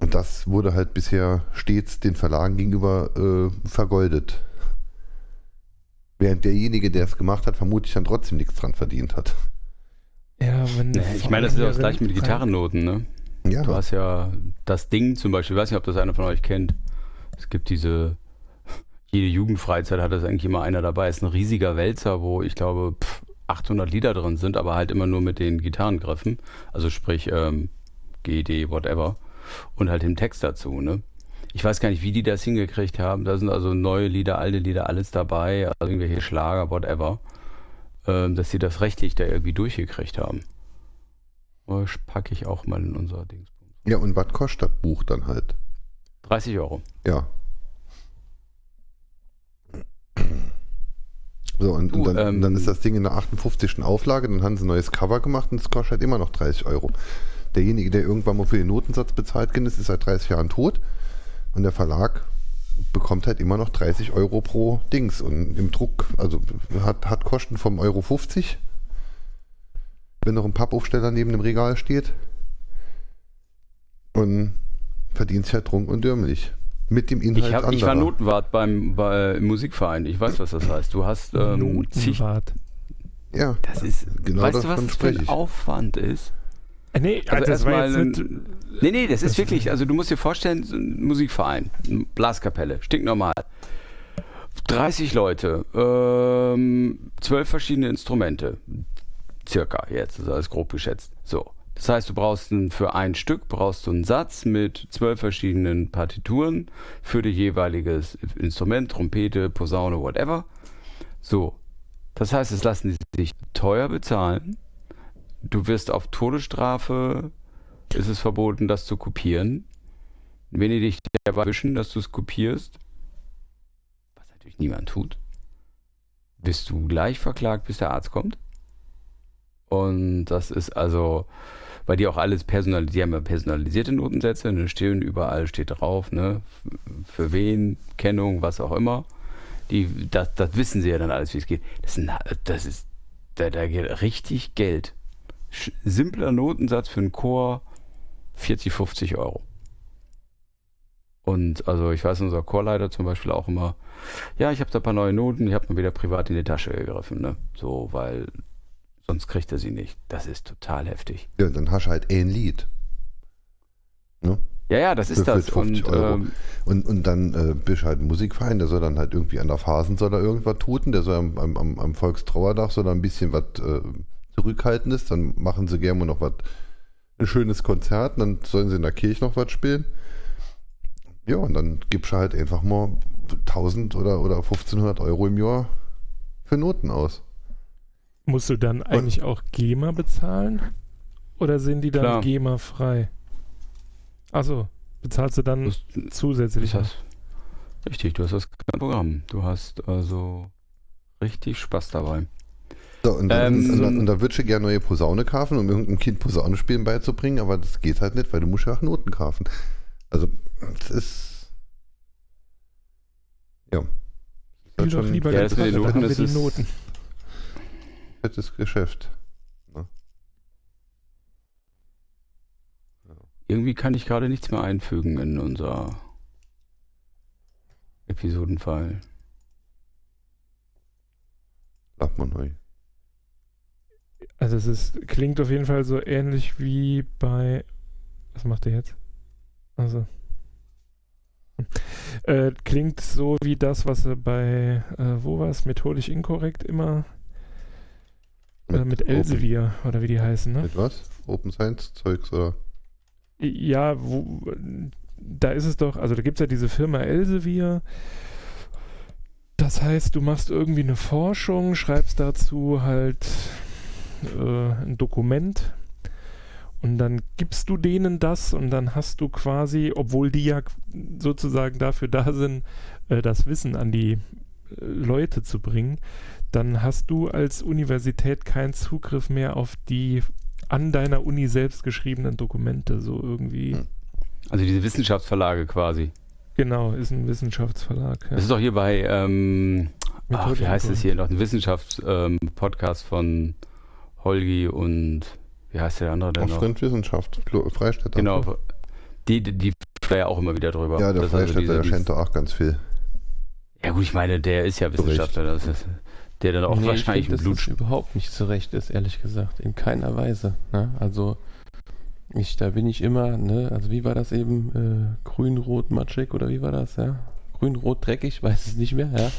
Und das wurde halt bisher stets den Verlagen gegenüber äh, vergoldet. Während derjenige, der es gemacht hat, vermutlich dann trotzdem nichts dran verdient hat. Ja, wenn Nee, ich meine, das ist ja das gleiche mit Gitarrennoten, ne? Ja, Du hast ja das Ding zum Beispiel, ich weiß nicht, ob das einer von euch kennt. Es gibt diese, jede Jugendfreizeit hat das eigentlich immer einer dabei. Es ist ein riesiger Wälzer, wo ich glaube pff, 800 Lieder drin sind, aber halt immer nur mit den Gitarrengriffen. Also sprich ähm, G, D, whatever. Und halt den Text dazu, ne? Ich weiß gar nicht, wie die das hingekriegt haben. Da sind also neue Lieder, alte Lieder, alles dabei. Also irgendwelche Schlager, whatever. Ähm, dass sie das rechtlich da irgendwie durchgekriegt haben. Das packe ich auch mal in unser Dings. ja, und was kostet das Buch dann halt? 30 Euro. Ja. So, und, und Du, dann, ähm, dann ist das Ding in der 58. Auflage, dann haben sie ein neues Cover gemacht und es kostet halt immer noch 30 Euro. Derjenige, der irgendwann mal für den Notensatz bezahlt ist seit 30 Jahren tot und der Verlag bekommt halt immer noch 30 Euro pro Dings und im Druck, also hat, hat Kosten vom Euro 50, wenn noch ein Pappaufsteller neben dem Regal steht und verdient sich halt trunk und dürmlich. Mit dem Inhalt Ich, hab, ich war. Notenwart beim bei, im Musikverein. Ich weiß, was das heißt. Du hast ähm, zig, Notenwart. Ja, Das ist, Genau weißt du, was das für ein. Aufwand ist? Äh, Nee, Also das war jetzt ein- nicht, Nee, nee, das ist wirklich, also du musst dir vorstellen, so ein Musikverein, eine Blaskapelle, stinknormal. 30 Leute, ähm, 12 verschiedene Instrumente, circa jetzt, das ist alles grob geschätzt. So, das heißt, du brauchst ein, für ein Stück brauchst du einen Satz mit zwölf verschiedenen Partituren für die jeweiliges Instrument, Trompete, Posaune, whatever. So, das heißt, es lassen die sich teuer bezahlen. Du wirst auf Todesstrafe, ist es verboten, das zu kopieren. Wenn die dich dabei erwischen, dass du es kopierst, was natürlich niemand tut, bist du gleich verklagt, bis der Arzt kommt. Und das ist also, weil die auch alles personalisiert, die haben ja personalisierte Notensätze, eine stehen überall steht drauf, ne, für wen, Kennung, was auch immer. Die, das, das wissen sie ja dann alles, wie es geht. Das, das ist, da, da geht richtig Geld. Simpler Notensatz für einen Chor 40, 50 Euro. Und also ich weiß, unser Chorleiter zum Beispiel auch immer, ja, ich habe da ein paar neue Noten, ich habe mal wieder privat in die Tasche gegriffen, ne? So, weil sonst kriegt er sie nicht. Das ist total heftig. Ja, dann hast du halt ein Lied. Ja, ja, das Für ist das. 50 Und Euro. ähm, Und, und dann äh, bist du halt ein Musikverein, der soll dann halt irgendwie an der Phasen soll er irgendwas tuten, der soll am, am, am, am Volkstrauerdach soll er ein bisschen was äh, Zurückhaltendes, dann machen sie gerne mal noch was, ein schönes Konzert, dann sollen sie in der Kirche noch was spielen. Ja, und dann gibst du halt einfach mal 1000 oder, oder 1500 Euro im Jahr für Noten aus. musst du dann eigentlich auch GEMA bezahlen? Oder sind die dann Klar. GEMA frei? Achso, bezahlst du dann das, zusätzlich? das richtig, du hast das Programm. Du hast also richtig Spaß dabei. So, und, dann, Ähm, und, so dann, und da würdest du gerne neue Posaune kaufen, um irgendeinem Kind Posaune spielen beizubringen, aber das geht halt nicht, weil du musst ja auch Noten kaufen. Also, das ist. Ja. Das ist halt doch lieber Ja, das mit den dann Noten haben wir ist Noten. fettes Geschäft. Irgendwie kann ich gerade nichts mehr einfügen in unser Episodenfall. Sag mal neu. Also es ist, klingt auf jeden Fall so ähnlich wie bei. Was macht ihr jetzt? Also. Äh, klingt so wie das, was er bei, äh, wo war es, methodisch inkorrekt immer äh, mit Open- Elsevier oder wie die heißen, ne? Mit was? Open Science Zeugs oder? Ja, wo, da ist es doch, also da gibt es ja diese Firma Elsevier. Das heißt, du machst irgendwie eine Forschung, schreibst dazu halt äh, ein Dokument Und dann gibst du denen das und dann hast du quasi, obwohl die ja sozusagen dafür da sind, äh, das Wissen an die äh, Leute zu bringen, dann hast du als Universität keinen Zugriff mehr auf die an deiner Uni selbst geschriebenen Dokumente, so irgendwie. Hm. Also diese Wissenschaftsverlage quasi. Genau, ist ein Wissenschaftsverlag. Ja. Das ist doch hier bei, ähm, ach, wie heißt es hier noch, ein Wissenschaftspodcast von Holgi und wie heißt der andere denn noch? Fremdwissenschaft, Freistädter. Genau, die, die, die da ja auch immer wieder drüber. Ja, der Das also Freistädter, der dieses- schenkt da auch ganz viel. Ja gut, ich meine, der ist ja. Wissenschaftler, das ist, der dann auch Nee, wahrscheinlich ich Blut... das überhaupt nicht zurecht ist, ehrlich gesagt. In keiner Weise. Ne? Also, ich, da bin ich immer, ne, also wie war das eben? Äh, grün, rot, matschig oder wie war das, ja? Grün, rot, dreckig, weiß es nicht mehr, ja.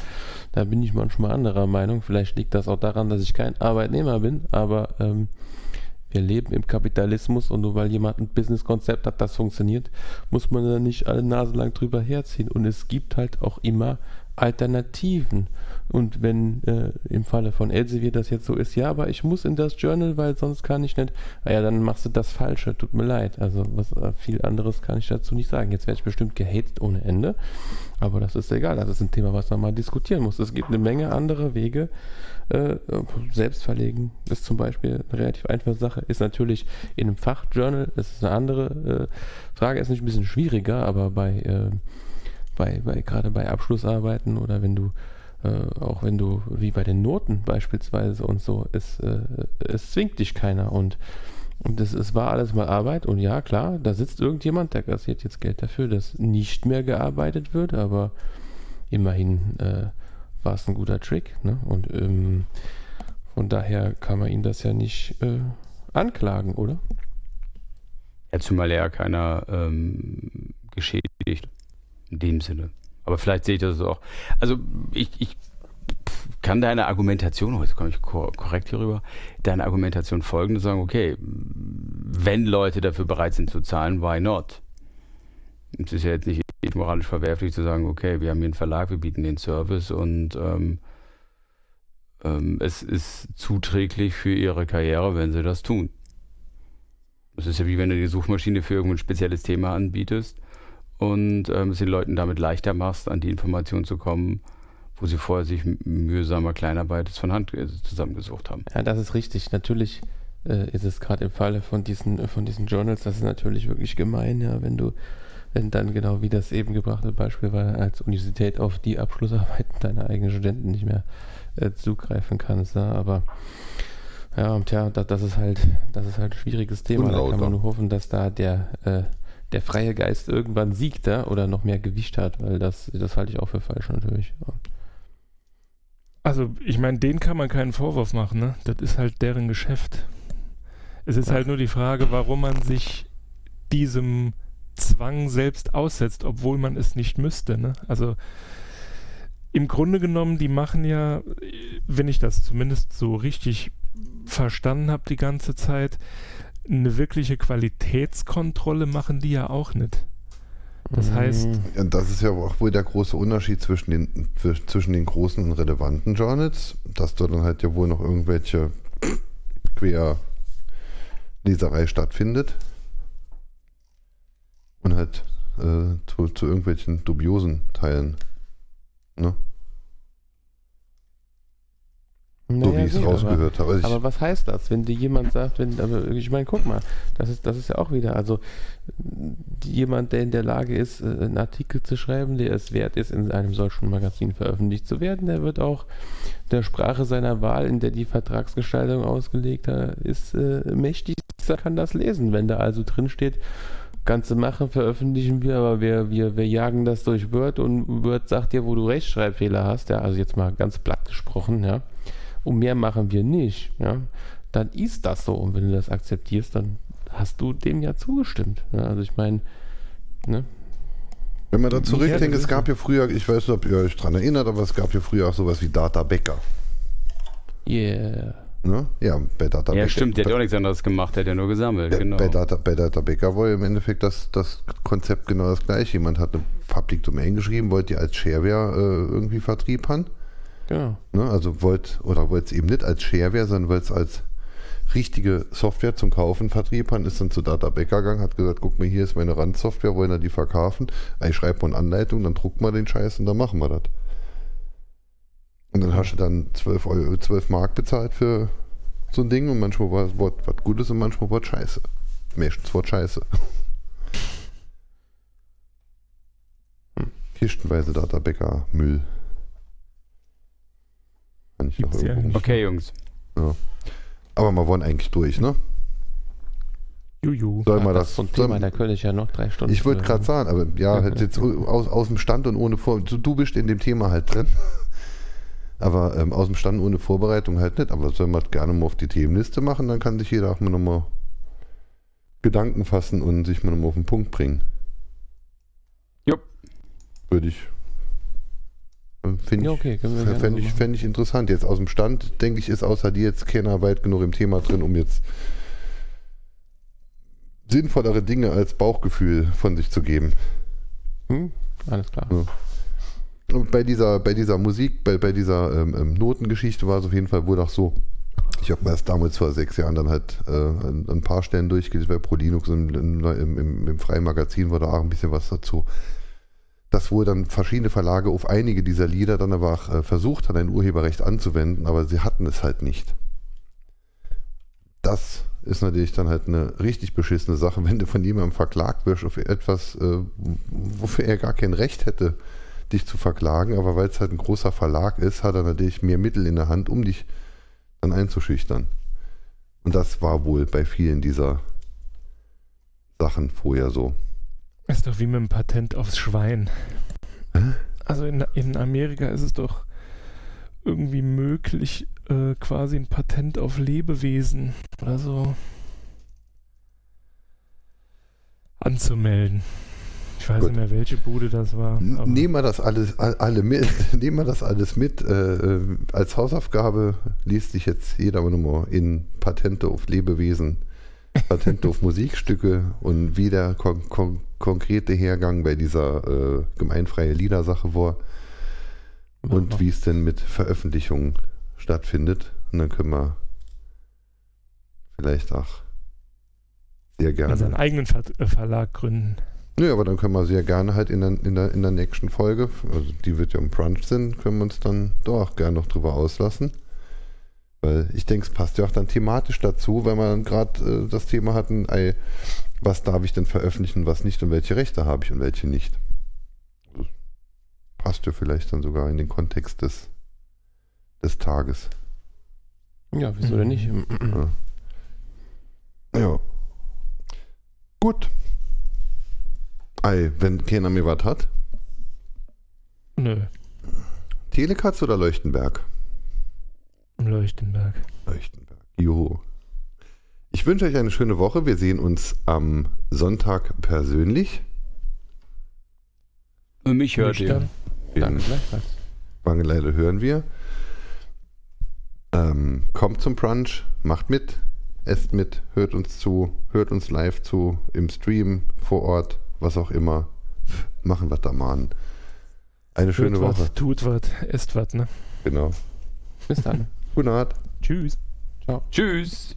Da bin ich manchmal anderer Meinung. Vielleicht liegt das auch daran, dass ich kein Arbeitnehmer bin, aber ähm, wir leben im Kapitalismus und nur weil jemand ein Businesskonzept hat, das funktioniert, muss man da nicht alle Nase lang drüber herziehen. Und es gibt halt auch immer Alternativen. Und wenn äh, im Falle von Elsevier das jetzt so ist, ja, aber ich muss in das Journal, weil sonst kann ich nicht, ah ja, dann machst du das Falsche, tut mir leid. Also was äh, viel anderes kann ich dazu nicht sagen. Jetzt werde ich bestimmt gehatet ohne Ende, aber das ist egal. Das ist ein Thema, was man mal diskutieren muss. Es gibt eine Menge andere Wege. Äh, selbst verlegen ist zum Beispiel eine relativ einfache Sache. Ist natürlich in einem Fachjournal, ist eine andere äh, Frage, ist nicht ein bisschen schwieriger, aber bei, äh, bei, bei gerade bei Abschlussarbeiten oder wenn du äh, auch wenn du, wie bei den Noten beispielsweise und so, es, äh, es zwingt dich keiner und, und es, es war alles mal Arbeit und ja, klar, da sitzt irgendjemand, der kassiert jetzt Geld dafür, dass nicht mehr gearbeitet wird, aber immerhin äh, war es ein guter Trick ne? und ähm, von daher kann man ihn das ja nicht äh, anklagen, oder? Ja, zumal er ja keiner ähm, geschädigt. In dem Sinne. Aber vielleicht sehe ich das auch. Also ich, ich kann deine Argumentation, oh, jetzt komme ich kor korrekt hier rüber, deine Argumentation folgen und sagen, okay, wenn Leute dafür bereit sind zu zahlen, why not? Es ist ja jetzt nicht moralisch verwerflich zu sagen, okay, wir haben hier einen Verlag, wir bieten den Service und ähm, ähm, es ist zuträglich für ihre Karriere, wenn sie das tun. Es ist ja wie wenn du die Suchmaschine für irgendein spezielles Thema anbietest und ähm, es den Leuten damit leichter machst, an die Informationen zu kommen, wo sie vorher sich mühsamer Kleinarbeit von Hand äh, zusammengesucht haben. Ja, das ist richtig. Natürlich äh, ist es gerade im Falle von diesen, äh, von diesen Journals, das ist natürlich wirklich gemein, ja, wenn du, wenn dann genau wie das eben gebrachte Beispiel war, als Universität auf die Abschlussarbeiten deiner eigenen Studenten nicht mehr äh, zugreifen kannst. Ja, aber ja, und ja, das, das ist halt, das ist halt ein schwieriges Thema. Da kann Unlauter. man nur hoffen, dass da der, äh, der freie Geist irgendwann siegt ja, oder noch mehr Gewicht hat, weil das, das halte ich auch für falsch natürlich. Also, ich meine, denen kann man keinen Vorwurf machen, ne? Das ist halt deren Geschäft. Es ist halt nur die Frage, warum man sich diesem Zwang selbst aussetzt, obwohl man es nicht müsste, ne? Also, im Grunde genommen, die machen ja, wenn ich das zumindest so richtig verstanden habe die ganze Zeit, eine wirkliche Qualitätskontrolle machen die ja auch nicht. Das heißt, Mm, Ja, das ist ja auch wohl der große Unterschied zwischen den, zwisch- zwischen den großen und relevanten Journals, dass dort dann halt ja wohl noch irgendwelche Querleserei stattfindet und halt äh, zu, zu irgendwelchen dubiosen Teilen. Ne? So naja, wie ich es rausgehört habe. Also Aber was heißt das, wenn dir jemand sagt, wenn, aber ich meine, guck mal, das ist, das ist ja auch wieder, also jemand, der in der Lage ist, äh, einen Artikel zu schreiben, der es wert ist, in einem solchen Magazin veröffentlicht zu werden, der wird auch der Sprache seiner Wahl, in der die Vertragsgestaltung ausgelegt ist, äh, mächtig, sein, kann das lesen. Wenn da also drin steht, ganze Machen veröffentlichen wir, aber wir, wir, wir jagen das durch Word und Word sagt dir, wo du Rechtschreibfehler hast, ja, also jetzt mal ganz platt gesprochen, ja und mehr machen wir nicht, ja, dann ist das so. Und wenn du das akzeptierst, dann hast du dem ja zugestimmt. Ja, also ich meine, ne? wenn man da zurückdenkt, es gab ja früher, ich weiß nicht, ob ihr euch daran erinnert, aber es gab ja früher auch sowas wie Data Becker. Yeah. Ne? Ja, bei Data Ja, Becker. stimmt, der hat auch nichts anderes gemacht, der hat ja nur gesammelt, bei, genau. bei, Data, bei Data Becker war ja im Endeffekt das, das Konzept genau das gleiche. Jemand hat eine Public Domain geschrieben, wollte die als Shareware äh, irgendwie Vertrieb haben. Genau. Ne? Also wollte, oder wollte es eben nicht als Shareware, sondern wollte es als richtige Software zum Kaufen vertrieben hat, ist dann zu Data Becker gegangen, hat gesagt, guck mal, hier ist meine Randsoftware, wollen wir die verkaufen? Ich schreibe mal eine Anleitung, dann drucken wir den Scheiß und dann machen wir das. Und dann hast du dann 12, Euro, 12 Mark bezahlt für so ein Ding und manchmal war es was Gutes und manchmal war es Scheiße. Meistens war es Scheiße. Hm. Kistenweise Data Becker Müll. Kann ich Gibt's ja irgendwo. nicht. Okay, Jungs. Aber wir wollen eigentlich durch, ne? Juju. Soll Ja, man das das? ein soll- Thema, da könnte ich ja noch drei Stunden. ich wollte drüber gerade sagen, aber ja, Ja, halt ja. jetzt aus, aus dem Stand und ohne Vor. Du, du bist in dem Thema halt drin. Aber ähm, aus dem Stand ohne Vorbereitung halt nicht. Aber soll man gerne mal auf die Themenliste machen, dann kann sich jeder auch mal nochmal Gedanken fassen und sich mal nochmal auf den Punkt bringen. Jupp. Würde ich. Ähm, Finde Ja, ich, okay, gerne fänd ich, fänd ich interessant. Jetzt aus dem Stand, denke ich, ist außer dir jetzt keiner weit genug im Thema drin, um jetzt sinnvollere Dinge als Bauchgefühl von sich zu geben. Hm? Alles klar. Ja. Und bei dieser, bei dieser Musik, bei, bei dieser ähm, ähm, Notengeschichte war es auf jeden Fall wohl auch so. Ich habe erst damals vor sechs Jahren dann halt äh, ein, ein paar Stellen durchgelesen bei ProLinux im, im, im, im freien Magazin war da auch ein bisschen was dazu. Dass wohl dann verschiedene Verlage auf einige dieser Lieder dann aber auch äh, versucht haben, ein Urheberrecht anzuwenden, aber sie hatten es halt nicht. Das ist natürlich dann halt eine richtig beschissene Sache, wenn du von jemandem verklagt wirst auf etwas, äh, wofür er gar kein Recht hätte, dich zu verklagen, aber weil es halt ein großer Verlag ist, hat er natürlich mehr Mittel in der Hand, um dich dann einzuschüchtern. Und das war wohl bei vielen dieser Sachen vorher so. Ist doch wie mit dem Patent aufs Schwein. Hä? Also in, in Amerika ist es doch irgendwie möglich, äh, quasi ein Patent auf Lebewesen oder so anzumelden. Ich weiß Gut. nicht mehr, welche Bude das war. Nehmen wir das alles all- alle mit, nehmen wir das alles mit. Äh, äh, als Hausaufgabe liest sich jetzt jeder nochmal in Patente auf Lebewesen, Patente auf Musikstücke und wie der kon kon konkrete Hergang bei dieser äh, gemeinfreie Liedersache war und wie es denn mit Veröffentlichungen stattfindet. Und dann können wir vielleicht auch sehr gerne. unseren eigenen Ver äh, Verlag gründen. Nö, aber dann können wir sehr gerne halt in der, in der, in der nächsten Folge, also die wird ja im Brunch sind, können wir uns dann doch gerne noch drüber auslassen. Weil ich denke, es passt ja auch dann thematisch dazu, wenn dann gerade äh, das Thema hatten, ey, was darf ich denn veröffentlichen, was nicht und welche Rechte habe ich und welche nicht. Also, passt ja vielleicht dann sogar in den Kontext des, des Tages. Ja, wieso denn nicht? Ja. ja. Gut. Ei, wenn keiner mehr was hat. Nö, Telekatz oder Leuchtenberg? Leuchtenberg. Leuchtenberg. Juhu. Ich wünsche euch eine schöne Woche. Wir sehen uns am Sonntag persönlich. Und mich hört ihr. Nüchtern. Danke gleichfalls. Hören wir. Ähm, kommt zum Brunch, macht mit, esst mit, hört uns zu, hört uns live zu, im Stream, vor Ort, was auch immer. Machen wir da mal. Eine schöne Hört Woche. was, tut was, esst was, ne? Genau. Bis dann. Gute Nacht. Tschüss. Ciao. Tschüss.